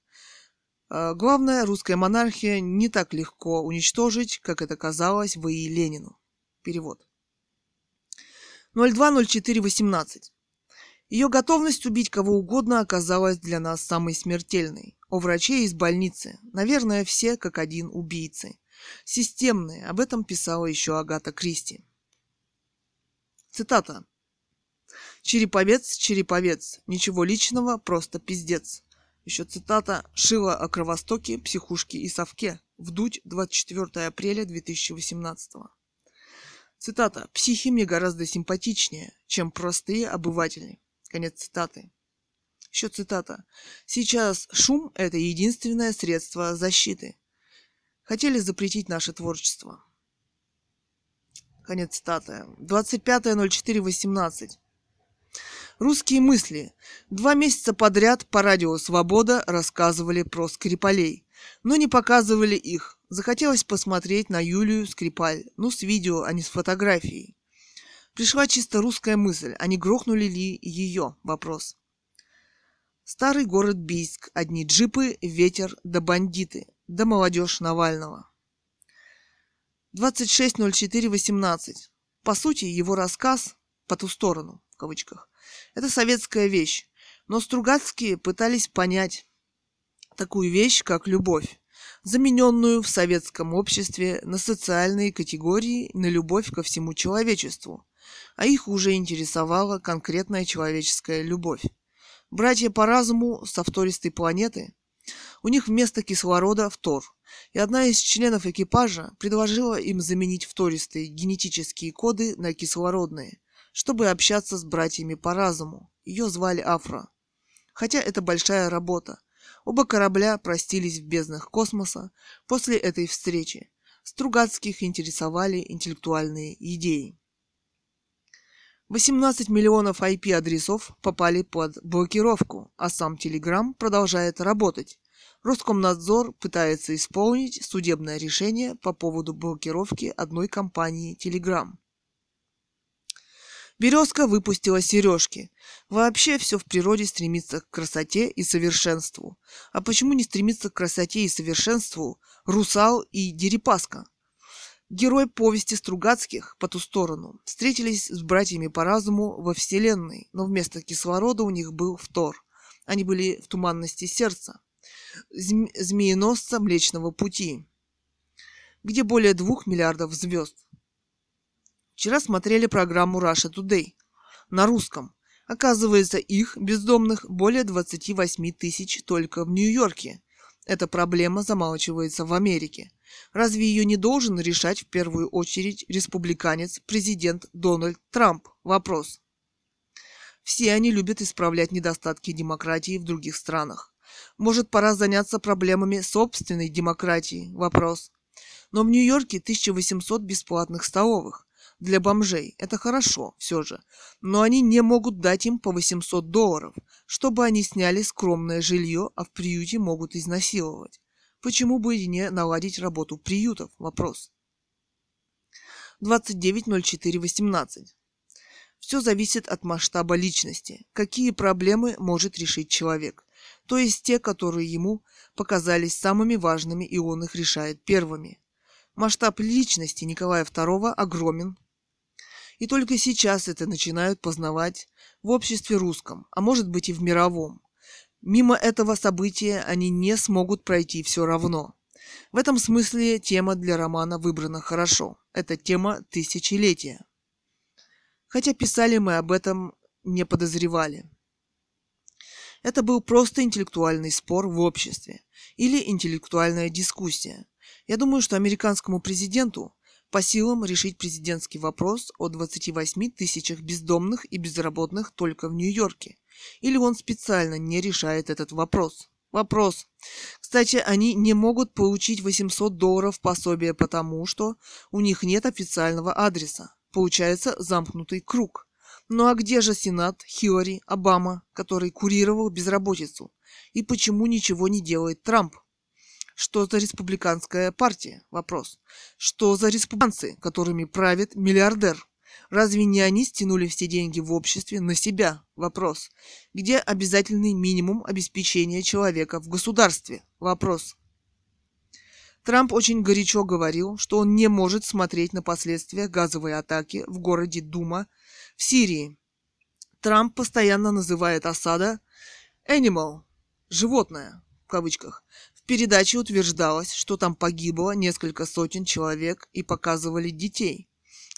А, главное, русская монархия не так легко уничтожить, как это казалось в и Ленину. Перевод. 020418. Ее готовность убить кого угодно оказалась для нас самой смертельной. О враче из больницы. Наверное, все как один убийцы. Системные. Об этом писала еще Агата Кристи. Цитата. Череповец, череповец. Ничего личного, просто пиздец. Еще цитата Шила о Кровостоке, Психушке и Совке. Вдуть, 24 апреля 2018 Цитата. «Психи мне гораздо симпатичнее, чем простые обыватели». Конец цитаты. Еще цитата. «Сейчас шум – это единственное средство защиты. Хотели запретить наше творчество». Конец цитаты. 25.04.18. Русские мысли. Два месяца подряд по радио «Свобода» рассказывали про Скрипалей, но не показывали их. Захотелось посмотреть на Юлию Скрипаль, ну с видео, а не с фотографией. Пришла чисто русская мысль, а не грохнули ли ее? Вопрос. Старый город Бийск. Одни джипы, ветер да бандиты. Да молодежь Навального. 26.04.18. По сути, его рассказ «по ту сторону» в кавычках это советская вещь. Но Стругацкие пытались понять такую вещь, как любовь, замененную в советском обществе на социальные категории, на любовь ко всему человечеству. А их уже интересовала конкретная человеческая любовь. Братья по разуму со втористой планеты, у них вместо кислорода фтор, и одна из членов экипажа предложила им заменить втористые генетические коды на кислородные, чтобы общаться с братьями по разуму. Ее звали Афра. Хотя это большая работа. Оба корабля простились в безднах космоса после этой встречи. Стругацких интересовали интеллектуальные идеи. 18 миллионов IP-адресов попали под блокировку, а сам Telegram продолжает работать. Роскомнадзор пытается исполнить судебное решение по поводу блокировки одной компании Telegram. Березка выпустила сережки. Вообще все в природе стремится к красоте и совершенству. А почему не стремится к красоте и совершенству русал и дерипаска? Герой повести Стругацких по ту сторону встретились с братьями по разуму во Вселенной, но вместо кислорода у них был фтор. Они были в туманности сердца, зме- змееносца Млечного Пути, где более двух миллиардов звезд. Вчера смотрели программу Russia Today на русском. Оказывается, их, бездомных, более 28 тысяч только в Нью-Йорке. Эта проблема замалчивается в Америке. Разве ее не должен решать в первую очередь республиканец, президент Дональд Трамп? Вопрос. Все они любят исправлять недостатки демократии в других странах. Может, пора заняться проблемами собственной демократии? Вопрос. Но в Нью-Йорке 1800 бесплатных столовых для бомжей. Это хорошо, все же. Но они не могут дать им по 800 долларов, чтобы они сняли скромное жилье, а в приюте могут изнасиловать. Почему бы и не наладить работу приютов? Вопрос. 29.04.18. Все зависит от масштаба личности. Какие проблемы может решить человек? То есть те, которые ему показались самыми важными, и он их решает первыми. Масштаб личности Николая II огромен, и только сейчас это начинают познавать в обществе русском, а может быть и в мировом. Мимо этого события они не смогут пройти все равно. В этом смысле тема для романа выбрана хорошо. Это тема тысячелетия. Хотя писали мы об этом не подозревали. Это был просто интеллектуальный спор в обществе или интеллектуальная дискуссия. Я думаю, что американскому президенту по силам решить президентский вопрос о 28 тысячах бездомных и безработных только в Нью-Йорке. Или он специально не решает этот вопрос. Вопрос. Кстати, они не могут получить 800 долларов пособия потому, что у них нет официального адреса. Получается замкнутый круг. Ну а где же Сенат, Хиллари, Обама, который курировал безработицу? И почему ничего не делает Трамп? Что за республиканская партия? Вопрос. Что за республиканцы, которыми правит миллиардер? Разве не они стянули все деньги в обществе на себя? Вопрос. Где обязательный минимум обеспечения человека в государстве? Вопрос. Трамп очень горячо говорил, что он не может смотреть на последствия газовой атаки в городе Дума в Сирии. Трамп постоянно называет осада «animal» – «животное» в кавычках передаче утверждалось, что там погибло несколько сотен человек и показывали детей.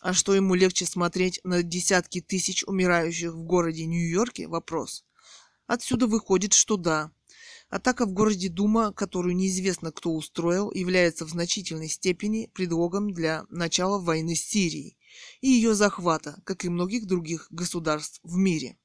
А что ему легче смотреть на десятки тысяч умирающих в городе Нью-Йорке – вопрос. Отсюда выходит, что да. Атака в городе Дума, которую неизвестно кто устроил, является в значительной степени предлогом для начала войны с Сирией и ее захвата, как и многих других государств в мире.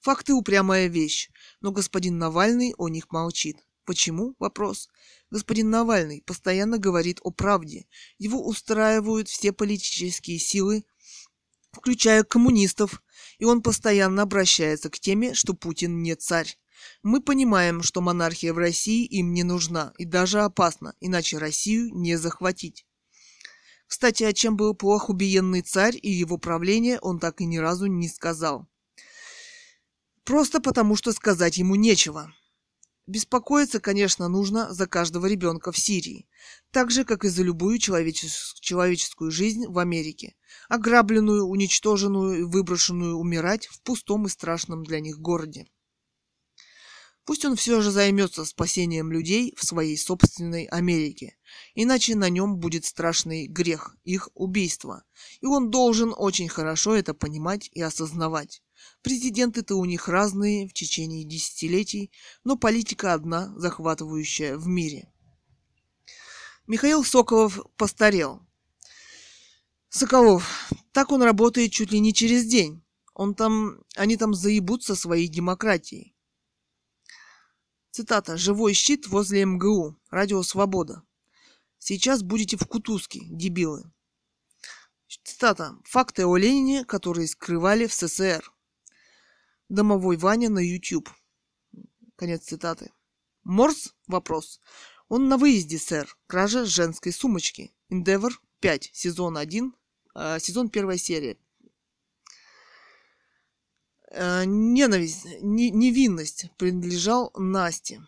Факты – упрямая вещь, но господин Навальный о них молчит. Почему? Вопрос. Господин Навальный постоянно говорит о правде. Его устраивают все политические силы, включая коммунистов, и он постоянно обращается к теме, что Путин не царь. Мы понимаем, что монархия в России им не нужна и даже опасна, иначе Россию не захватить. Кстати, о чем был плох убиенный царь и его правление, он так и ни разу не сказал. Просто потому, что сказать ему нечего. Беспокоиться, конечно, нужно за каждого ребенка в Сирии, так же, как и за любую человечес- человеческую жизнь в Америке, ограбленную, уничтоженную и выброшенную умирать в пустом и страшном для них городе. Пусть он все же займется спасением людей в своей собственной Америке, иначе на нем будет страшный грех, их убийство, и он должен очень хорошо это понимать и осознавать. Президенты-то у них разные в течение десятилетий, но политика одна, захватывающая в мире. Михаил Соколов постарел. Соколов, так он работает чуть ли не через день. Он там, они там заебутся своей демократией. Цитата. «Живой щит возле МГУ. Радио Свобода. Сейчас будете в Кутузке, дебилы». Цитата. «Факты о Ленине, которые скрывали в СССР. Домовой Ваня на YouTube. Конец цитаты. Морс? Вопрос. Он на выезде, сэр. Кража женской сумочки. Endeavor 5. Сезон 1. Э, сезон 1 серия. Э, ненависть, не, невинность принадлежал Насте.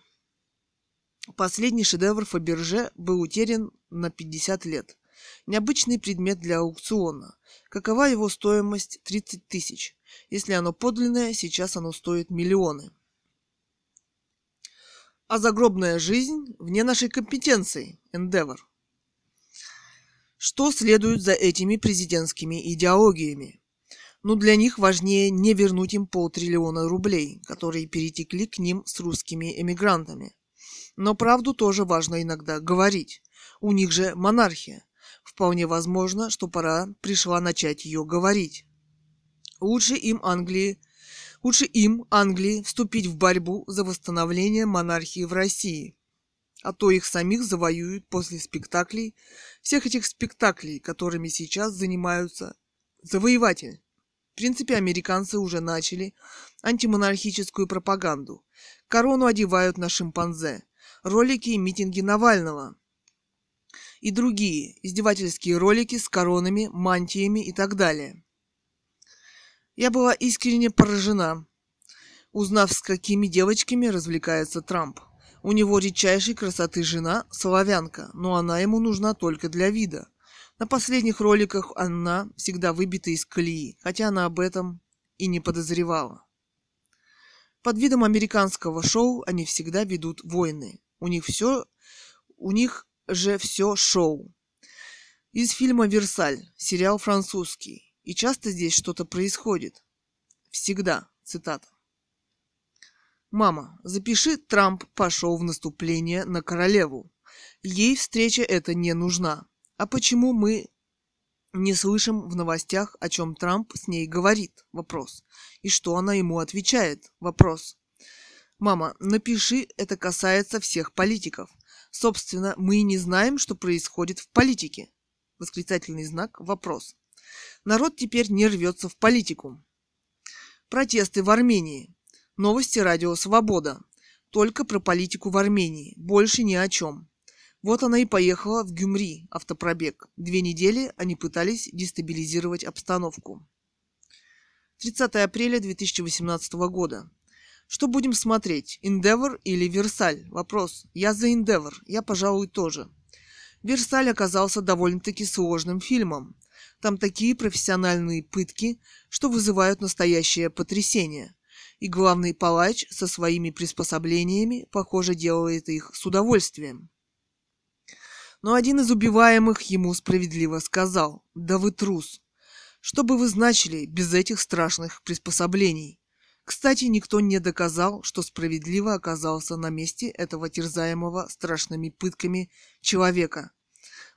Последний шедевр Фаберже был утерян на 50 лет. Необычный предмет для аукциона. Какова его стоимость? 30 тысяч. Если оно подлинное, сейчас оно стоит миллионы. А загробная жизнь вне нашей компетенции. Endeavor. Что следует за этими президентскими идеологиями? Ну, для них важнее не вернуть им полтриллиона рублей, которые перетекли к ним с русскими эмигрантами. Но правду тоже важно иногда говорить. У них же монархия. Вполне возможно, что пора пришла начать ее говорить. Лучше им Англии, лучше им, Англии, вступить в борьбу за восстановление монархии в России. А то их самих завоюют после спектаклей, всех этих спектаклей, которыми сейчас занимаются завоеватели. В принципе, американцы уже начали антимонархическую пропаганду. Корону одевают на шимпанзе. Ролики и митинги Навального. И другие издевательские ролики с коронами, мантиями и так далее. Я была искренне поражена, узнав, с какими девочками развлекается Трамп. У него редчайшей красоты жена, славянка, но она ему нужна только для вида. На последних роликах она всегда выбита из колеи, хотя она об этом и не подозревала. Под видом американского шоу они всегда ведут войны. У них все, у них же все шоу. Из фильма «Версаль», сериал французский. И часто здесь что-то происходит. Всегда. Цитата. «Мама, запиши, Трамп пошел в наступление на королеву. Ей встреча эта не нужна. А почему мы не слышим в новостях, о чем Трамп с ней говорит? Вопрос. И что она ему отвечает? Вопрос. Мама, напиши, это касается всех политиков. Собственно, мы не знаем, что происходит в политике. Восклицательный знак. Вопрос. Народ теперь не рвется в политику. Протесты в Армении. Новости радио «Свобода». Только про политику в Армении. Больше ни о чем. Вот она и поехала в Гюмри, автопробег. Две недели они пытались дестабилизировать обстановку. 30 апреля 2018 года. Что будем смотреть, Endeavor или Версаль? Вопрос. Я за Endeavor, я, пожалуй, тоже. Версаль оказался довольно-таки сложным фильмом. Там такие профессиональные пытки, что вызывают настоящее потрясение. и главный палач со своими приспособлениями, похоже, делает их с удовольствием. Но один из убиваемых ему справедливо сказал, «Да вы трус! Что бы вы значили без этих страшных приспособлений?» Кстати, никто не доказал, что справедливо оказался на месте этого терзаемого страшными пытками человека.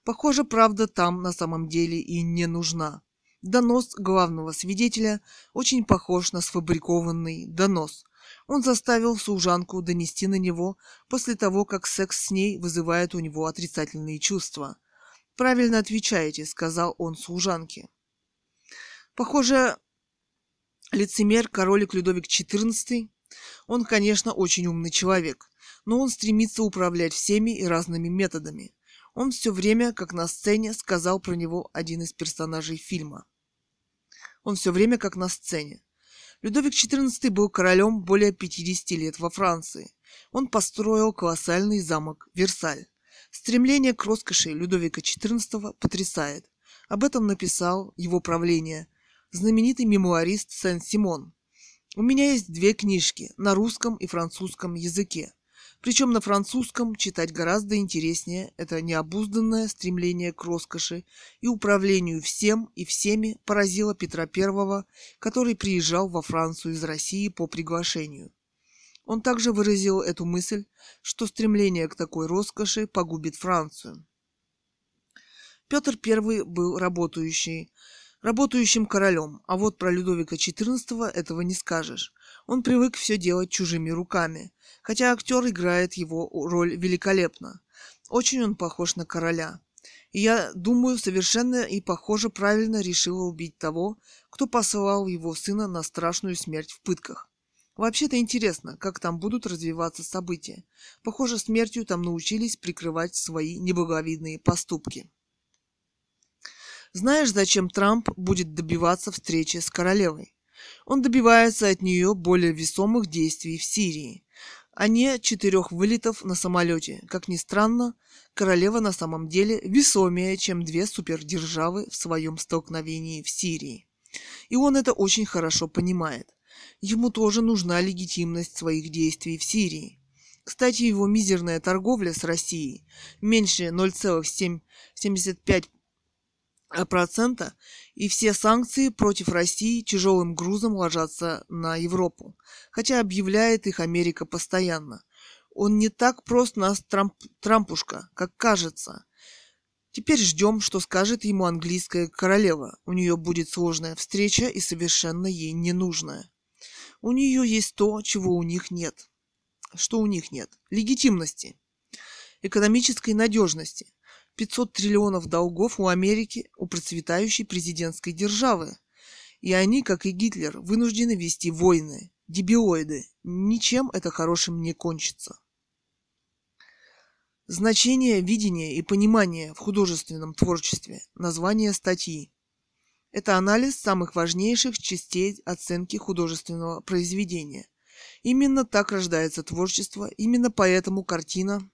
Похоже, правда там на самом деле и не нужна. Донос главного свидетеля очень похож на сфабрикованный донос. Он заставил служанку донести на него после того, как секс с ней вызывает у него отрицательные чувства. «Правильно отвечаете», — сказал он служанке. Похоже, лицемер, королик Людовик XIV, он, конечно, очень умный человек, но он стремится управлять всеми и разными методами. Он все время, как на сцене, сказал про него один из персонажей фильма. Он все время как на сцене. Людовик XIV был королем более 50 лет во Франции. Он построил колоссальный замок Версаль. Стремление к роскоши Людовика XIV потрясает. Об этом написал его правление знаменитый мемуарист Сен-Симон. У меня есть две книжки на русском и французском языке. Причем на французском читать гораздо интереснее. Это необузданное стремление к роскоши и управлению всем и всеми поразило Петра I, который приезжал во Францию из России по приглашению. Он также выразил эту мысль, что стремление к такой роскоши погубит Францию. Петр I был работающий, работающим королем, а вот про Людовика XIV этого не скажешь. Он привык все делать чужими руками, хотя актер играет его роль великолепно. Очень он похож на короля. И я думаю, совершенно и похоже правильно решила убить того, кто посылал его сына на страшную смерть в пытках. Вообще-то интересно, как там будут развиваться события. Похоже, смертью там научились прикрывать свои неблаговидные поступки. Знаешь, зачем Трамп будет добиваться встречи с королевой? Он добивается от нее более весомых действий в Сирии, а не четырех вылетов на самолете. Как ни странно, королева на самом деле весомее, чем две супердержавы в своем столкновении в Сирии. И он это очень хорошо понимает. Ему тоже нужна легитимность своих действий в Сирии. Кстати, его мизерная торговля с Россией меньше 0,75 процента, и все санкции против России тяжелым грузом ложатся на Европу, хотя объявляет их Америка постоянно. Он не так прост нас Трамп, Трампушка, как кажется. Теперь ждем, что скажет ему английская королева. У нее будет сложная встреча и совершенно ей ненужная. У нее есть то, чего у них нет. Что у них нет? Легитимности, экономической надежности, 500 триллионов долгов у Америки, у процветающей президентской державы. И они, как и Гитлер, вынуждены вести войны. Дебиоиды. Ничем это хорошим не кончится. Значение видения и понимания в художественном творчестве. Название статьи. Это анализ самых важнейших частей оценки художественного произведения. Именно так рождается творчество, именно поэтому картина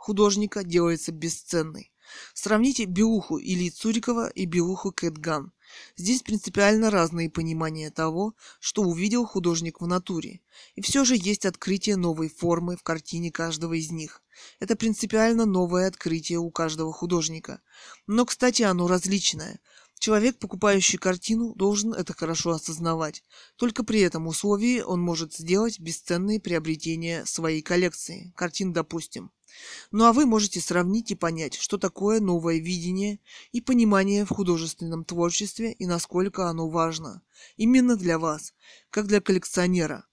художника делается бесценной. Сравните Белуху Ильи Цурикова и Белуху Кэтган. Здесь принципиально разные понимания того, что увидел художник в натуре. И все же есть открытие новой формы в картине каждого из них. Это принципиально новое открытие у каждого художника. Но, кстати, оно различное. Человек, покупающий картину, должен это хорошо осознавать. Только при этом условии он может сделать бесценные приобретения своей коллекции. Картин, допустим. Ну а вы можете сравнить и понять, что такое новое видение и понимание в художественном творчестве и насколько оно важно. Именно для вас, как для коллекционера.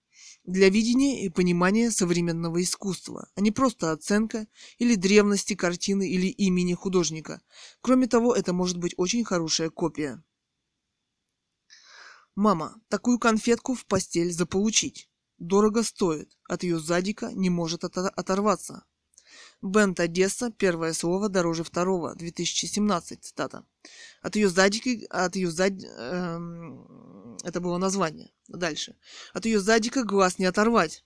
Для видения и понимания современного искусства, а не просто оценка или древности картины или имени художника. Кроме того, это может быть очень хорошая копия. Мама, такую конфетку в постель заполучить. Дорого стоит, от ее задика не может оторваться. Бенд Одесса, первое слово дороже второго, 2017, цитата. От ее задики, от ее зад... Эм, это было название. Дальше. От ее задика глаз не оторвать.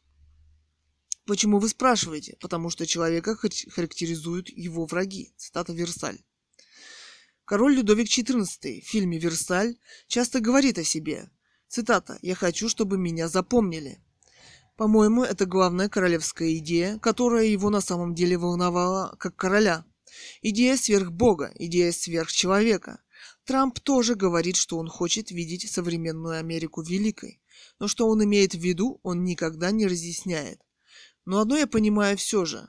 Почему вы спрашиваете? Потому что человека характеризуют его враги. Цитата Версаль. Король Людовик XIV в фильме «Версаль» часто говорит о себе Цитата. «Я хочу, чтобы меня запомнили». По-моему, это главная королевская идея, которая его на самом деле волновала как короля. Идея сверхбога, идея сверхчеловека. Трамп тоже говорит, что он хочет видеть современную Америку великой. Но что он имеет в виду, он никогда не разъясняет. Но одно я понимаю все же.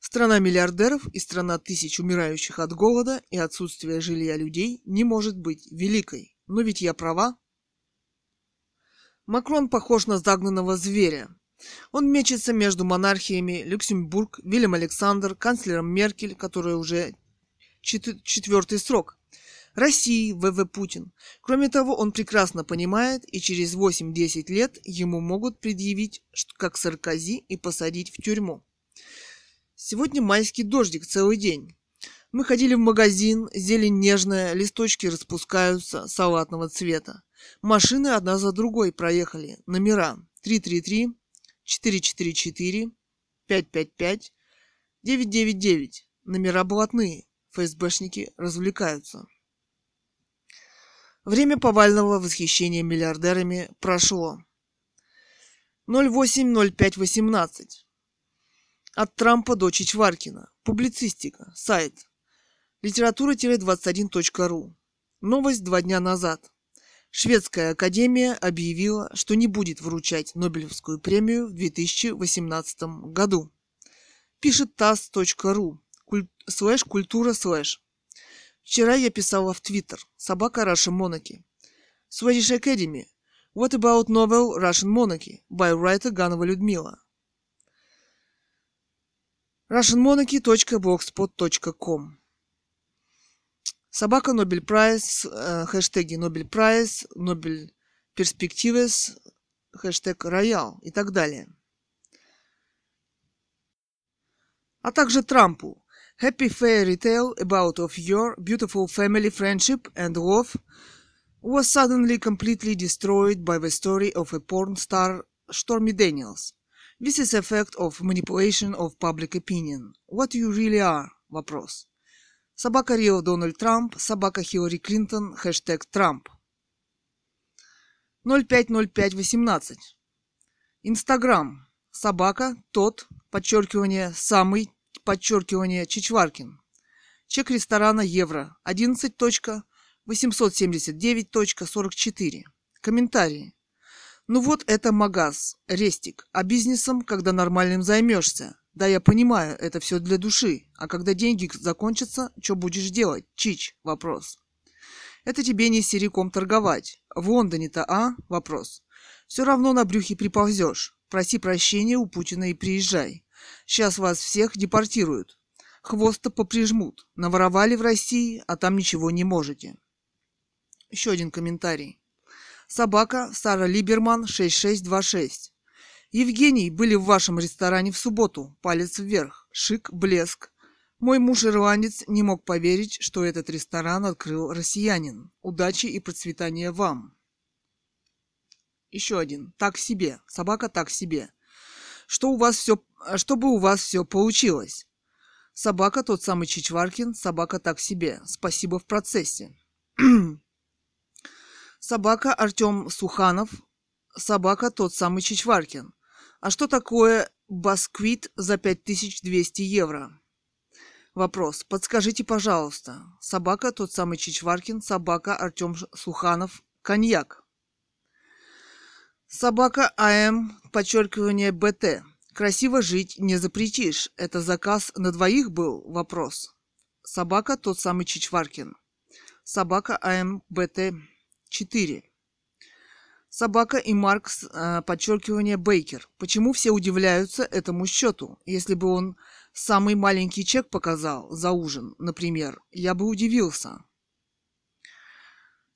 Страна миллиардеров и страна тысяч умирающих от голода и отсутствия жилья людей не может быть великой. Но ведь я права. Макрон похож на загнанного зверя. Он мечется между монархиями Люксембург, Вильям Александр, канцлером Меркель, которая уже четвертый срок, России ВВ Путин. Кроме того, он прекрасно понимает, и через 8-10 лет ему могут предъявить, как Саркози, и посадить в тюрьму. Сегодня майский дождик целый день. Мы ходили в магазин, зелень нежная, листочки распускаются, салатного цвета. Машины одна за другой проехали. Номера 333, 444, 555, 999. Номера блатные. ФСБшники развлекаются. Время повального восхищения миллиардерами прошло. 08.05.18. От Трампа до Чичваркина. Публицистика. Сайт. Литература-21.ру. Новость два дня назад. Шведская академия объявила, что не будет вручать Нобелевскую премию в 2018 году. Пишет tass.ru. Слэш культура слэш. Вчера я писала в Твиттер. Собака Russian Monarchy. Swedish Academy. What about novel Russian Monarchy by writer Ганова Людмила? russianmonarchy.blogspot.com Собака Нобель Прайс, э, хэштеги Нобель Прайс, Нобель Перспективес, хэштег Роял и так далее. А также Трампу. Happy fairy tale about of your beautiful family friendship and love was suddenly completely destroyed by the story of a porn star Stormy Daniels. This is effect of manipulation of public opinion. What you really are? Вопрос. Собака Рио Дональд Трамп, собака Хиллари Клинтон, хэштег Трамп. 050518. Инстаграм. Собака, тот, подчеркивание, самый, подчеркивание, Чичваркин. Чек ресторана Евро 11.879.44. Комментарии. Ну вот это магаз, рестик. А бизнесом, когда нормальным займешься. Да, я понимаю, это все для души. А когда деньги закончатся, что будешь делать? Чич, вопрос. Это тебе не сериком торговать. В Лондоне-то, а? Вопрос. Все равно на брюхе приползешь. Проси прощения у Путина и приезжай. Сейчас вас всех депортируют. Хвоста поприжмут. Наворовали в России, а там ничего не можете. Еще один комментарий. Собака Сара Либерман 6626. Евгений, были в вашем ресторане в субботу. Палец вверх. Шик, блеск. Мой муж-ирландец не мог поверить, что этот ресторан открыл россиянин. Удачи и процветания вам. Еще один. Так себе. Собака так себе. Что у вас все... Чтобы у вас все получилось. Собака тот самый Чичваркин. Собака так себе. Спасибо в процессе. <clears throat> Собака Артем Суханов. Собака тот самый Чичваркин. А что такое басквит за 5200 евро? Вопрос. Подскажите, пожалуйста. Собака тот самый Чичваркин, собака Артем Суханов, коньяк. Собака АМ, подчеркивание БТ. Красиво жить не запретишь. Это заказ на двоих был? Вопрос. Собака тот самый Чичваркин. Собака АМ БТ 4. Собака и Маркс, э, подчеркивание Бейкер. Почему все удивляются этому счету? Если бы он самый маленький чек показал за ужин, например, я бы удивился.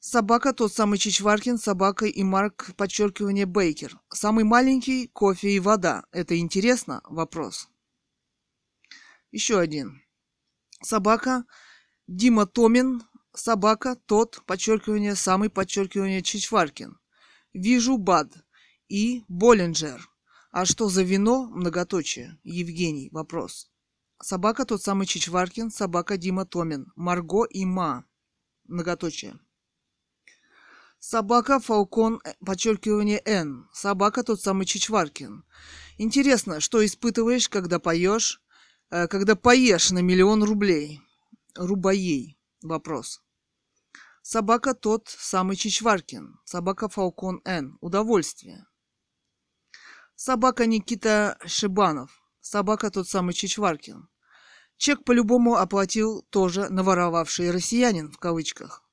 Собака тот самый Чичваркин, собака и Марк, подчеркивание Бейкер. Самый маленький кофе и вода. Это интересно? Вопрос. Еще один. Собака Дима Томин, собака тот, подчеркивание, самый подчеркивание Чичваркин. Вижу БАД и Боллинджер. А что за вино? Многоточие. Евгений. Вопрос. Собака тот самый Чичваркин, собака Дима Томин. Марго и Ма. Многоточие. Собака Фалкон, э, подчеркивание Н. Собака тот самый Чичваркин. Интересно, что испытываешь, когда поешь, э, когда поешь на миллион рублей? Рубаей. Вопрос. Собака тот самый Чичваркин. Собака Фалкон Н. Удовольствие. Собака Никита Шибанов. Собака тот самый Чичваркин. Чек по-любому оплатил тоже наворовавший россиянин в кавычках.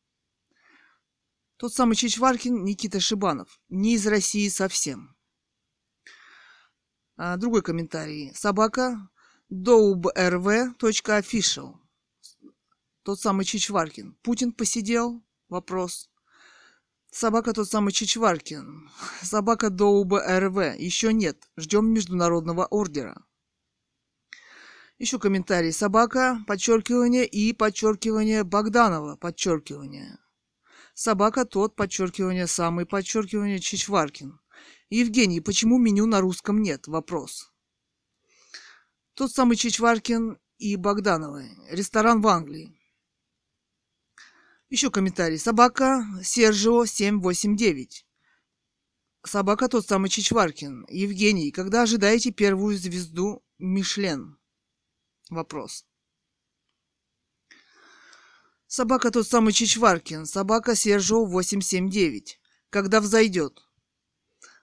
Тот самый Чичваркин Никита Шибанов. Не из России совсем. А, другой комментарий. Собака doubRV.official. Тот самый Чичваркин. Путин посидел? Вопрос. Собака тот самый Чичваркин. Собака доубрв. Еще нет. Ждем международного ордера. Еще комментарий. Собака, подчеркивание и подчеркивание Богданова, подчеркивание. Собака тот, подчеркивание, самый, подчеркивание, Чичваркин. Евгений, почему меню на русском нет? Вопрос. Тот самый Чичваркин и Богдановы. Ресторан в Англии. Еще комментарий. Собака Сержио 789. Собака тот самый Чичваркин. Евгений, когда ожидаете первую звезду Мишлен? Вопрос. Собака тот самый Чичваркин. Собака Сержо 879. Когда взойдет?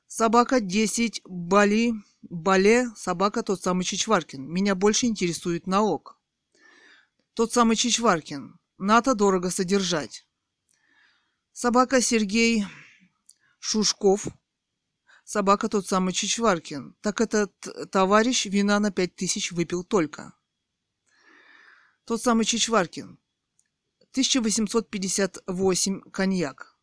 Собака 10 Бали. Бале. Собака тот самый Чичваркин. Меня больше интересует наок. Тот самый Чичваркин. НАТО дорого содержать. Собака Сергей Шушков. Собака тот самый Чичваркин. Так этот товарищ вина на пять тысяч выпил только. Тот самый Чичваркин. 1858 коньяк.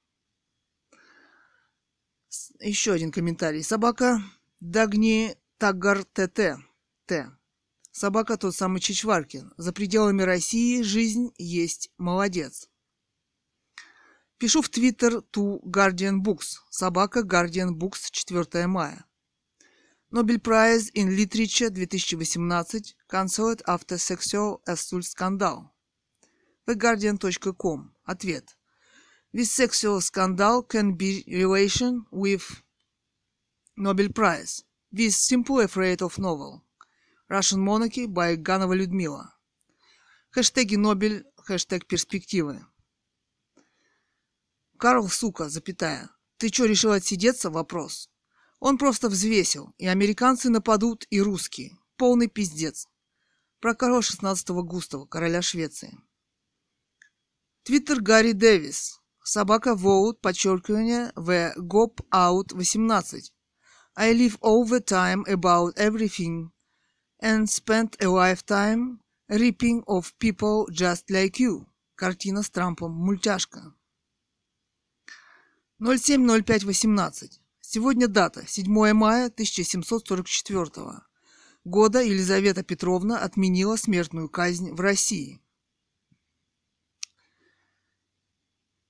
Еще один комментарий. Собака Дагни Тагар ТТ. Т. Собака тот самый Чичваркин. За пределами России жизнь есть молодец. Пишу в Твиттер ту Guardian Books. Собака Guardian Books 4 мая. Nobel Prize in Literature 2018 cancelled after sexual assault scandal theguardian.com. Ответ. This sexual scandal can be relation with Nobel Prize. This simple afraid of novel. Russian Monarchy by Ганова Людмила. Хэштеги Нобель, хэштег перспективы. Карл, сука, запятая. Ты что, решил отсидеться? Вопрос. Он просто взвесил. И американцы нападут, и русские. Полный пиздец. Про Карла 16 Густава, короля Швеции. Твиттер Гарри Дэвис. Собака Vote, подчеркивание, в Гоп Out 18. I live all the time about everything and spent a lifetime ripping of people just like you. Картина с Трампом. Мультяшка. 07.05.18. Сегодня дата. 7 мая 1744 года Елизавета Петровна отменила смертную казнь в России.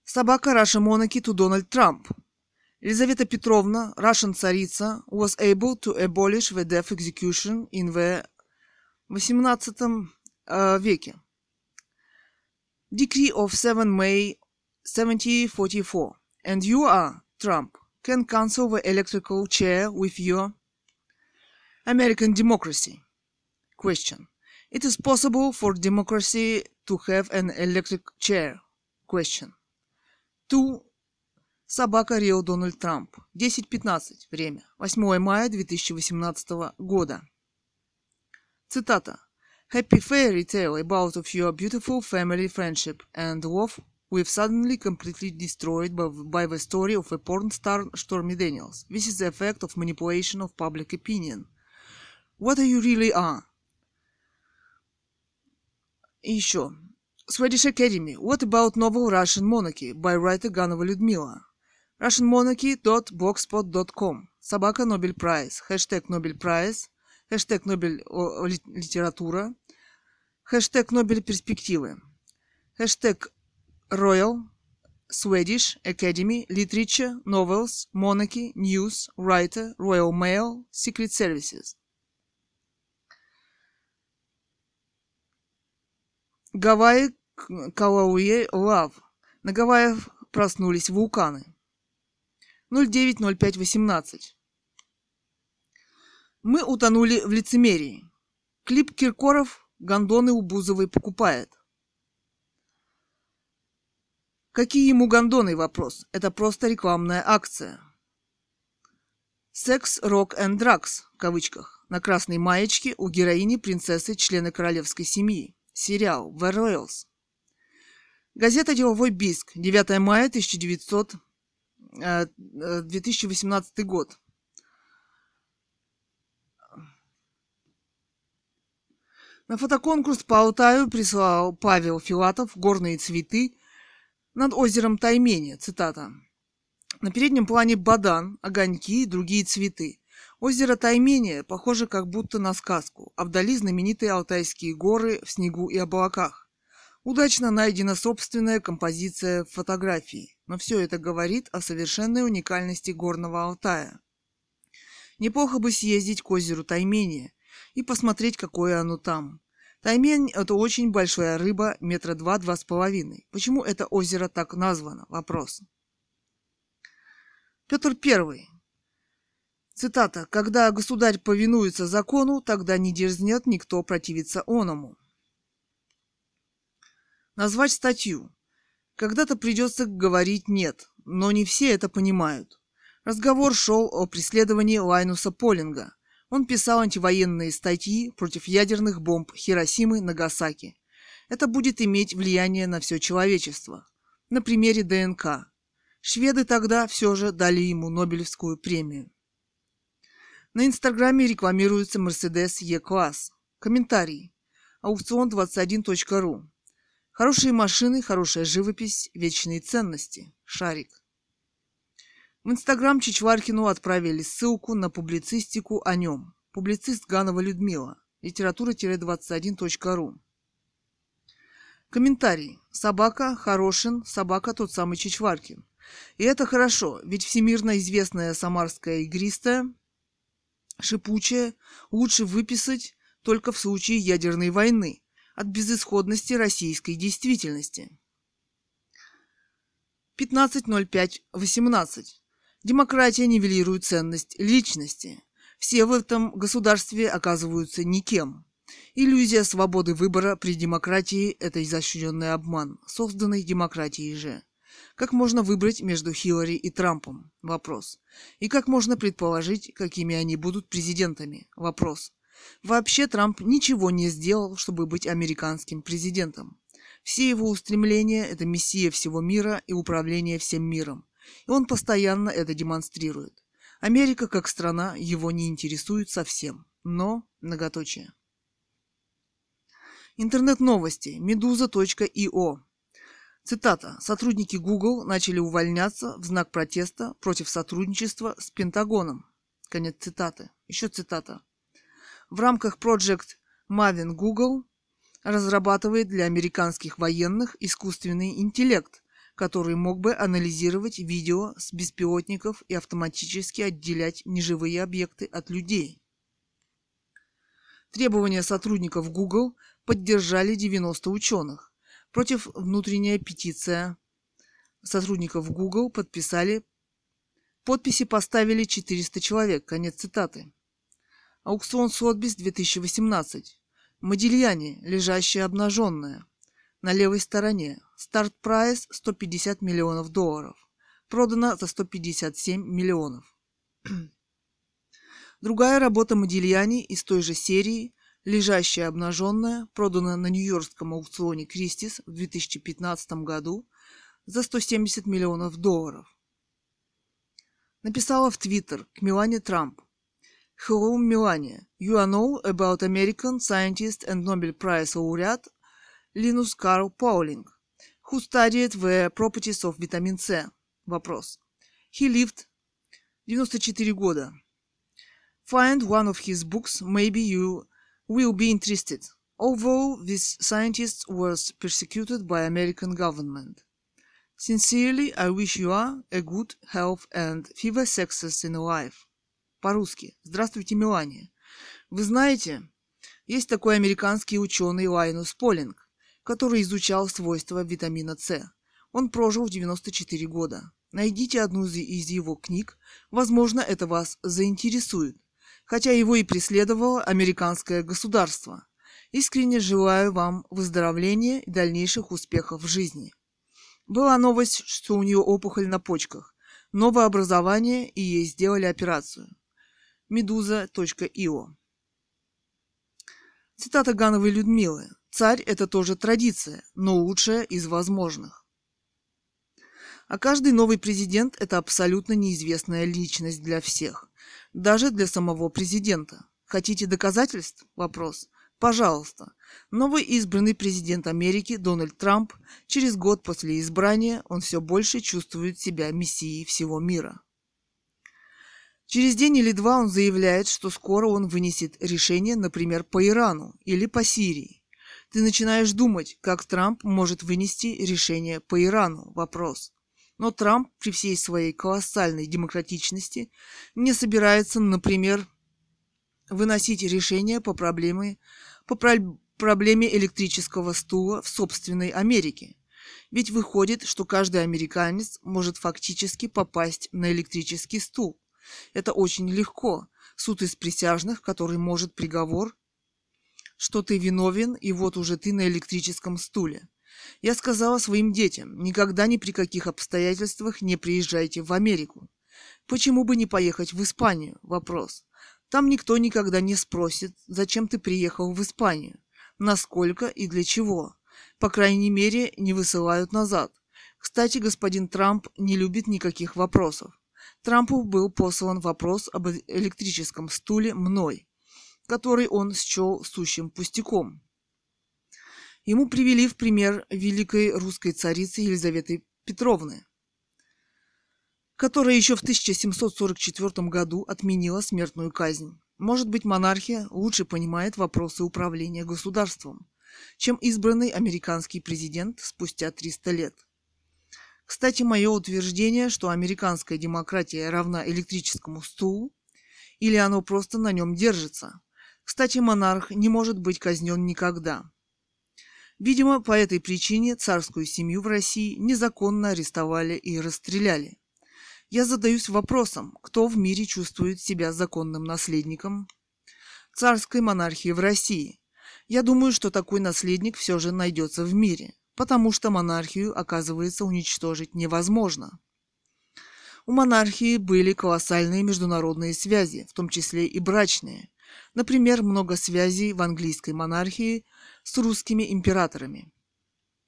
Собака Раша Монарchy to Donald Trump. Елизавета Петровна, Russian царица, was able to abolish the death execution in the 18 uh, веке. Decree of 7 May 1744. And you are, Trump, can cancel the electrical chair with your American democracy. Question. It is possible for democracy to have an electric chair. Question. Ту Собака Рио Дональд Трамп. 10.15. Время. 8 мая 2018 года. Цитата. Happy fairy tale about of your beautiful family friendship and love we've suddenly completely destroyed by, by the story of a porn star Stormy Daniels. This is the effect of manipulation of public opinion. What are you really are? И еще. Swedish Academy. What about novel Russian Monarchy by writer Ganova Людмила? russianmonarchy.blogspot.com Собака Нобель Прайс. Хэштег Нобель Прайс. Хэштег Нобель литература. Хэштег Нобель перспективы. Хэштег Royal Swedish Academy Literature Novels Monarchy News Writer Royal Mail Secret Services Гавайи Калауе Лав. На Гавайях проснулись вулканы. 090518. Мы утонули в лицемерии. Клип Киркоров гондоны у Бузовой покупает. Какие ему гондоны вопрос? Это просто рекламная акция. Секс, рок and drugs в кавычках на красной маечке у героини принцессы члена королевской семьи. Сериал Верлэлс. Газета «Деловой Биск», 9 мая 1900, 2018 э, э, год. На фотоконкурс по Алтаю прислал Павел Филатов «Горные цветы» над озером Таймене, цитата. На переднем плане бадан, огоньки и другие цветы. Озеро Таймения похоже как будто на сказку, а вдали знаменитые Алтайские горы в снегу и облаках. Удачно найдена собственная композиция фотографии, но все это говорит о совершенной уникальности горного Алтая. Неплохо бы съездить к озеру Таймения и посмотреть, какое оно там. Таймень – это очень большая рыба, метра два-два с половиной. Почему это озеро так названо? Вопрос. Петр Первый. Цитата. «Когда государь повинуется закону, тогда не дерзнет никто противиться оному». Назвать статью. Когда-то придется говорить «нет», но не все это понимают. Разговор шел о преследовании Лайнуса Полинга. Он писал антивоенные статьи против ядерных бомб Хиросимы, Нагасаки. Это будет иметь влияние на все человечество. На примере ДНК. Шведы тогда все же дали ему Нобелевскую премию. На Инстаграме рекламируется Mercedes E-класс. Комментарий. Аукцион21.ру. Хорошие машины, хорошая живопись, вечные ценности. Шарик. В Инстаграм Чичваркину отправили ссылку на публицистику о нем. Публицист Ганова Людмила. Литература-21.ру. Комментарий. Собака Хорошин, собака тот самый Чичваркин. И это хорошо, ведь всемирно известная самарская игристая шипучее лучше выписать только в случае ядерной войны от безысходности российской действительности. 15.05.18. Демократия нивелирует ценность личности. Все в этом государстве оказываются никем. Иллюзия свободы выбора при демократии – это изощренный обман, созданный демократией же. Как можно выбрать между Хиллари и Трампом? Вопрос. И как можно предположить, какими они будут президентами? Вопрос. Вообще Трамп ничего не сделал, чтобы быть американским президентом. Все его устремления – это мессия всего мира и управление всем миром. И он постоянно это демонстрирует. Америка как страна его не интересует совсем. Но, многоточие. Интернет-новости. Медуза.io. Цитата. Сотрудники Google начали увольняться в знак протеста против сотрудничества с Пентагоном. Конец цитаты. Еще цитата. В рамках Project Maven Google разрабатывает для американских военных искусственный интеллект, который мог бы анализировать видео с беспилотников и автоматически отделять неживые объекты от людей. Требования сотрудников Google поддержали 90 ученых. Против внутренняя петиция сотрудников Google подписали Подписи поставили 400 человек. Конец цитаты. Аукцион Сотбис 2018. Модильяне, лежащая обнаженная. На левой стороне. Старт прайс 150 миллионов долларов. Продано за 157 миллионов. <clears throat> Другая работа Модильяни из той же серии лежащая обнаженная, продана на нью-йоркском аукционе Кристис в 2015 году за 170 миллионов долларов. Написала в Твиттер к Милане Трамп. Hello, Melania. You are know about American scientist and Nobel Prize laureate Linus Carl Pauling, who studied the properties of vitamin C. Вопрос. He lived 94 года. Find one of his books, maybe you will be interested, although this scientist was persecuted by American government. Sincerely, I wish you a good health and fever success in life. По-русски. Здравствуйте, Мелания. Вы знаете, есть такой американский ученый Лайнус Полинг, который изучал свойства витамина С. Он прожил 94 года. Найдите одну из его книг, возможно, это вас заинтересует, хотя его и преследовало американское государство. Искренне желаю вам выздоровления и дальнейших успехов в жизни. Была новость, что у нее опухоль на почках, новое образование и ей сделали операцию. Медуза.io Цитата Гановой Людмилы. «Царь – это тоже традиция, но лучшая из возможных». А каждый новый президент – это абсолютно неизвестная личность для всех, даже для самого президента. Хотите доказательств? Вопрос. Пожалуйста. Новый избранный президент Америки Дональд Трамп через год после избрания он все больше чувствует себя мессией всего мира. Через день или два он заявляет, что скоро он вынесет решение, например, по Ирану или по Сирии. Ты начинаешь думать, как Трамп может вынести решение по Ирану. Вопрос. Но Трамп при всей своей колоссальной демократичности не собирается, например, выносить решение по проблеме по проблеме электрического стула в собственной Америке. Ведь выходит, что каждый американец может фактически попасть на электрический стул. Это очень легко. Суд из присяжных, который может приговор, что ты виновен, и вот уже ты на электрическом стуле. Я сказала своим детям, никогда ни при каких обстоятельствах не приезжайте в Америку. Почему бы не поехать в Испанию? Вопрос. Там никто никогда не спросит, зачем ты приехал в Испанию, насколько и для чего. По крайней мере, не высылают назад. Кстати, господин Трамп не любит никаких вопросов. Трампу был послан вопрос об электрическом стуле мной, который он счел сущим пустяком. Ему привели в пример великой русской царицы Елизаветы Петровны, которая еще в 1744 году отменила смертную казнь. Может быть, монархия лучше понимает вопросы управления государством, чем избранный американский президент спустя 300 лет. Кстати, мое утверждение, что американская демократия равна электрическому стулу, или оно просто на нем держится. Кстати, монарх не может быть казнен никогда. Видимо, по этой причине царскую семью в России незаконно арестовали и расстреляли. Я задаюсь вопросом, кто в мире чувствует себя законным наследником царской монархии в России. Я думаю, что такой наследник все же найдется в мире, потому что монархию, оказывается, уничтожить невозможно. У монархии были колоссальные международные связи, в том числе и брачные. Например, много связей в английской монархии с русскими императорами.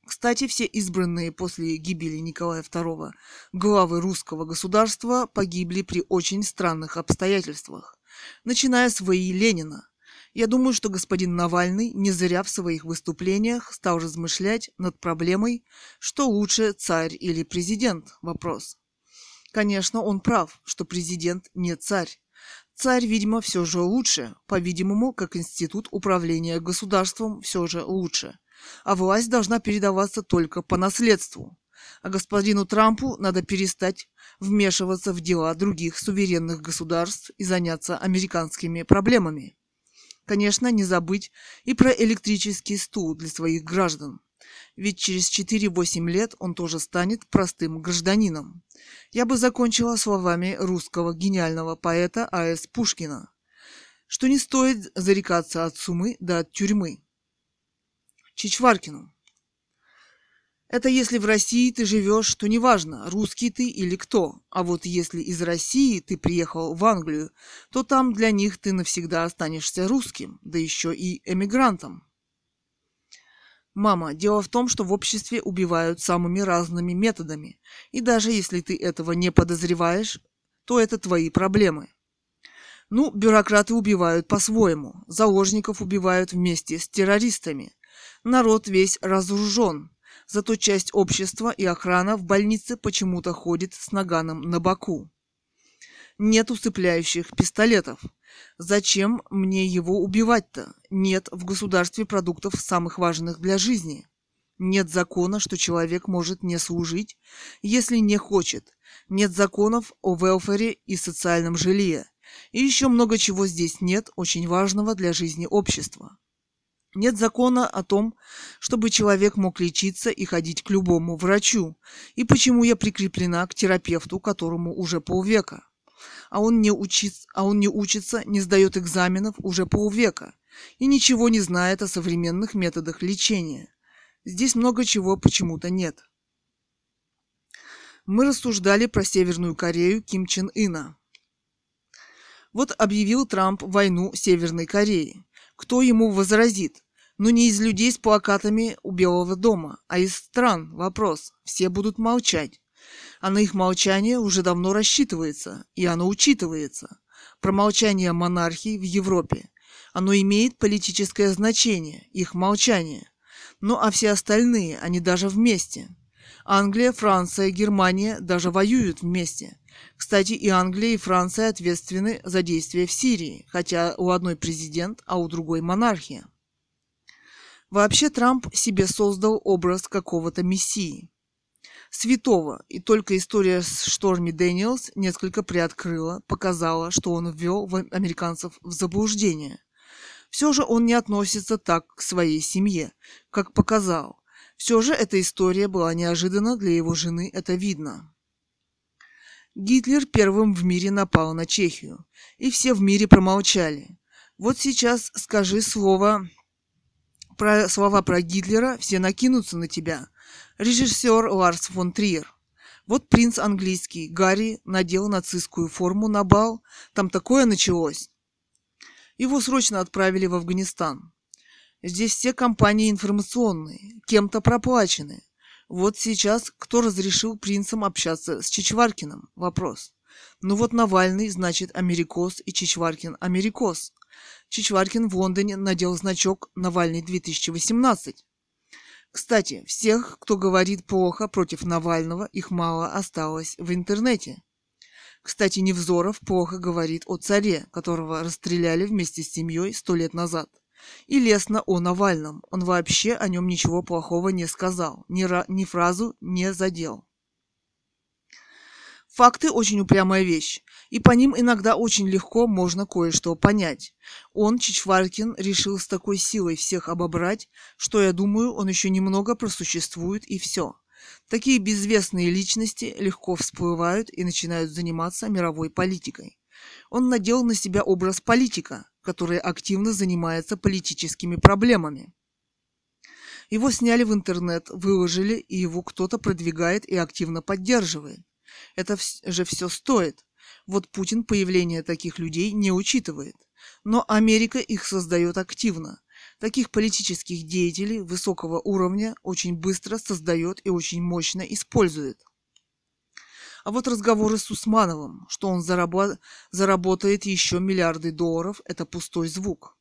Кстати, все избранные после гибели Николая II главы русского государства погибли при очень странных обстоятельствах, начиная с ВИ Ленина. Я думаю, что господин Навальный не зря в своих выступлениях стал размышлять над проблемой, что лучше царь или президент. Вопрос. Конечно, он прав, что президент не царь. Царь, видимо, все же лучше, по-видимому, как институт управления государством все же лучше – а власть должна передаваться только по наследству. А господину Трампу надо перестать вмешиваться в дела других суверенных государств и заняться американскими проблемами. Конечно, не забыть и про электрический стул для своих граждан. Ведь через 4-8 лет он тоже станет простым гражданином. Я бы закончила словами русского гениального поэта А.С. Пушкина, что не стоит зарекаться от сумы да от тюрьмы. Чичваркину. Это если в России ты живешь, то неважно, русский ты или кто. А вот если из России ты приехал в Англию, то там для них ты навсегда останешься русским, да еще и эмигрантом. Мама, дело в том, что в обществе убивают самыми разными методами. И даже если ты этого не подозреваешь, то это твои проблемы. Ну, бюрократы убивают по-своему. Заложников убивают вместе с террористами. Народ весь разоружен. Зато часть общества и охрана в больнице почему-то ходит с наганом на боку. Нет усыпляющих пистолетов. Зачем мне его убивать-то? Нет в государстве продуктов самых важных для жизни. Нет закона, что человек может не служить, если не хочет. Нет законов о велфере и социальном жилье. И еще много чего здесь нет, очень важного для жизни общества. Нет закона о том, чтобы человек мог лечиться и ходить к любому врачу. И почему я прикреплена к терапевту, которому уже полвека. А он не, учит, а он не учится, не сдает экзаменов уже полвека. И ничего не знает о современных методах лечения. Здесь много чего почему-то нет. Мы рассуждали про Северную Корею Ким Чен Ына. Вот объявил Трамп войну Северной Корее. Кто ему возразит? Но не из людей с плакатами у Белого дома, а из стран. Вопрос. Все будут молчать. А на их молчание уже давно рассчитывается, и оно учитывается. Про молчание монархий в Европе. Оно имеет политическое значение, их молчание. Ну а все остальные, они даже вместе. Англия, Франция, Германия даже воюют вместе. Кстати, и Англия, и Франция ответственны за действия в Сирии, хотя у одной президент, а у другой монархия. Вообще Трамп себе создал образ какого-то мессии. Святого, и только история с Шторми Дэниелс несколько приоткрыла, показала, что он ввел американцев в заблуждение. Все же он не относится так к своей семье, как показал. Все же эта история была неожиданна для его жены, это видно. Гитлер первым в мире напал на Чехию, и все в мире промолчали. Вот сейчас скажи слово про слова про Гитлера, все накинутся на тебя. Режиссер Ларс фон Триер. Вот принц английский, Гарри, надел нацистскую форму на бал. Там такое началось. Его срочно отправили в Афганистан. Здесь все компании информационные, кем-то проплачены. Вот сейчас кто разрешил принцам общаться с Чичваркиным? Вопрос. Ну вот Навальный, значит, америкос, и Чичваркин америкос. Чичваркин в Лондоне надел значок «Навальный 2018». Кстати, всех, кто говорит плохо против Навального, их мало осталось в интернете. Кстати, Невзоров плохо говорит о царе, которого расстреляли вместе с семьей сто лет назад. И лестно о Навальном. Он вообще о нем ничего плохого не сказал, ни, ра- ни фразу не задел. Факты очень упрямая вещь, и по ним иногда очень легко можно кое-что понять. Он, Чичваркин, решил с такой силой всех обобрать, что, я думаю, он еще немного просуществует и все. Такие безвестные личности легко всплывают и начинают заниматься мировой политикой. Он надел на себя образ политика, который активно занимается политическими проблемами. Его сняли в интернет, выложили, и его кто-то продвигает и активно поддерживает. Это же все стоит. Вот Путин появление таких людей не учитывает. Но Америка их создает активно. Таких политических деятелей высокого уровня очень быстро создает и очень мощно использует. А вот разговоры с Усмановым, что он заработ... заработает еще миллиарды долларов, это пустой звук.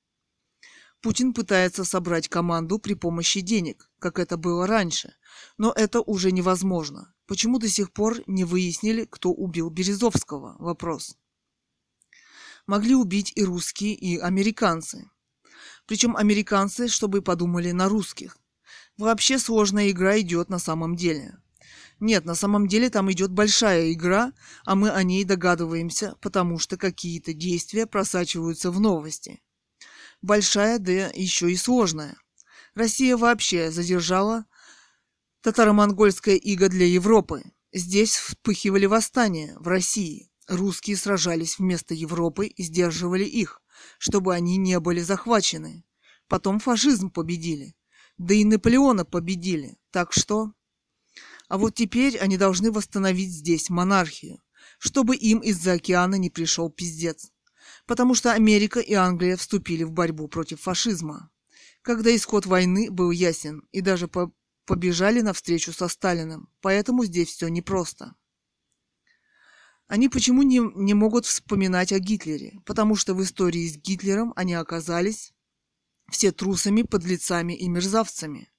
Путин пытается собрать команду при помощи денег, как это было раньше, но это уже невозможно. Почему до сих пор не выяснили, кто убил Березовского? Вопрос. Могли убить и русские, и американцы. Причем американцы, чтобы подумали на русских. Вообще сложная игра идет на самом деле. Нет, на самом деле там идет большая игра, а мы о ней догадываемся, потому что какие-то действия просачиваются в новости. Большая, да еще и сложная. Россия вообще задержала татаро-монгольская ига для Европы. Здесь вспыхивали восстания в России. Русские сражались вместо Европы и сдерживали их, чтобы они не были захвачены. Потом фашизм победили. Да и Наполеона победили. Так что... А вот теперь они должны восстановить здесь монархию, чтобы им из-за океана не пришел пиздец. Потому что Америка и Англия вступили в борьбу против фашизма. Когда исход войны был ясен, и даже по побежали навстречу со Сталиным, поэтому здесь все непросто. Они почему не, не могут вспоминать о Гитлере? Потому что в истории с Гитлером они оказались все трусами, подлецами и мерзавцами.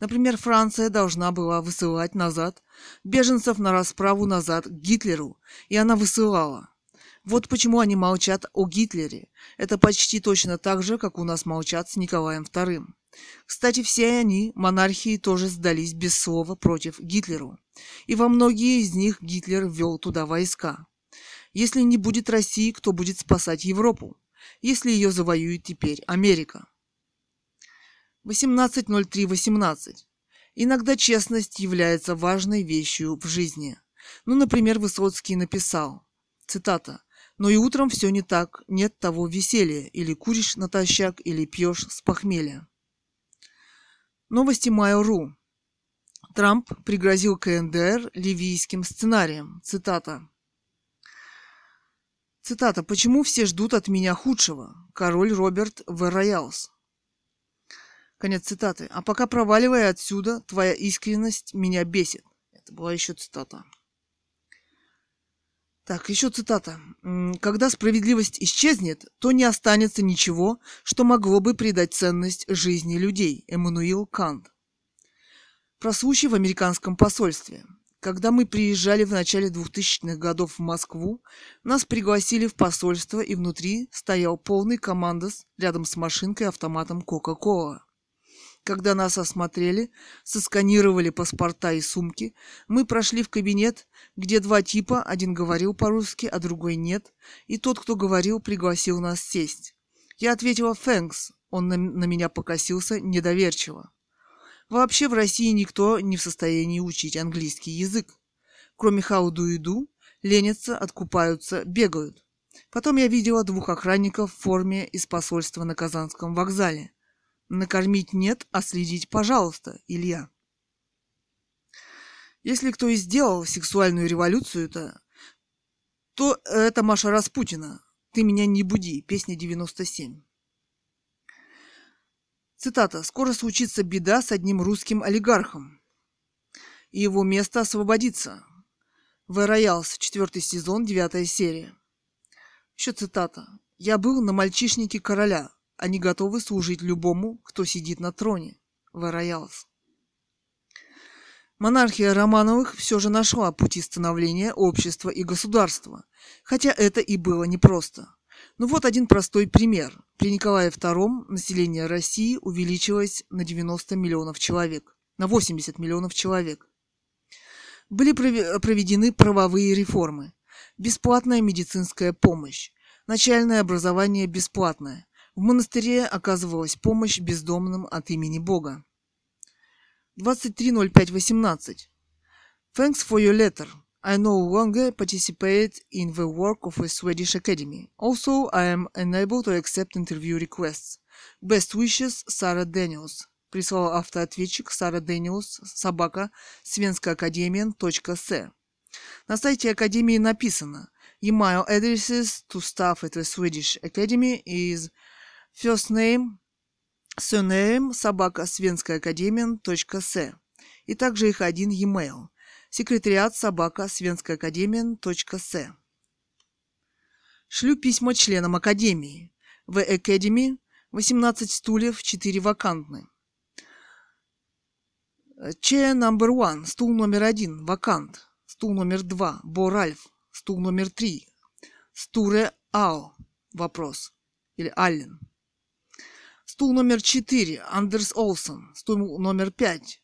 Например, Франция должна была высылать назад беженцев на расправу назад к Гитлеру, и она высылала. Вот почему они молчат о Гитлере. Это почти точно так же, как у нас молчат с Николаем II. Кстати, все они, монархии, тоже сдались без слова против Гитлеру. И во многие из них Гитлер ввел туда войска. Если не будет России, кто будет спасать Европу? Если ее завоюет теперь Америка? 18.03.18. Иногда честность является важной вещью в жизни. Ну, например, Высоцкий написал, цитата, «Но и утром все не так, нет того веселья, или куришь натощак, или пьешь с похмелья». Новости Майо.ру. Трамп пригрозил КНДР ливийским сценарием. Цитата. Цитата. «Почему все ждут от меня худшего?» Король Роберт В. Роялс. Конец цитаты. «А пока проваливая отсюда, твоя искренность меня бесит». Это была еще цитата. Так, еще цитата. «Когда справедливость исчезнет, то не останется ничего, что могло бы придать ценность жизни людей». Эммануил Кант. Про в американском посольстве. Когда мы приезжали в начале 2000-х годов в Москву, нас пригласили в посольство, и внутри стоял полный командос рядом с машинкой автоматом Кока-Кола. Когда нас осмотрели, сосканировали паспорта и сумки, мы прошли в кабинет, где два типа, один говорил по-русски, а другой нет, и тот, кто говорил, пригласил нас сесть. Я ответила «Тhanks», он на, на меня покосился недоверчиво. Вообще в России никто не в состоянии учить английский язык. Кроме you do, ленятся, откупаются, бегают. Потом я видела двух охранников в форме из посольства на Казанском вокзале. Накормить нет, а следить, пожалуйста, Илья. Если кто и сделал сексуальную революцию-то, то это Маша Распутина. Ты меня не буди. Песня 97. Цитата. «Скоро случится беда с одним русским олигархом, и его место освободится». В Роялс, четвертый сезон, девятая серия. Еще цитата. «Я был на мальчишнике короля. Они готовы служить любому, кто сидит на троне. Вороялс. Монархия Романовых все же нашла пути становления общества и государства, хотя это и было непросто. Ну вот один простой пример. При Николае II население России увеличилось на 90 миллионов человек, на 80 миллионов человек. Были проведены правовые реформы, бесплатная медицинская помощь, начальное образование бесплатное, в монастыре оказывалась помощь бездомным от имени Бога. 23.05.18. Thanks for your letter. I no longer participate in the work of a Swedish Academy. Also, I am unable to accept interview requests. Best wishes, Сара Дэниелс. Прислал автоответчик Сара Дэниелс, собака, .с. На сайте Академии написано Email addresses to staff at the Swedish Academy is First name, surname, собака, свенская академия, точка с. И также их один e-mail. Секретариат собака, свенская академия, точка с. Шлю письма членам Академии. В Academy 18 стульев, 4 вакантны. Chair number one, стул номер один, вакант. Стул номер два, Бо Ральф. Стул номер три, Стуре Ао, вопрос. Или Аллен. Стул номер 4 Андерс Олсон. Стул номер 5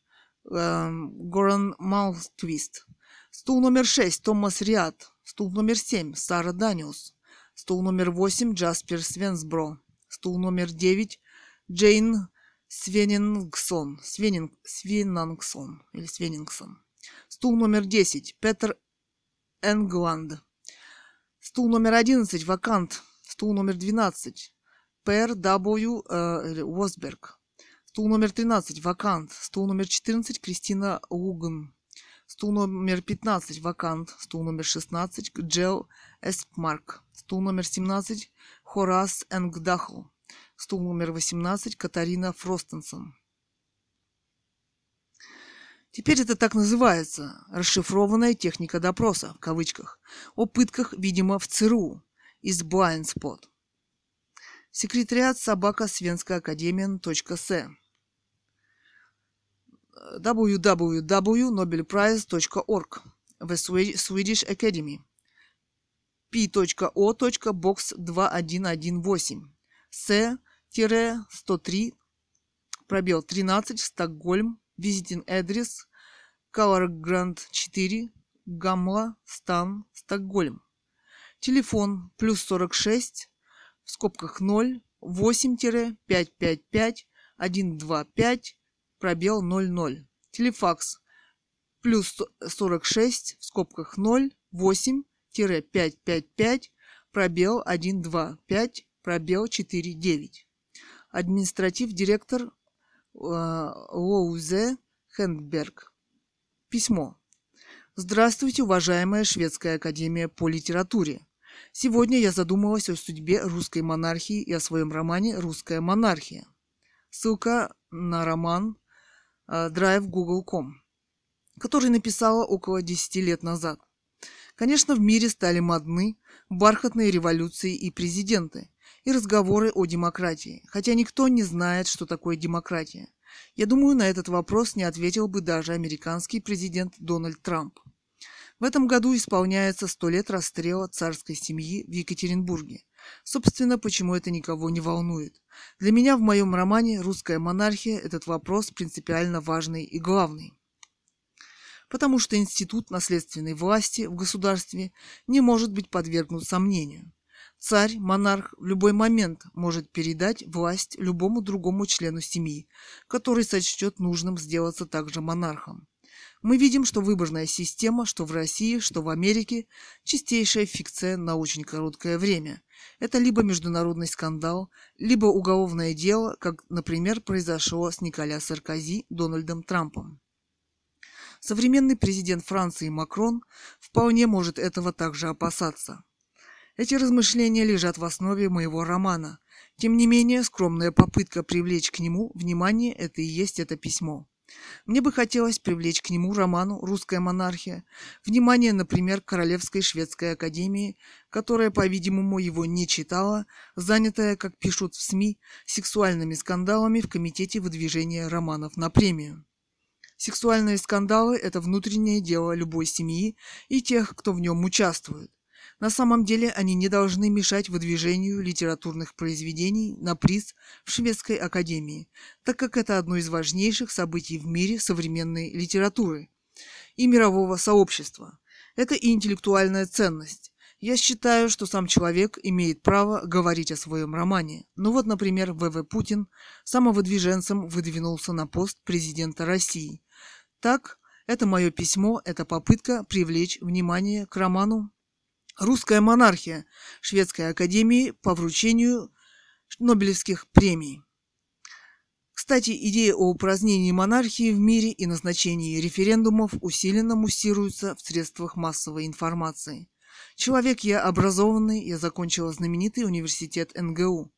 эм, Горан Малквист. Стул номер 6 Томас Риад. Стул номер 7 Сара Даниус. Стул номер 8 Джаспер Свенсбро. Стул номер 9 Джейн Свенингсон. Свенинг, Свенингсон или Свенингсон. Стул номер 10 Петер Энгланд. Стул номер 11 вакант. Стул номер 12 Пэр W. Уосберг. Стул номер 13 вакант. Стул номер 14 Кристина Луган. Стул номер 15 вакант. Стул номер 16 Джел Эспмарк. Стул номер 17 Хорас Энгдахл. Стул номер 18 Катарина Фростенсон. Теперь это так называется расшифрованная техника допроса в кавычках о пытках, видимо, в ЦРУ из Blind Spot. Секретариат собака Свенская академия .с. www.nobelprize.org The Swedish Academy. p.o.box 2118 с-103 пробел 13 Стокгольм Visiting адрес Каларгранд 4 Гамла Стан Стокгольм. Телефон плюс 46 в скобках 0 8-555 125 пробел 00. Телефакс плюс 46 в скобках 0 8 555 пробел 125 пробел 49. Административ директор э, Лоузе Хендберг. Письмо. Здравствуйте, уважаемая Шведская академия по литературе. Сегодня я задумалась о судьбе русской монархии и о своем романе «Русская монархия». Ссылка на роман э, drive.google.com, который написала около 10 лет назад. Конечно, в мире стали модны бархатные революции и президенты, и разговоры о демократии, хотя никто не знает, что такое демократия. Я думаю, на этот вопрос не ответил бы даже американский президент Дональд Трамп. В этом году исполняется сто лет расстрела царской семьи в Екатеринбурге. Собственно, почему это никого не волнует. Для меня в моем романе «Русская монархия» этот вопрос принципиально важный и главный. Потому что институт наследственной власти в государстве не может быть подвергнут сомнению. Царь, монарх в любой момент может передать власть любому другому члену семьи, который сочтет нужным сделаться также монархом. Мы видим, что выборная система, что в России, что в Америке, чистейшая фикция на очень короткое время. Это либо международный скандал, либо уголовное дело, как, например, произошло с Николя Саркози Дональдом Трампом. Современный президент Франции Макрон вполне может этого также опасаться. Эти размышления лежат в основе моего романа. Тем не менее, скромная попытка привлечь к нему внимание – это и есть это письмо. Мне бы хотелось привлечь к нему роману «Русская монархия» внимание, например, Королевской шведской академии, которая, по-видимому, его не читала, занятая, как пишут в СМИ, сексуальными скандалами в комитете выдвижения романов на премию. Сексуальные скандалы – это внутреннее дело любой семьи и тех, кто в нем участвует. На самом деле они не должны мешать выдвижению литературных произведений на приз в Шведской академии, так как это одно из важнейших событий в мире современной литературы и мирового сообщества. Это и интеллектуальная ценность. Я считаю, что сам человек имеет право говорить о своем романе. Ну вот, например, В.В. Путин самовыдвиженцем выдвинулся на пост президента России. Так, это мое письмо, это попытка привлечь внимание к роману Русская монархия Шведской академии по вручению Нобелевских премий. Кстати, идея о упразднении монархии в мире и назначении референдумов усиленно муссируется в средствах массовой информации. Человек я образованный, я закончила знаменитый университет НГУ.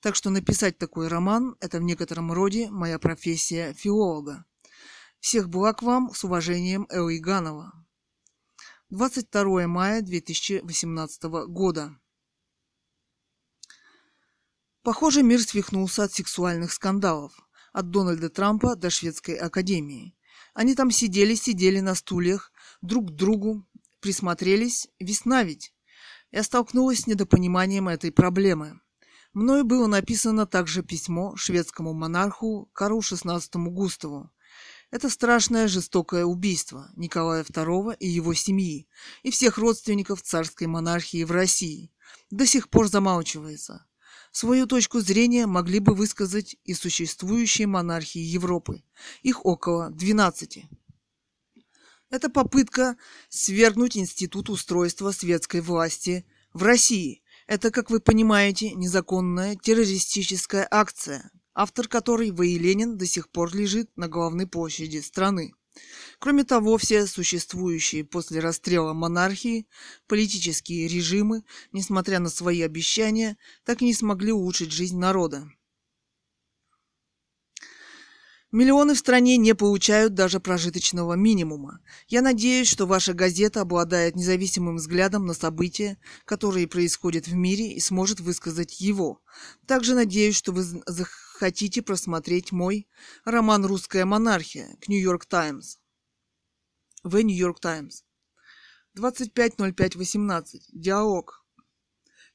Так что написать такой роман – это в некотором роде моя профессия филолога. Всех благ вам, с уважением, Эл Иганова. 22 мая 2018 года. Похоже, мир свихнулся от сексуальных скандалов. От Дональда Трампа до Шведской Академии. Они там сидели-сидели на стульях, друг к другу, присмотрелись. Весна ведь. Я столкнулась с недопониманием этой проблемы. Мною было написано также письмо шведскому монарху Кару XVI Густаву. Это страшное жестокое убийство Николая II и его семьи и всех родственников царской монархии в России до сих пор замалчивается. Свою точку зрения могли бы высказать и существующие монархии Европы. Их около 12. Это попытка свергнуть институт устройства светской власти в России. Это, как вы понимаете, незаконная террористическая акция, автор которой В. И. Ленин до сих пор лежит на главной площади страны. Кроме того, все существующие после расстрела монархии политические режимы, несмотря на свои обещания, так и не смогли улучшить жизнь народа. Миллионы в стране не получают даже прожиточного минимума. Я надеюсь, что ваша газета обладает независимым взглядом на события, которые происходят в мире, и сможет высказать его. Также надеюсь, что вы хотите просмотреть мой роман «Русская монархия» к «Нью-Йорк Таймс». В «Нью-Йорк Таймс». 25.05.18. Диалог.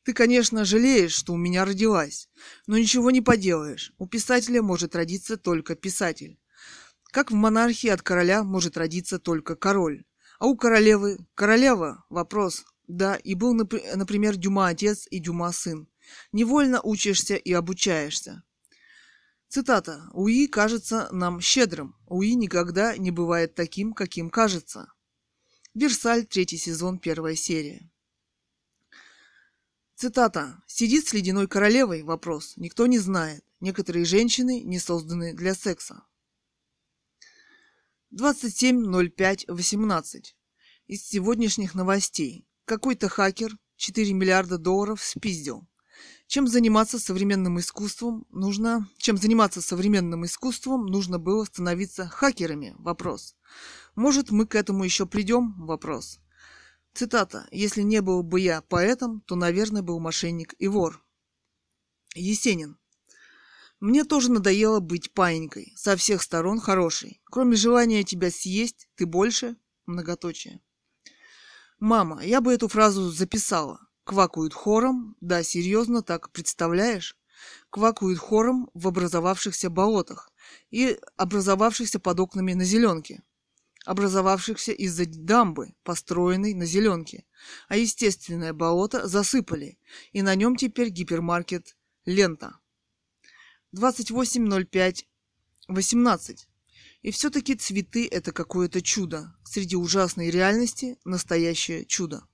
Ты, конечно, жалеешь, что у меня родилась, но ничего не поделаешь. У писателя может родиться только писатель. Как в монархии от короля может родиться только король. А у королевы... Королева? Вопрос. Да, и был, например, Дюма отец и Дюма сын. Невольно учишься и обучаешься. Цитата. «УИ кажется нам щедрым. УИ никогда не бывает таким, каким кажется». Версаль, третий сезон, первая серия. Цитата. «Сидит с ледяной королевой?» Вопрос. Никто не знает. Некоторые женщины не созданы для секса. 27.05.18. Из сегодняшних новостей. Какой-то хакер 4 миллиарда долларов спиздил. Чем заниматься современным искусством нужно... Чем заниматься современным искусством нужно было становиться хакерами? Вопрос. Может, мы к этому еще придем? Вопрос. Цитата. «Если не был бы я поэтом, то, наверное, был мошенник и вор». Есенин. Мне тоже надоело быть паинькой. Со всех сторон хороший. Кроме желания тебя съесть, ты больше? Многоточие. Мама, я бы эту фразу записала. Квакают хором. Да, серьезно, так представляешь? Квакают хором в образовавшихся болотах и образовавшихся под окнами на зеленке образовавшихся из-за дамбы, построенной на зеленке, а естественное болото засыпали, и на нем теперь гипермаркет «Лента». 28.05.18. И все-таки цветы – это какое-то чудо. Среди ужасной реальности – настоящее чудо.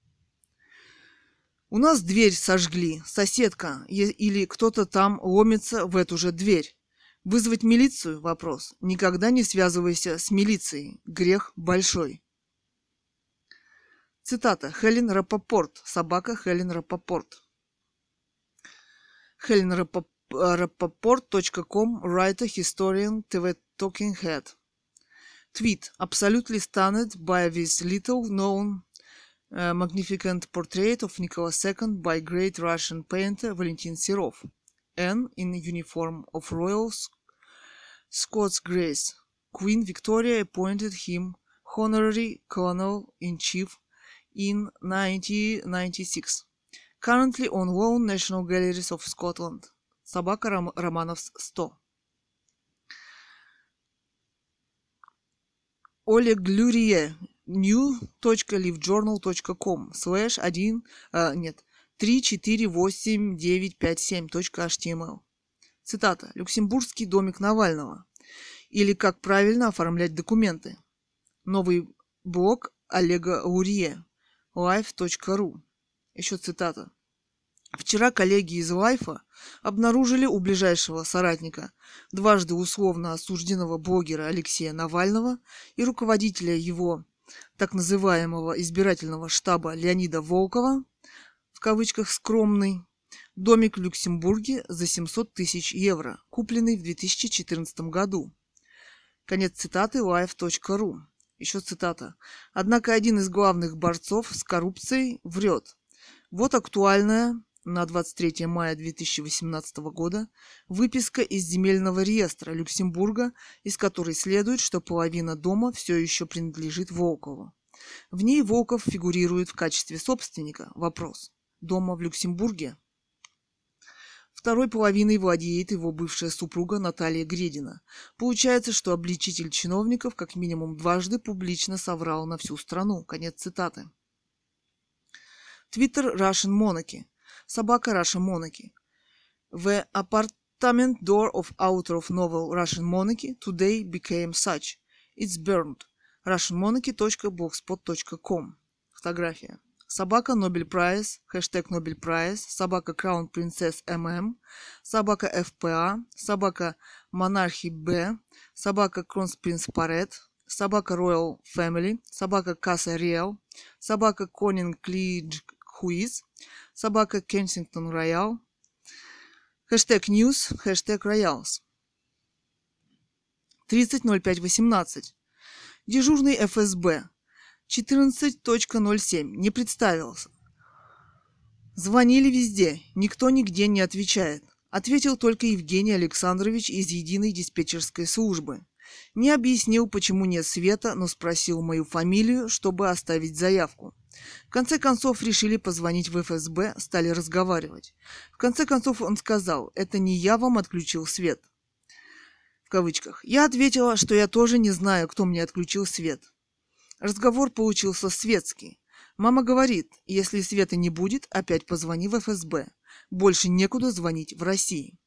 У нас дверь сожгли, соседка, или кто-то там ломится в эту же дверь. Вызвать милицию – вопрос. Никогда не связывайся с милицией. Грех большой. Цитата. Хелен Рапопорт. Собака Хелен Рапопорт. Хелен Рапопорт.com. Writer, historian, TV talking head. Tweet. Absolutely stunned by this little known uh, magnificent portrait of Nicholas II by great Russian painter Valentin Serov. N in uniform of royal Scots Grace, Queen Victoria appointed him honorary colonel-in-chief in 1996. Currently on loan National Galleries of Scotland. Собака Ром- романов 100. Олег Глюрие. new.livejournal.com слэш 1, э, нет, 3489557.html Цитата. «Люксембургский домик Навального». Или «Как правильно оформлять документы». Новый блог Олега Лурье. life.ru. Еще цитата. Вчера коллеги из Лайфа обнаружили у ближайшего соратника, дважды условно осужденного блогера Алексея Навального и руководителя его так называемого избирательного штаба Леонида Волкова, в кавычках «скромный», Домик в Люксембурге за 700 тысяч евро, купленный в 2014 году. Конец цитаты life.ru. Еще цитата. Однако один из главных борцов с коррупцией врет. Вот актуальная на 23 мая 2018 года выписка из земельного реестра Люксембурга, из которой следует, что половина дома все еще принадлежит Волкову. В ней Волков фигурирует в качестве собственника. Вопрос. Дома в Люксембурге? Второй половиной владеет его бывшая супруга Наталья Гредина. Получается, что обличитель чиновников как минимум дважды публично соврал на всю страну. Конец цитаты. Твиттер Russian Monarchy. Собака Russian Monarchy. The apartment door of author of novel Russian Monarchy today became such. It's burned. russianmonarchy.blogspot.com Фотография. Собака Нобель Прайс, хэштег Нобель Прайс, собака Краун Принцесс ММ, собака ФПА, собака Монархи Б, собака Кронспринц Парет, собака Royal Family, собака Касса Риэл, собака Конинг Клидж Хуиз, собака Кенсингтон Роял, хэштег News, хэштег Роялс. 30.05.18. Дежурный ФСБ. 14.07. Не представился. Звонили везде. Никто нигде не отвечает. Ответил только Евгений Александрович из единой диспетчерской службы. Не объяснил, почему нет света, но спросил мою фамилию, чтобы оставить заявку. В конце концов решили позвонить в ФСБ, стали разговаривать. В конце концов он сказал, это не я вам отключил свет. В кавычках. Я ответила, что я тоже не знаю, кто мне отключил свет. Разговор получился светский. Мама говорит, если света не будет, опять позвони в ФСБ. Больше некуда звонить в России.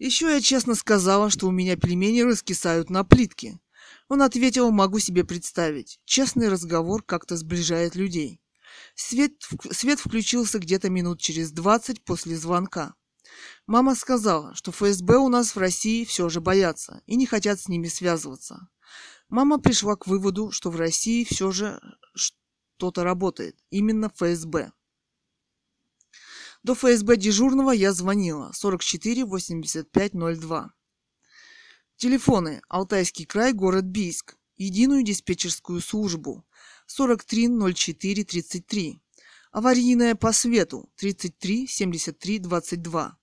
Еще я честно сказала, что у меня пельмени раскисают на плитке. Он ответил, могу себе представить. Честный разговор как-то сближает людей. Свет, свет включился где-то минут через двадцать после звонка. Мама сказала, что ФСБ у нас в России все же боятся и не хотят с ними связываться. Мама пришла к выводу, что в России все же что-то работает, именно ФСБ. До ФСБ дежурного я звонила 44 85 02. Телефоны. Алтайский край, город Бийск. Единую диспетчерскую службу 43 04 33. Аварийная по свету 33 73 22.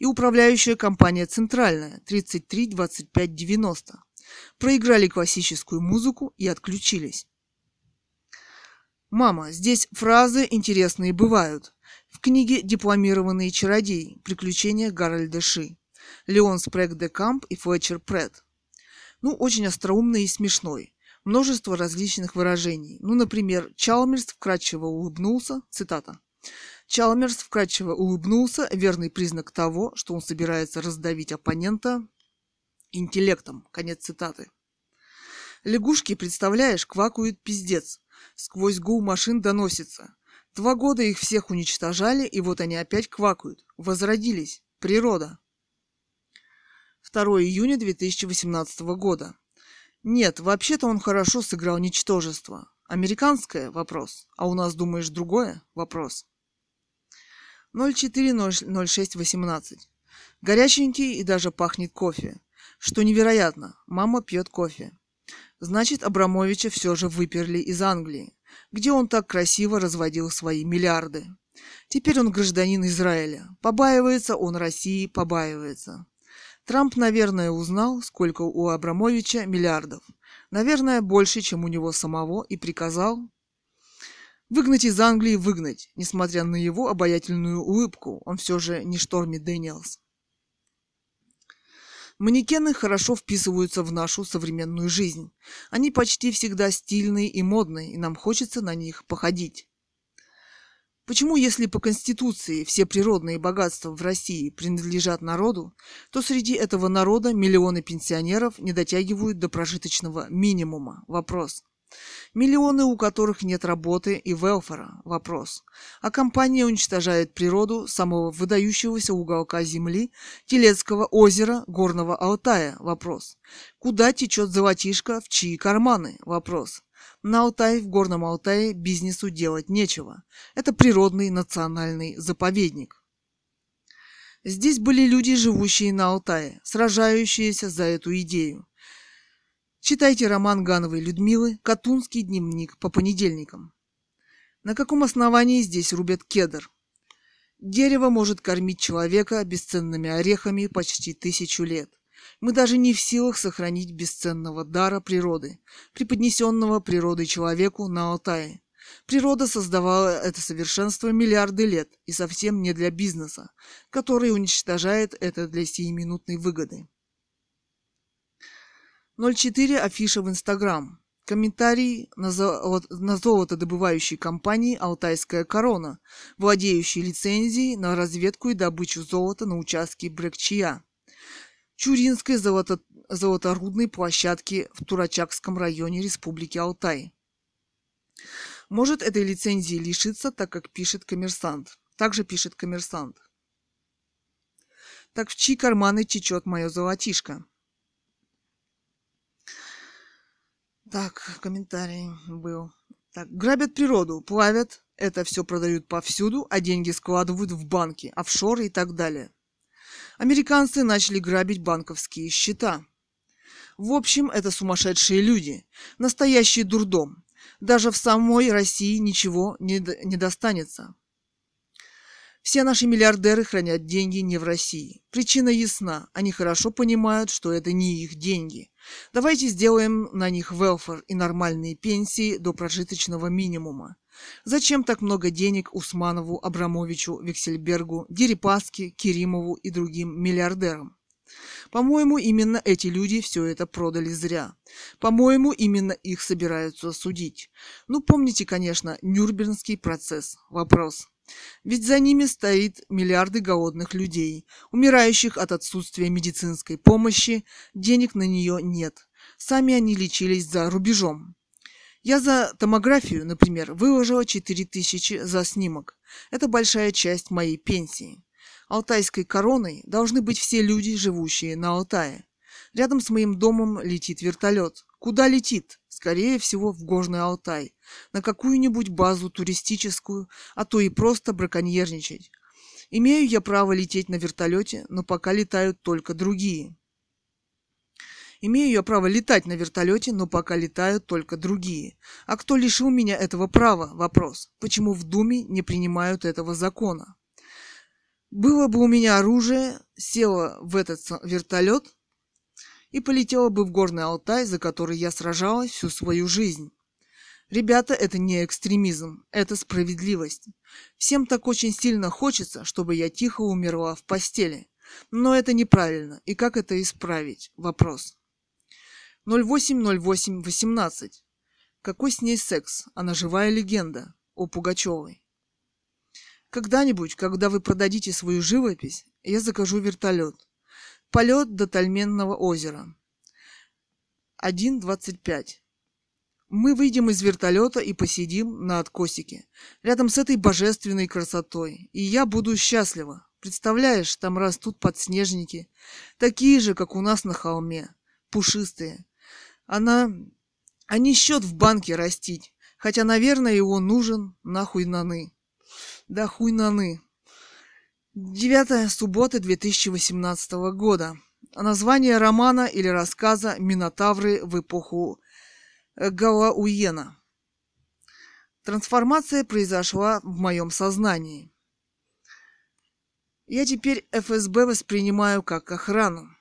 И управляющая компания Центральная 33 25 90. Проиграли классическую музыку и отключились. Мама, здесь фразы интересные бывают. В книге «Дипломированные чародеи. Приключения Гарольда Ши». Леон Спрэг де Камп и Флетчер Пред. Ну, очень остроумный и смешной. Множество различных выражений. Ну, например, Чалмерс вкрадчиво улыбнулся, цитата. Чалмерс вкрадчиво улыбнулся, верный признак того, что он собирается раздавить оппонента интеллектом. Конец цитаты. Лягушки, представляешь, квакают пиздец. Сквозь гул машин доносится. Два года их всех уничтожали, и вот они опять квакают. Возродились. Природа. 2 июня 2018 года. Нет, вообще-то он хорошо сыграл ничтожество. Американское – вопрос. А у нас, думаешь, другое – вопрос. 040618. Горяченький и даже пахнет кофе. Что невероятно, мама пьет кофе. Значит, Абрамовича все же выперли из Англии где он так красиво разводил свои миллиарды. Теперь он гражданин Израиля. Побаивается он России, побаивается. Трамп, наверное, узнал, сколько у Абрамовича миллиардов. Наверное, больше, чем у него самого, и приказал выгнать из Англии выгнать. Несмотря на его обаятельную улыбку, он все же не Шторми Дэниелс. Манекены хорошо вписываются в нашу современную жизнь. Они почти всегда стильные и модные, и нам хочется на них походить. Почему, если по Конституции все природные богатства в России принадлежат народу, то среди этого народа миллионы пенсионеров не дотягивают до прожиточного минимума? Вопрос. Миллионы, у которых нет работы и велфора – вопрос. А компания уничтожает природу самого выдающегося уголка земли, Телецкого озера, Горного Алтая – вопрос. Куда течет золотишко, в чьи карманы – вопрос. На Алтай, в Горном Алтае бизнесу делать нечего. Это природный национальный заповедник. Здесь были люди, живущие на Алтае, сражающиеся за эту идею. Читайте роман Гановой Людмилы «Катунский дневник» по понедельникам. На каком основании здесь рубят кедр? Дерево может кормить человека бесценными орехами почти тысячу лет. Мы даже не в силах сохранить бесценного дара природы, преподнесенного природой человеку на Алтае. Природа создавала это совершенство миллиарды лет и совсем не для бизнеса, который уничтожает это для сиюминутной выгоды. 04 афиша в Инстаграм. Комментарий на, золото, на золотодобывающей компании «Алтайская корона», владеющей лицензией на разведку и добычу золота на участке Брекчия, Чуринской золото, золоторудной площадки в Турачакском районе Республики Алтай. Может этой лицензии лишиться, так как пишет коммерсант. Также пишет коммерсант. Так в чьи карманы течет мое золотишко? Так, комментарий был. Так, грабят природу, плавят, это все продают повсюду, а деньги складывают в банки, офшоры и так далее. Американцы начали грабить банковские счета. В общем, это сумасшедшие люди, настоящий дурдом. Даже в самой России ничего не, не достанется. Все наши миллиардеры хранят деньги не в России. Причина ясна. Они хорошо понимают, что это не их деньги. Давайте сделаем на них велфор и нормальные пенсии до прожиточного минимума. Зачем так много денег Усманову, Абрамовичу, Виксельбергу, Дерипаске, Керимову и другим миллиардерам? По-моему, именно эти люди все это продали зря. По-моему, именно их собираются судить. Ну, помните, конечно, Нюрнбергский процесс. Вопрос. Ведь за ними стоит миллиарды голодных людей, умирающих от отсутствия медицинской помощи, денег на нее нет. Сами они лечились за рубежом. Я за томографию, например, выложила 4000 за снимок. Это большая часть моей пенсии. Алтайской короной должны быть все люди, живущие на Алтае. Рядом с моим домом летит вертолет. Куда летит? Скорее всего, в Горный Алтай. На какую-нибудь базу туристическую, а то и просто браконьерничать. Имею я право лететь на вертолете, но пока летают только другие. Имею я право летать на вертолете, но пока летают только другие. А кто лишил меня этого права? Вопрос. Почему в Думе не принимают этого закона? Было бы у меня оружие, села в этот вертолет и полетела бы в Горный Алтай, за который я сражалась всю свою жизнь. Ребята, это не экстремизм, это справедливость. Всем так очень сильно хочется, чтобы я тихо умерла в постели. Но это неправильно. И как это исправить? Вопрос. 080818. Какой с ней секс? Она живая легенда. О Пугачевой. Когда-нибудь, когда вы продадите свою живопись, я закажу вертолет. Полет до Тальменного озера. 1.25. Мы выйдем из вертолета и посидим на откосике, рядом с этой божественной красотой, и я буду счастлива. Представляешь, там растут подснежники, такие же, как у нас на холме, пушистые. Она... Они счет в банке растить, хотя, наверное, его нужен нахуй наны. Да хуй наны. Девятая суббота 2018 года. Название романа или рассказа «Минотавры в эпоху Галауена». Трансформация произошла в моем сознании. Я теперь ФСБ воспринимаю как охрану.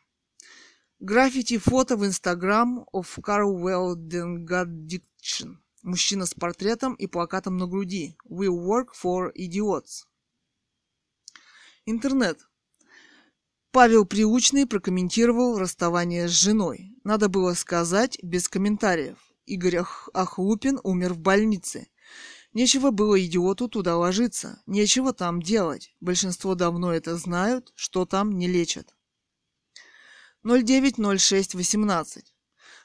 Граффити фото в Instagram of Carwell Dengaddiction. Мужчина с портретом и плакатом на груди. We work for idiots. Интернет. Павел Приучный прокомментировал расставание с женой. Надо было сказать без комментариев. Игорь Ахлупин умер в больнице. Нечего было идиоту туда ложиться, нечего там делать. Большинство давно это знают, что там не лечат. 090618.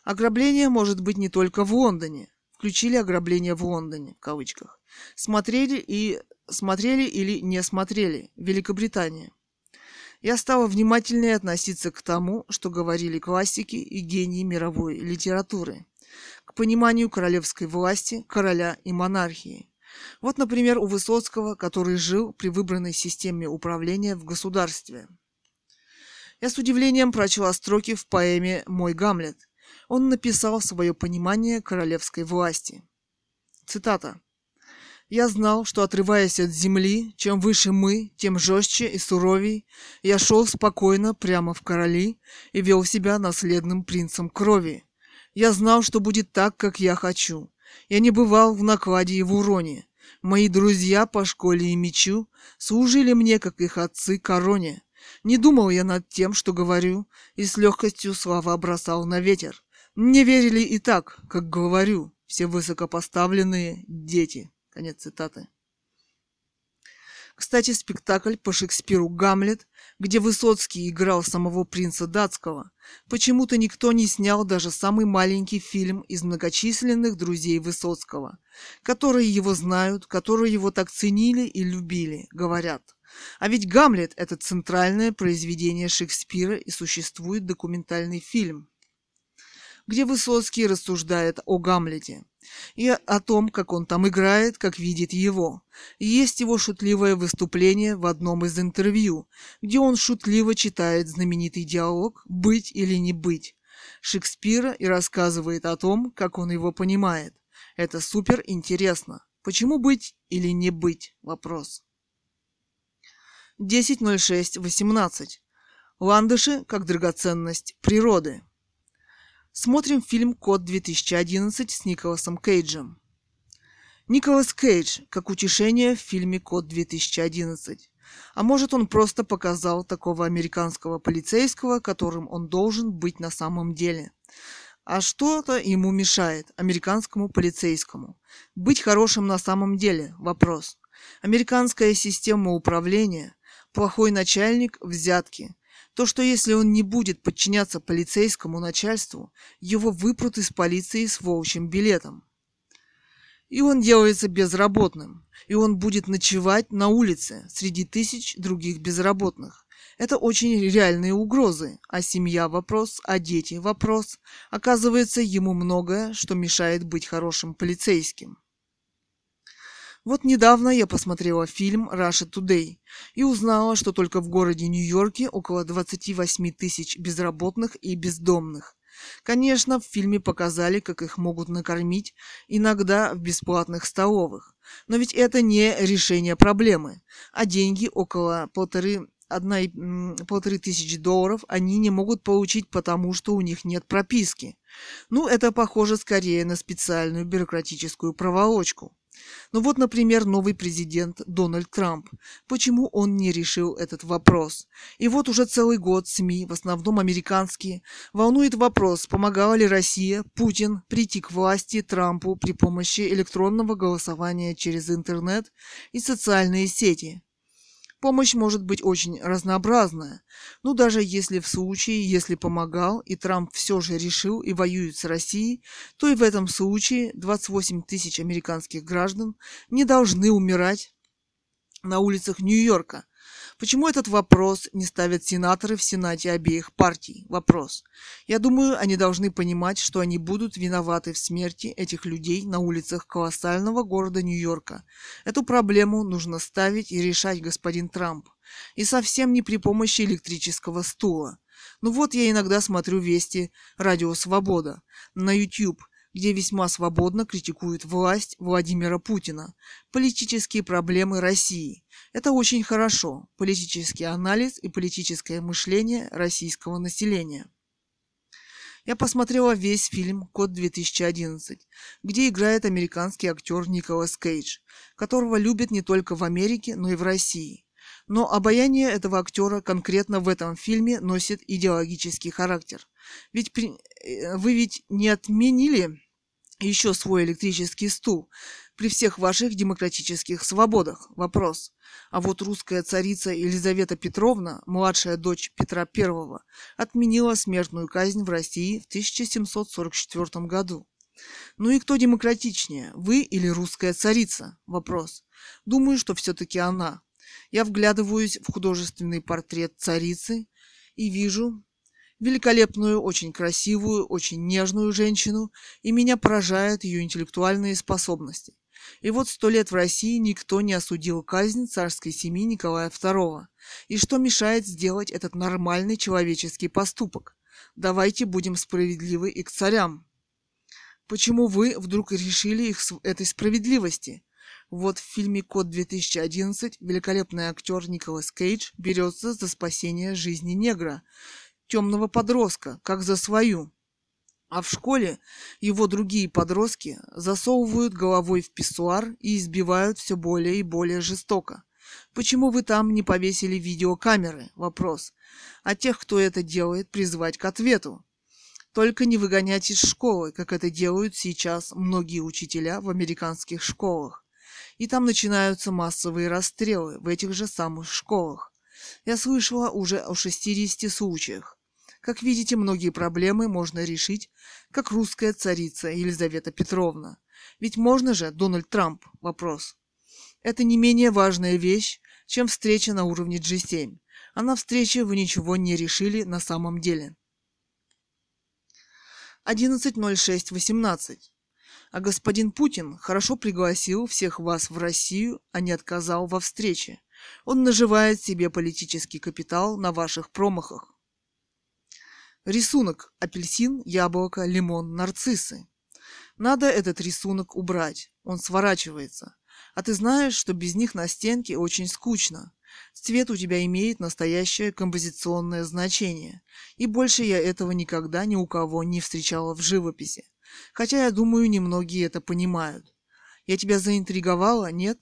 Ограбление может быть не только в Лондоне включили ограбление в Лондоне, в кавычках. Смотрели и смотрели или не смотрели Великобритания. Я стала внимательнее относиться к тому, что говорили классики и гении мировой литературы, к пониманию королевской власти, короля и монархии. Вот, например, у Высоцкого, который жил при выбранной системе управления в государстве. Я с удивлением прочла строки в поэме «Мой Гамлет», он написал свое понимание королевской власти. Цитата. «Я знал, что, отрываясь от земли, чем выше мы, тем жестче и суровей, я шел спокойно прямо в короли и вел себя наследным принцем крови. Я знал, что будет так, как я хочу. Я не бывал в накладе и в уроне. Мои друзья по школе и мечу служили мне, как их отцы, короне. Не думал я над тем, что говорю, и с легкостью слова бросал на ветер. Мне верили и так, как говорю, все высокопоставленные дети. Конец цитаты. Кстати, спектакль по Шекспиру «Гамлет», где Высоцкий играл самого принца датского, почему-то никто не снял даже самый маленький фильм из многочисленных друзей Высоцкого, которые его знают, которые его так ценили и любили, говорят. А ведь «Гамлет» — это центральное произведение Шекспира и существует документальный фильм – где Высоцкий рассуждает о Гамлете и о том, как он там играет, как видит его. есть его шутливое выступление в одном из интервью, где он шутливо читает знаменитый диалог «Быть или не быть» Шекспира и рассказывает о том, как он его понимает. Это супер интересно. Почему быть или не быть? Вопрос. 10.06.18. Ландыши как драгоценность природы. Смотрим фильм «Код 2011» с Николасом Кейджем. Николас Кейдж как утешение в фильме «Код 2011». А может, он просто показал такого американского полицейского, которым он должен быть на самом деле. А что-то ему мешает, американскому полицейскому. Быть хорошим на самом деле – вопрос. Американская система управления, плохой начальник, взятки. То, что если он не будет подчиняться полицейскому начальству, его выпрут из полиции с волчьим билетом. И он делается безработным, и он будет ночевать на улице среди тысяч других безработных. Это очень реальные угрозы, а семья – вопрос, а дети – вопрос. Оказывается, ему многое, что мешает быть хорошим полицейским. Вот недавно я посмотрела фильм «Russia Today» и узнала, что только в городе Нью-Йорке около 28 тысяч безработных и бездомных. Конечно, в фильме показали, как их могут накормить, иногда в бесплатных столовых. Но ведь это не решение проблемы, а деньги около полторы одна, полторы тысячи долларов они не могут получить, потому что у них нет прописки. Ну, это похоже скорее на специальную бюрократическую проволочку. Ну вот, например, новый президент Дональд Трамп. Почему он не решил этот вопрос? И вот уже целый год СМИ, в основном американские, волнует вопрос, помогала ли Россия, Путин, прийти к власти Трампу при помощи электронного голосования через интернет и социальные сети. Помощь может быть очень разнообразная. Ну, даже если в случае, если помогал, и Трамп все же решил и воюет с Россией, то и в этом случае 28 тысяч американских граждан не должны умирать на улицах Нью-Йорка, Почему этот вопрос не ставят сенаторы в Сенате обеих партий? Вопрос. Я думаю, они должны понимать, что они будут виноваты в смерти этих людей на улицах колоссального города Нью-Йорка. Эту проблему нужно ставить и решать господин Трамп. И совсем не при помощи электрического стула. Ну вот я иногда смотрю вести «Радио Свобода» на YouTube – где весьма свободно критикуют власть Владимира Путина, политические проблемы России. Это очень хорошо, политический анализ и политическое мышление российского населения. Я посмотрела весь фильм «Код 2011», где играет американский актер Николас Кейдж, которого любят не только в Америке, но и в России. Но обаяние этого актера конкретно в этом фильме носит идеологический характер. Ведь при... Э, вы ведь не отменили еще свой электрический стул при всех ваших демократических свободах. Вопрос. А вот русская царица Елизавета Петровна, младшая дочь Петра I, отменила смертную казнь в России в 1744 году. Ну и кто демократичнее, вы или русская царица? Вопрос. Думаю, что все-таки она. Я вглядываюсь в художественный портрет царицы и вижу, великолепную, очень красивую, очень нежную женщину, и меня поражают ее интеллектуальные способности. И вот сто лет в России никто не осудил казнь царской семьи Николая II. И что мешает сделать этот нормальный человеческий поступок? Давайте будем справедливы и к царям. Почему вы вдруг решили их этой справедливости? Вот в фильме «Код 2011» великолепный актер Николас Кейдж берется за спасение жизни негра, темного подростка, как за свою. А в школе его другие подростки засовывают головой в писсуар и избивают все более и более жестоко. Почему вы там не повесили видеокамеры? Вопрос. А тех, кто это делает, призвать к ответу. Только не выгонять из школы, как это делают сейчас многие учителя в американских школах. И там начинаются массовые расстрелы в этих же самых школах. Я слышала уже о 60 случаях. Как видите, многие проблемы можно решить, как русская царица Елизавета Петровна. Ведь можно же, Дональд Трамп, вопрос. Это не менее важная вещь, чем встреча на уровне G7. А на встрече вы ничего не решили на самом деле. 11.06.18. А господин Путин хорошо пригласил всех вас в Россию, а не отказал во встрече. Он наживает себе политический капитал на ваших промахах. Рисунок апельсин, яблоко, лимон, нарциссы. Надо этот рисунок убрать, он сворачивается. А ты знаешь, что без них на стенке очень скучно. Цвет у тебя имеет настоящее композиционное значение. И больше я этого никогда ни у кого не встречала в живописи. Хотя я думаю, немногие это понимают. Я тебя заинтриговала, нет?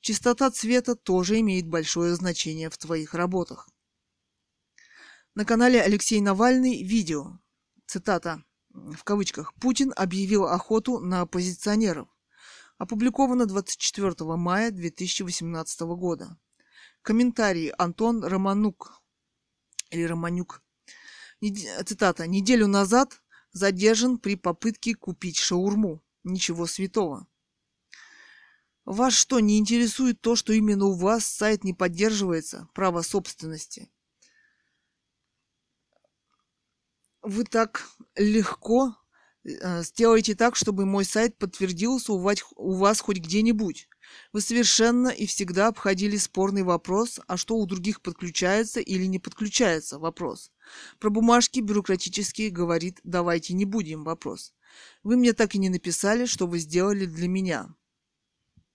Чистота цвета тоже имеет большое значение в твоих работах. На канале Алексей Навальный видео. Цитата в кавычках. Путин объявил охоту на оппозиционеров. Опубликовано 24 мая 2018 года. Комментарий Антон Романук. Или Романюк. Цитата. «Неделю назад задержан при попытке купить шаурму. Ничего святого». Вас что, не интересует то, что именно у вас сайт не поддерживается, право собственности? Вы так легко э, сделаете так, чтобы мой сайт подтвердился у вас хоть где-нибудь. Вы совершенно и всегда обходили спорный вопрос, а что у других подключается или не подключается вопрос. Про бумажки бюрократические говорит «давайте не будем» вопрос. Вы мне так и не написали, что вы сделали для меня.